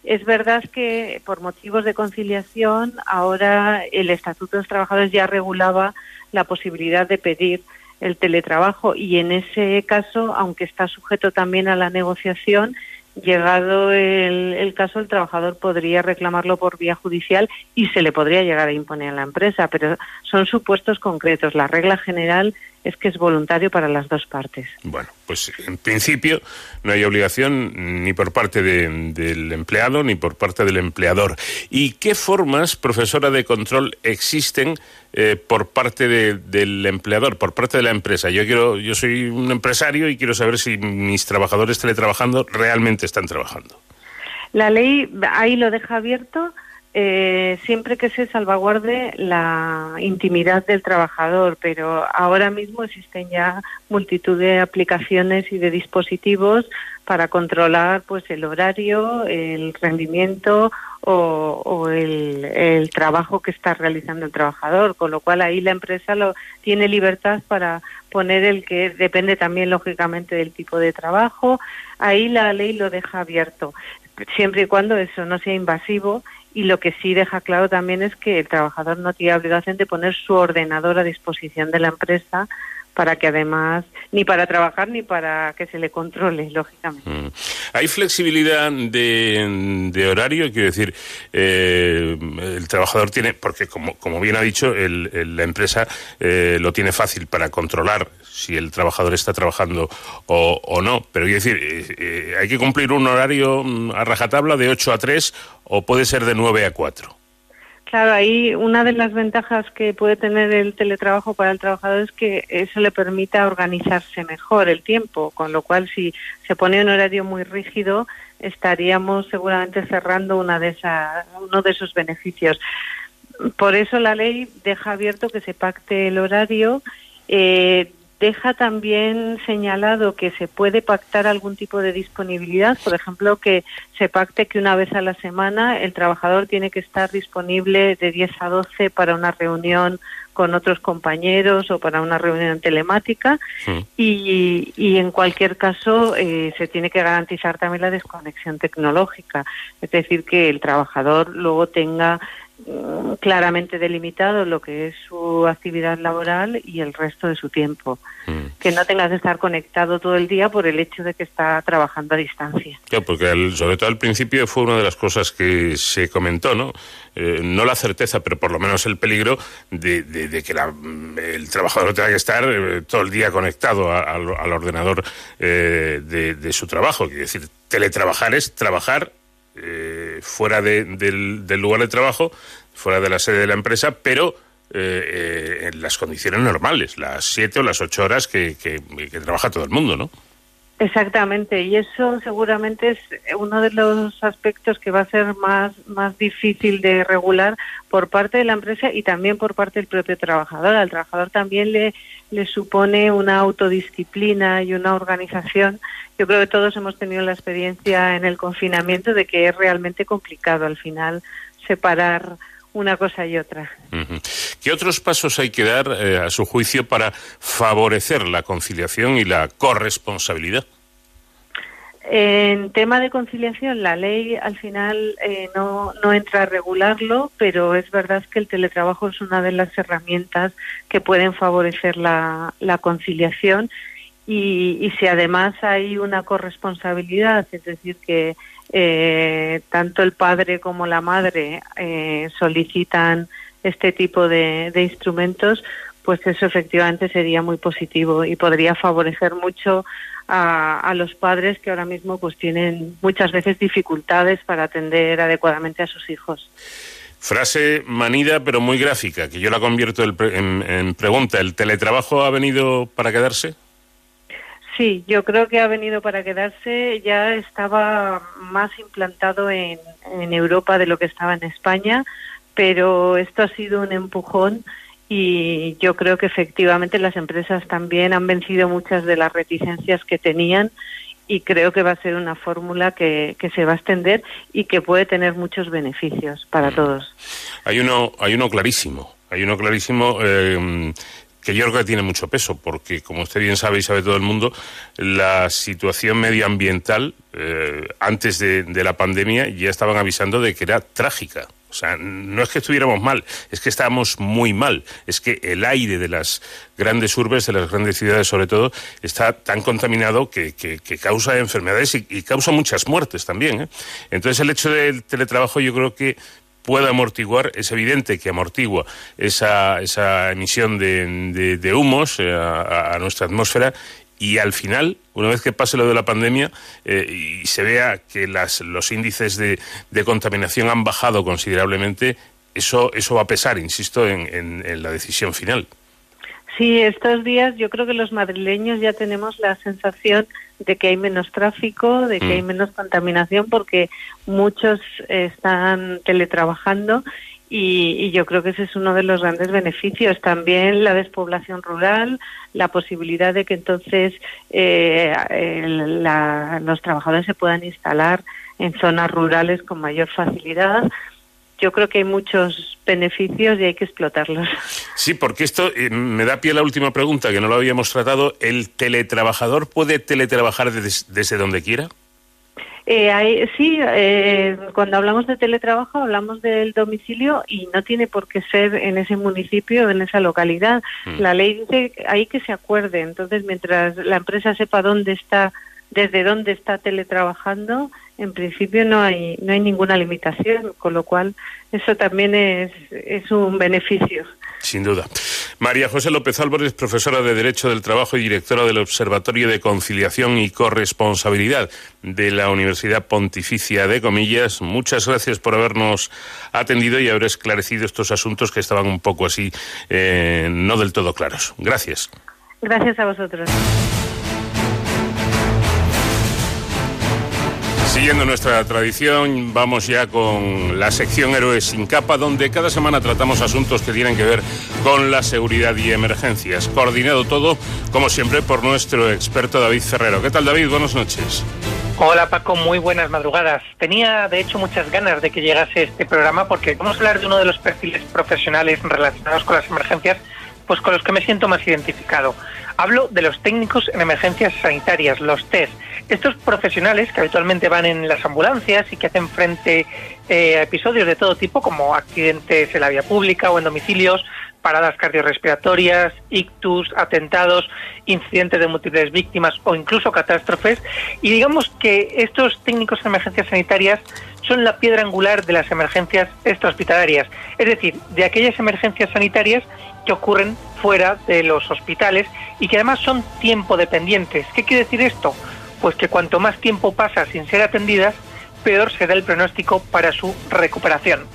es verdad que por motivos de conciliación, ahora el Estatuto de los Trabajadores ya regulaba la posibilidad de pedir el teletrabajo y en ese caso, aunque está sujeto también a la negociación, llegado el, caso, el trabajador podría reclamarlo por vía judicial y se le podría llegar a imponer a la empresa, pero son supuestos concretos. La regla general es que es voluntario para las dos partes. Bueno, pues en principio no hay obligación ni por parte del empleado ni por parte del empleador. ¿Y qué formas, profesora de control, existen eh, por parte del empleador, por parte de la empresa? Yo quiero, yo soy un empresario y quiero saber si mis trabajadores teletrabajando realmente están trabajando. La ley ahí lo deja abierto eh, siempre que se salvaguarde la intimidad del trabajador, pero ahora mismo existen ya multitud de aplicaciones y de dispositivos para controlar pues el horario, el rendimiento o, el, el, trabajo que está realizando el trabajador, con lo cual ahí la empresa lo tiene libertad para poner el que depende también lógicamente del tipo de trabajo. Ahí la ley lo deja abierto, siempre y cuando eso no sea invasivo y lo que sí deja claro también es que el trabajador no tiene obligación de poner su ordenador a disposición de la empresa para que además ni para trabajar ni para que se le controle, lógicamente. Mm. ¿Hay flexibilidad de, de horario? Quiero decir, eh, el trabajador tiene, porque como, como bien ha dicho, el, la empresa eh, lo tiene fácil para controlar si el trabajador está trabajando o, o no. Pero quiero decir, eh, eh, ¿hay que cumplir un horario mm, a rajatabla de 8 a 3 o puede ser de 9 a 4? Claro, ahí una de las ventajas que puede tener el teletrabajo para el trabajador es que eso le permita organizarse mejor el tiempo, con lo cual si se pone un horario muy rígido estaríamos seguramente cerrando una de esas, uno de esos beneficios. Por eso la ley deja abierto que se pacte el horario. eh, deja también señalado que se puede pactar algún tipo de disponibilidad, por ejemplo, que se pacte que una vez a la semana el trabajador tiene que estar disponible de 10 a 12 para una reunión con otros compañeros o para una reunión telemática y, y en cualquier caso eh, se tiene que garantizar también la desconexión tecnológica, es decir, que el trabajador luego tenga claramente delimitado lo que es su actividad laboral y el resto de su tiempo. Que no tengas que estar conectado todo el día por el hecho de que está trabajando a distancia. Claro, porque al- sobre todo al principio fue una de las cosas que se comentó, ¿no? Eh, no la certeza, pero por lo menos el peligro de, de- de que la- el trabajador tenga que estar eh, todo el día conectado a- al, al ordenador eh, de, de su trabajo. Quiere decir, teletrabajar es trabajar eh, fuera de- del, del lugar de trabajo, fuera de la sede de la empresa, pero eh, eh, en las condiciones normales, las siete o las ocho horas que, que- que trabaja todo el mundo, ¿no? Exactamente, y eso seguramente es uno de los aspectos que va a ser más, más difícil de regular por parte de la empresa y también por parte del propio trabajador. Al trabajador también le, le supone una autodisciplina y una organización. Yo creo que todos hemos tenido la experiencia en el confinamiento de que es realmente complicado al final separar una cosa y otra. ¿Qué otros pasos hay que dar, eh, a su juicio, para favorecer la conciliación y la corresponsabilidad? En tema de conciliación, la ley al final eh, no, no entra a regularlo, pero es verdad que el teletrabajo es una de las herramientas que pueden favorecer la, la conciliación y, y si además hay una corresponsabilidad, es decir, que eh, tanto el padre como la madre eh, solicitan este tipo de, instrumentos, pues eso efectivamente sería muy positivo y podría favorecer mucho a, a los padres que ahora mismo pues tienen muchas veces dificultades para atender adecuadamente a sus hijos. Frase manida pero muy gráfica, que yo la convierto en pregunta. ¿El teletrabajo ha venido para quedarse? Sí, yo creo que ha venido para quedarse. Ya estaba más implantado en, en Europa de lo que estaba en España, pero esto ha sido un empujón y yo creo que efectivamente las empresas también han vencido muchas de las reticencias que tenían y creo que va a ser una fórmula que, que se va a extender y que puede tener muchos beneficios para todos. Hay uno, hay uno clarísimo, hay uno clarísimo eh, que yo creo que tiene mucho peso, porque como usted bien sabe y sabe todo el mundo, la situación medioambiental eh, antes de, la pandemia ya estaban avisando de que era trágica. O sea, no es que estuviéramos mal, es que estábamos muy mal. Es que el aire de las grandes urbes, de las grandes ciudades sobre todo, está tan contaminado que, que- causa enfermedades y, y causa muchas muertes también. ¿eh? Entonces el hecho del teletrabajo yo creo que puede amortiguar, es evidente que amortigua esa, esa emisión de, humos eh, a, a nuestra atmósfera y al final, una vez que pase lo de la pandemia eh, y se vea que las, los índices de, de contaminación han bajado considerablemente, eso, eso va a pesar, insisto, en, en- en la decisión final. Sí, estos días yo creo que los madrileños ya tenemos la sensación de que hay menos tráfico, de que Mm. hay menos contaminación, porque muchos están teletrabajando y, y yo creo que ese es uno de los grandes beneficios. También la despoblación rural, la posibilidad de que entonces eh, el- la- los trabajadores se puedan instalar en zonas rurales con mayor facilidad. Yo creo que hay muchos beneficios y hay que explotarlos. Sí, porque esto eh, me da pie a la última pregunta, que no lo habíamos tratado. ¿El teletrabajador puede teletrabajar des- desde donde quiera? Eh, hay- sí, eh, cuando hablamos de teletrabajo hablamos del domicilio y no tiene por qué ser en ese municipio en esa localidad. Mm. La ley dice ahí que se acuerde. Entonces, mientras la empresa sepa dónde está, desde dónde está teletrabajando, en principio no hay no hay ninguna limitación, con lo cual eso también es, es un beneficio. Sin duda. María José López Álvarez, profesora de Derecho del Trabajo y directora del Observatorio de Conciliación y Corresponsabilidad de la Universidad Pontificia de Comillas. Muchas gracias por habernos atendido y haber esclarecido estos asuntos que estaban un poco así, eh, no del todo claros. Gracias. Gracias a vosotros. Siguiendo nuestra tradición, vamos ya con la sección Héroes sin capa, donde cada semana tratamos asuntos que tienen que ver con la seguridad y emergencias. Coordinado todo, como siempre, por nuestro experto David Ferrero. ¿Qué tal, David? Buenas noches. Hola Paco, muy buenas madrugadas. Tenía de hecho muchas ganas de que llegase este programa porque vamos a hablar de uno de los perfiles profesionales relacionados con las emergencias, pues con los que me siento más identificado. Hablo de los técnicos en emergencias sanitarias, los TES. Estos profesionales que habitualmente van en las ambulancias y que hacen frente eh, a episodios de todo tipo, como accidentes en la vía pública o en domicilios, paradas cardiorrespiratorias, ictus, atentados, incidentes de múltiples víctimas o incluso catástrofes. Y digamos que estos técnicos en emergencias sanitarias son la piedra angular de las emergencias extrahospitalarias, es decir, de aquellas emergencias sanitarias que ocurren fuera de los hospitales y que además son tiempo dependientes. ¿Qué quiere decir esto? Pues que cuanto más tiempo pasa sin ser atendidas, peor será el pronóstico para su recuperación.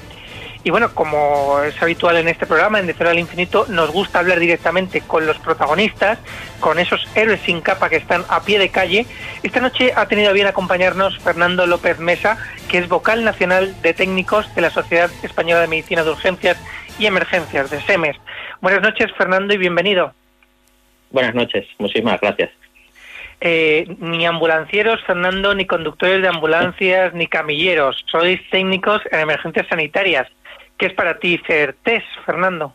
Y bueno, como es habitual en este programa, en De Cero al Infinito, nos gusta hablar directamente con los protagonistas, con esos héroes sin capa que están a pie de calle. Esta noche ha tenido bien acompañarnos Fernando López Mesa, que es vocal nacional de técnicos de la Sociedad Española de Medicina de Urgencias y Emergencias, de SEMES. Buenas noches, Fernando, y bienvenido. Buenas noches, muchísimas gracias. Eh, ni ambulancieros, Fernando, ni conductores de ambulancias, ni camilleros. Sois técnicos en emergencias sanitarias. ¿Qué es para ti ser Fernando?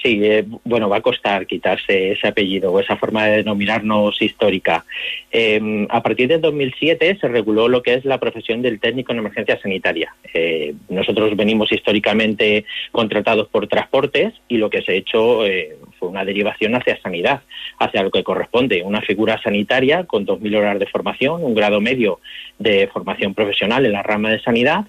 Sí, eh, bueno, va a costar quitarse ese apellido o esa forma de denominarnos histórica. Eh, a partir del 2007 se reguló lo que es la profesión del técnico en emergencia sanitaria. Eh, nosotros venimos históricamente contratados por transportes y lo que se ha hecho eh, fue una derivación hacia sanidad, hacia lo que corresponde, una figura sanitaria con 2.000 horas de formación, un grado medio de formación profesional en la rama de sanidad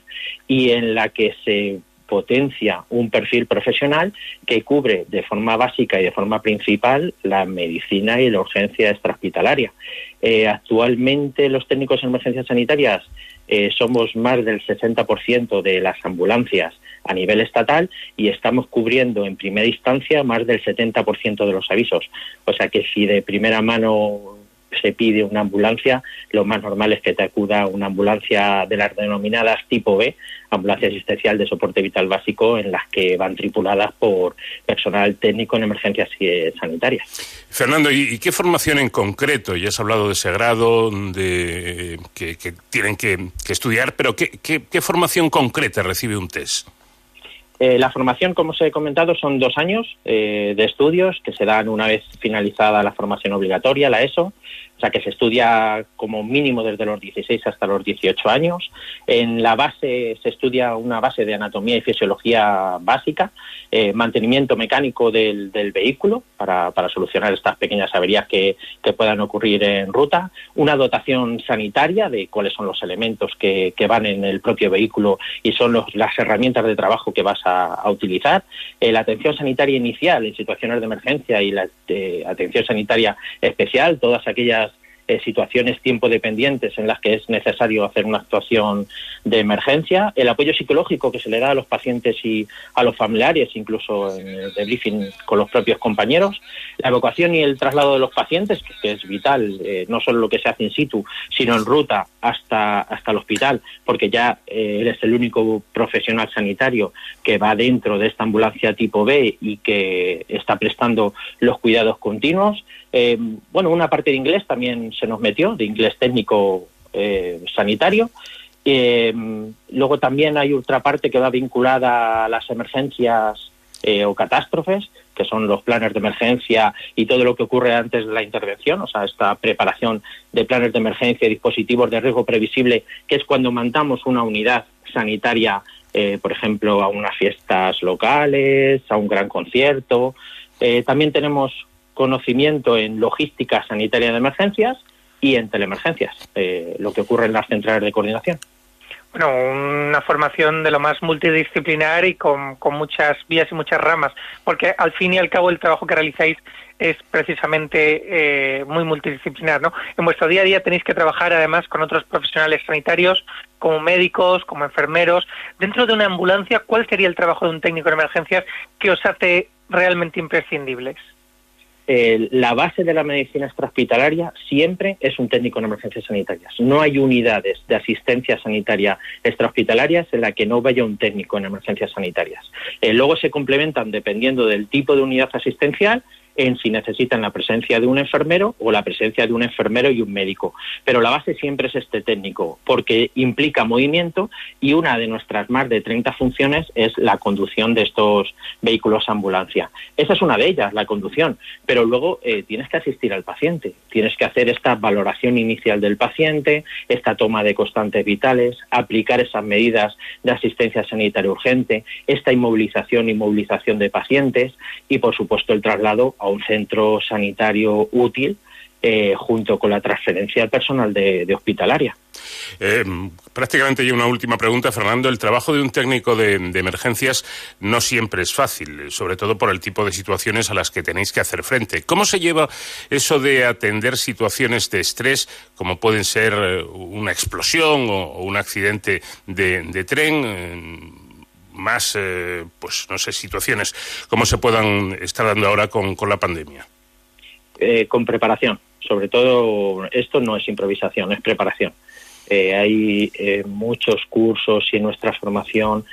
y en la que se potencia un perfil profesional que cubre de forma básica y de forma principal la medicina y la urgencia extrahospitalaria. Eh, actualmente los técnicos en emergencias sanitarias eh, somos más del 60% de las ambulancias a nivel estatal y estamos cubriendo en primera instancia más del 70% de los avisos. O sea que si de primera mano se pide una ambulancia, lo más normal es que te acuda una ambulancia de las denominadas tipo B, ambulancia asistencial de soporte vital básico, en las que van tripuladas por personal técnico en emergencias eh, sanitarias. Fernando, ¿y, y qué formación en concreto? Ya has hablado de ese grado de, que, que tienen que, que estudiar, pero ¿qué, qué, qué formación concreta recibe un test? Eh, la formación, como os he comentado, son dos años eh, de estudios que se dan una vez finalizada la formación obligatoria, la ESO, o sea que se estudia como mínimo desde los 16 hasta los 18 años. En la base se estudia una base de anatomía y fisiología básica, eh, mantenimiento mecánico del, vehículo para, para, solucionar estas pequeñas averías que, que, puedan ocurrir en ruta, una dotación sanitaria de cuáles son los elementos que, que van en el propio vehículo y son los, las herramientas de trabajo que vas a, a utilizar, eh, la atención sanitaria inicial en situaciones de emergencia y la eh, atención sanitaria especial, todas aquellas eh, situaciones tiempo dependientes en las que es necesario hacer una actuación de emergencia, el apoyo psicológico que se le da a los pacientes y a los familiares, incluso en el debriefing con los propios compañeros, la evacuación y el traslado de los pacientes, que es vital, eh, no solo lo que se hace in situ, sino en ruta hasta, hasta el hospital, porque ya eh, eres el único profesional sanitario que va dentro de esta ambulancia tipo B y que está prestando los cuidados continuos. Eh, bueno, una parte de inglés también se nos metió, de inglés técnico eh, sanitario. Eh, luego también hay otra parte que va vinculada a las emergencias eh, o catástrofes, que son los planes de emergencia y todo lo que ocurre antes de la intervención, o sea, esta preparación de planes de emergencia y dispositivos de riesgo previsible, que es cuando mandamos una unidad sanitaria, eh, por ejemplo, a unas fiestas locales, a un gran concierto. Eh, también tenemos conocimiento en logística sanitaria de emergencias y en teleemergencias, eh, lo que ocurre en las centrales de coordinación. Bueno, una formación de lo más multidisciplinar y con, muchas vías y muchas ramas, porque al fin y al cabo el trabajo que realizáis es precisamente eh, muy multidisciplinar, ¿no? En vuestro día a día tenéis que trabajar además con otros profesionales sanitarios, como médicos, como enfermeros. Dentro de una ambulancia, ¿cuál sería el trabajo de un técnico en emergencias que os hace realmente imprescindibles? La base de la medicina extrahospitalaria siempre es un técnico en emergencias sanitarias. No hay unidades de asistencia sanitaria extrahospitalarias en la que no vaya un técnico en emergencias sanitarias. Eh, luego se complementan dependiendo del tipo de unidad asistencial en si necesitan la presencia de un enfermero o la presencia de un enfermero y un médico. Pero la base siempre es este técnico, porque implica movimiento y una de nuestras más de 30 funciones es la conducción de estos vehículos ambulancia. Esa es una de ellas, la conducción, pero luego eh, tienes que asistir al paciente, tienes que hacer esta valoración inicial del paciente, esta toma de constantes vitales, aplicar esas medidas de asistencia sanitaria urgente, esta inmovilización y movilización de pacientes y, por supuesto, el traslado a un centro sanitario útil eh, junto con la transferencia al personal de, hospitalaria. Eh, prácticamente ya una última pregunta, Fernando. El trabajo de un técnico de, emergencias no siempre es fácil, sobre todo por el tipo de situaciones a las que tenéis que hacer frente. ¿Cómo se lleva eso de atender situaciones de estrés, como pueden ser eh, una explosión o, un accidente de, de tren? Más, eh, pues no sé, situaciones como se puedan estar dando ahora con, con la pandemia? Eh, con preparación. Sobre todo, esto no es improvisación, es preparación. Eh, hay eh, muchos cursos y en nuestra formación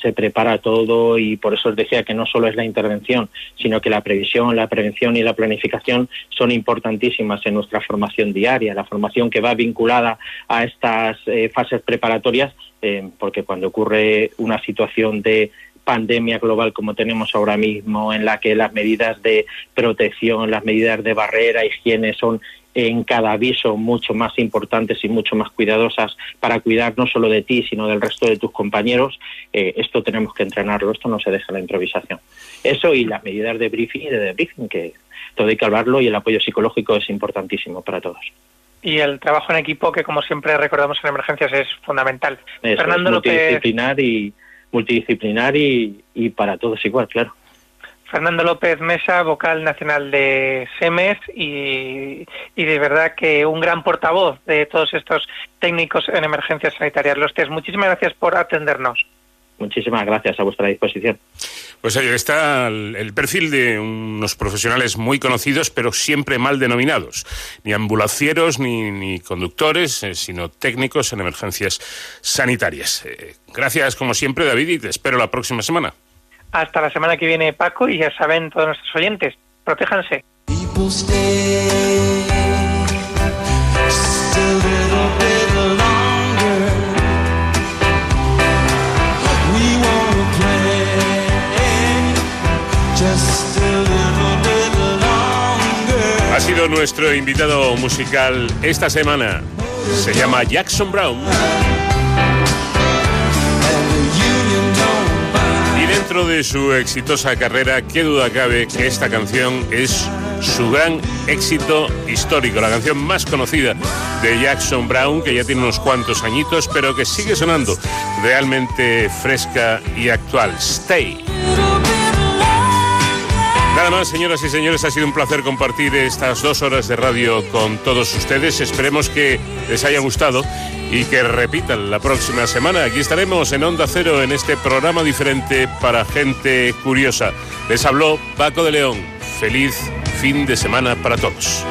se prepara todo y por eso os decía que no solo es la intervención, sino que la previsión, la prevención y la planificación son importantísimas en nuestra formación diaria, la formación que va vinculada a estas fases preparatorias, eh, porque cuando ocurre una situación de pandemia global como tenemos ahora mismo, en la que las medidas de protección, las medidas de barrera, higiene son en cada aviso mucho más importantes y mucho más cuidadosas para cuidar no solo de ti, sino del resto de tus compañeros, eh, esto tenemos que entrenarlo, esto no se deja la improvisación. Eso y las medidas de briefing y de debriefing, que todo hay que hablarlo y el apoyo psicológico es importantísimo para todos. Y el trabajo en equipo, que como siempre recordamos en emergencias, es fundamental. Eso, Fernando es López, multidisciplinar y multidisciplinar y, y para todos igual, claro. Fernando López Mesa, vocal nacional de SEMES y, y, de verdad que un gran portavoz de todos estos técnicos en emergencias sanitarias. Los tres, muchísimas gracias por atendernos. Muchísimas gracias a vuestra disposición. Pues ahí está el, el, perfil de unos profesionales muy conocidos, pero siempre mal denominados. Ni ambulancieros ni, ni conductores, eh, sino técnicos en emergencias sanitarias. Eh, gracias, como siempre, David, y te espero la próxima semana. Hasta la semana que viene, Paco, y ya saben todos nuestros oyentes, protéjanse. Ha sido nuestro invitado musical esta semana. Se llama Jackson Brown. dentro de su exitosa carrera, qué duda cabe que esta canción es su gran éxito histórico, la canción más conocida de Jackson Brown, que ya tiene unos cuantos añitos, pero que sigue sonando realmente fresca y actual. Stay. Nada más, señoras y señores, ha sido un placer compartir estas dos horas de radio con todos ustedes. Esperemos que les haya gustado y que repitan la próxima semana. Aquí estaremos en Onda Cero en este programa diferente para gente curiosa. Les habló Paco de León. Feliz fin de semana para todos.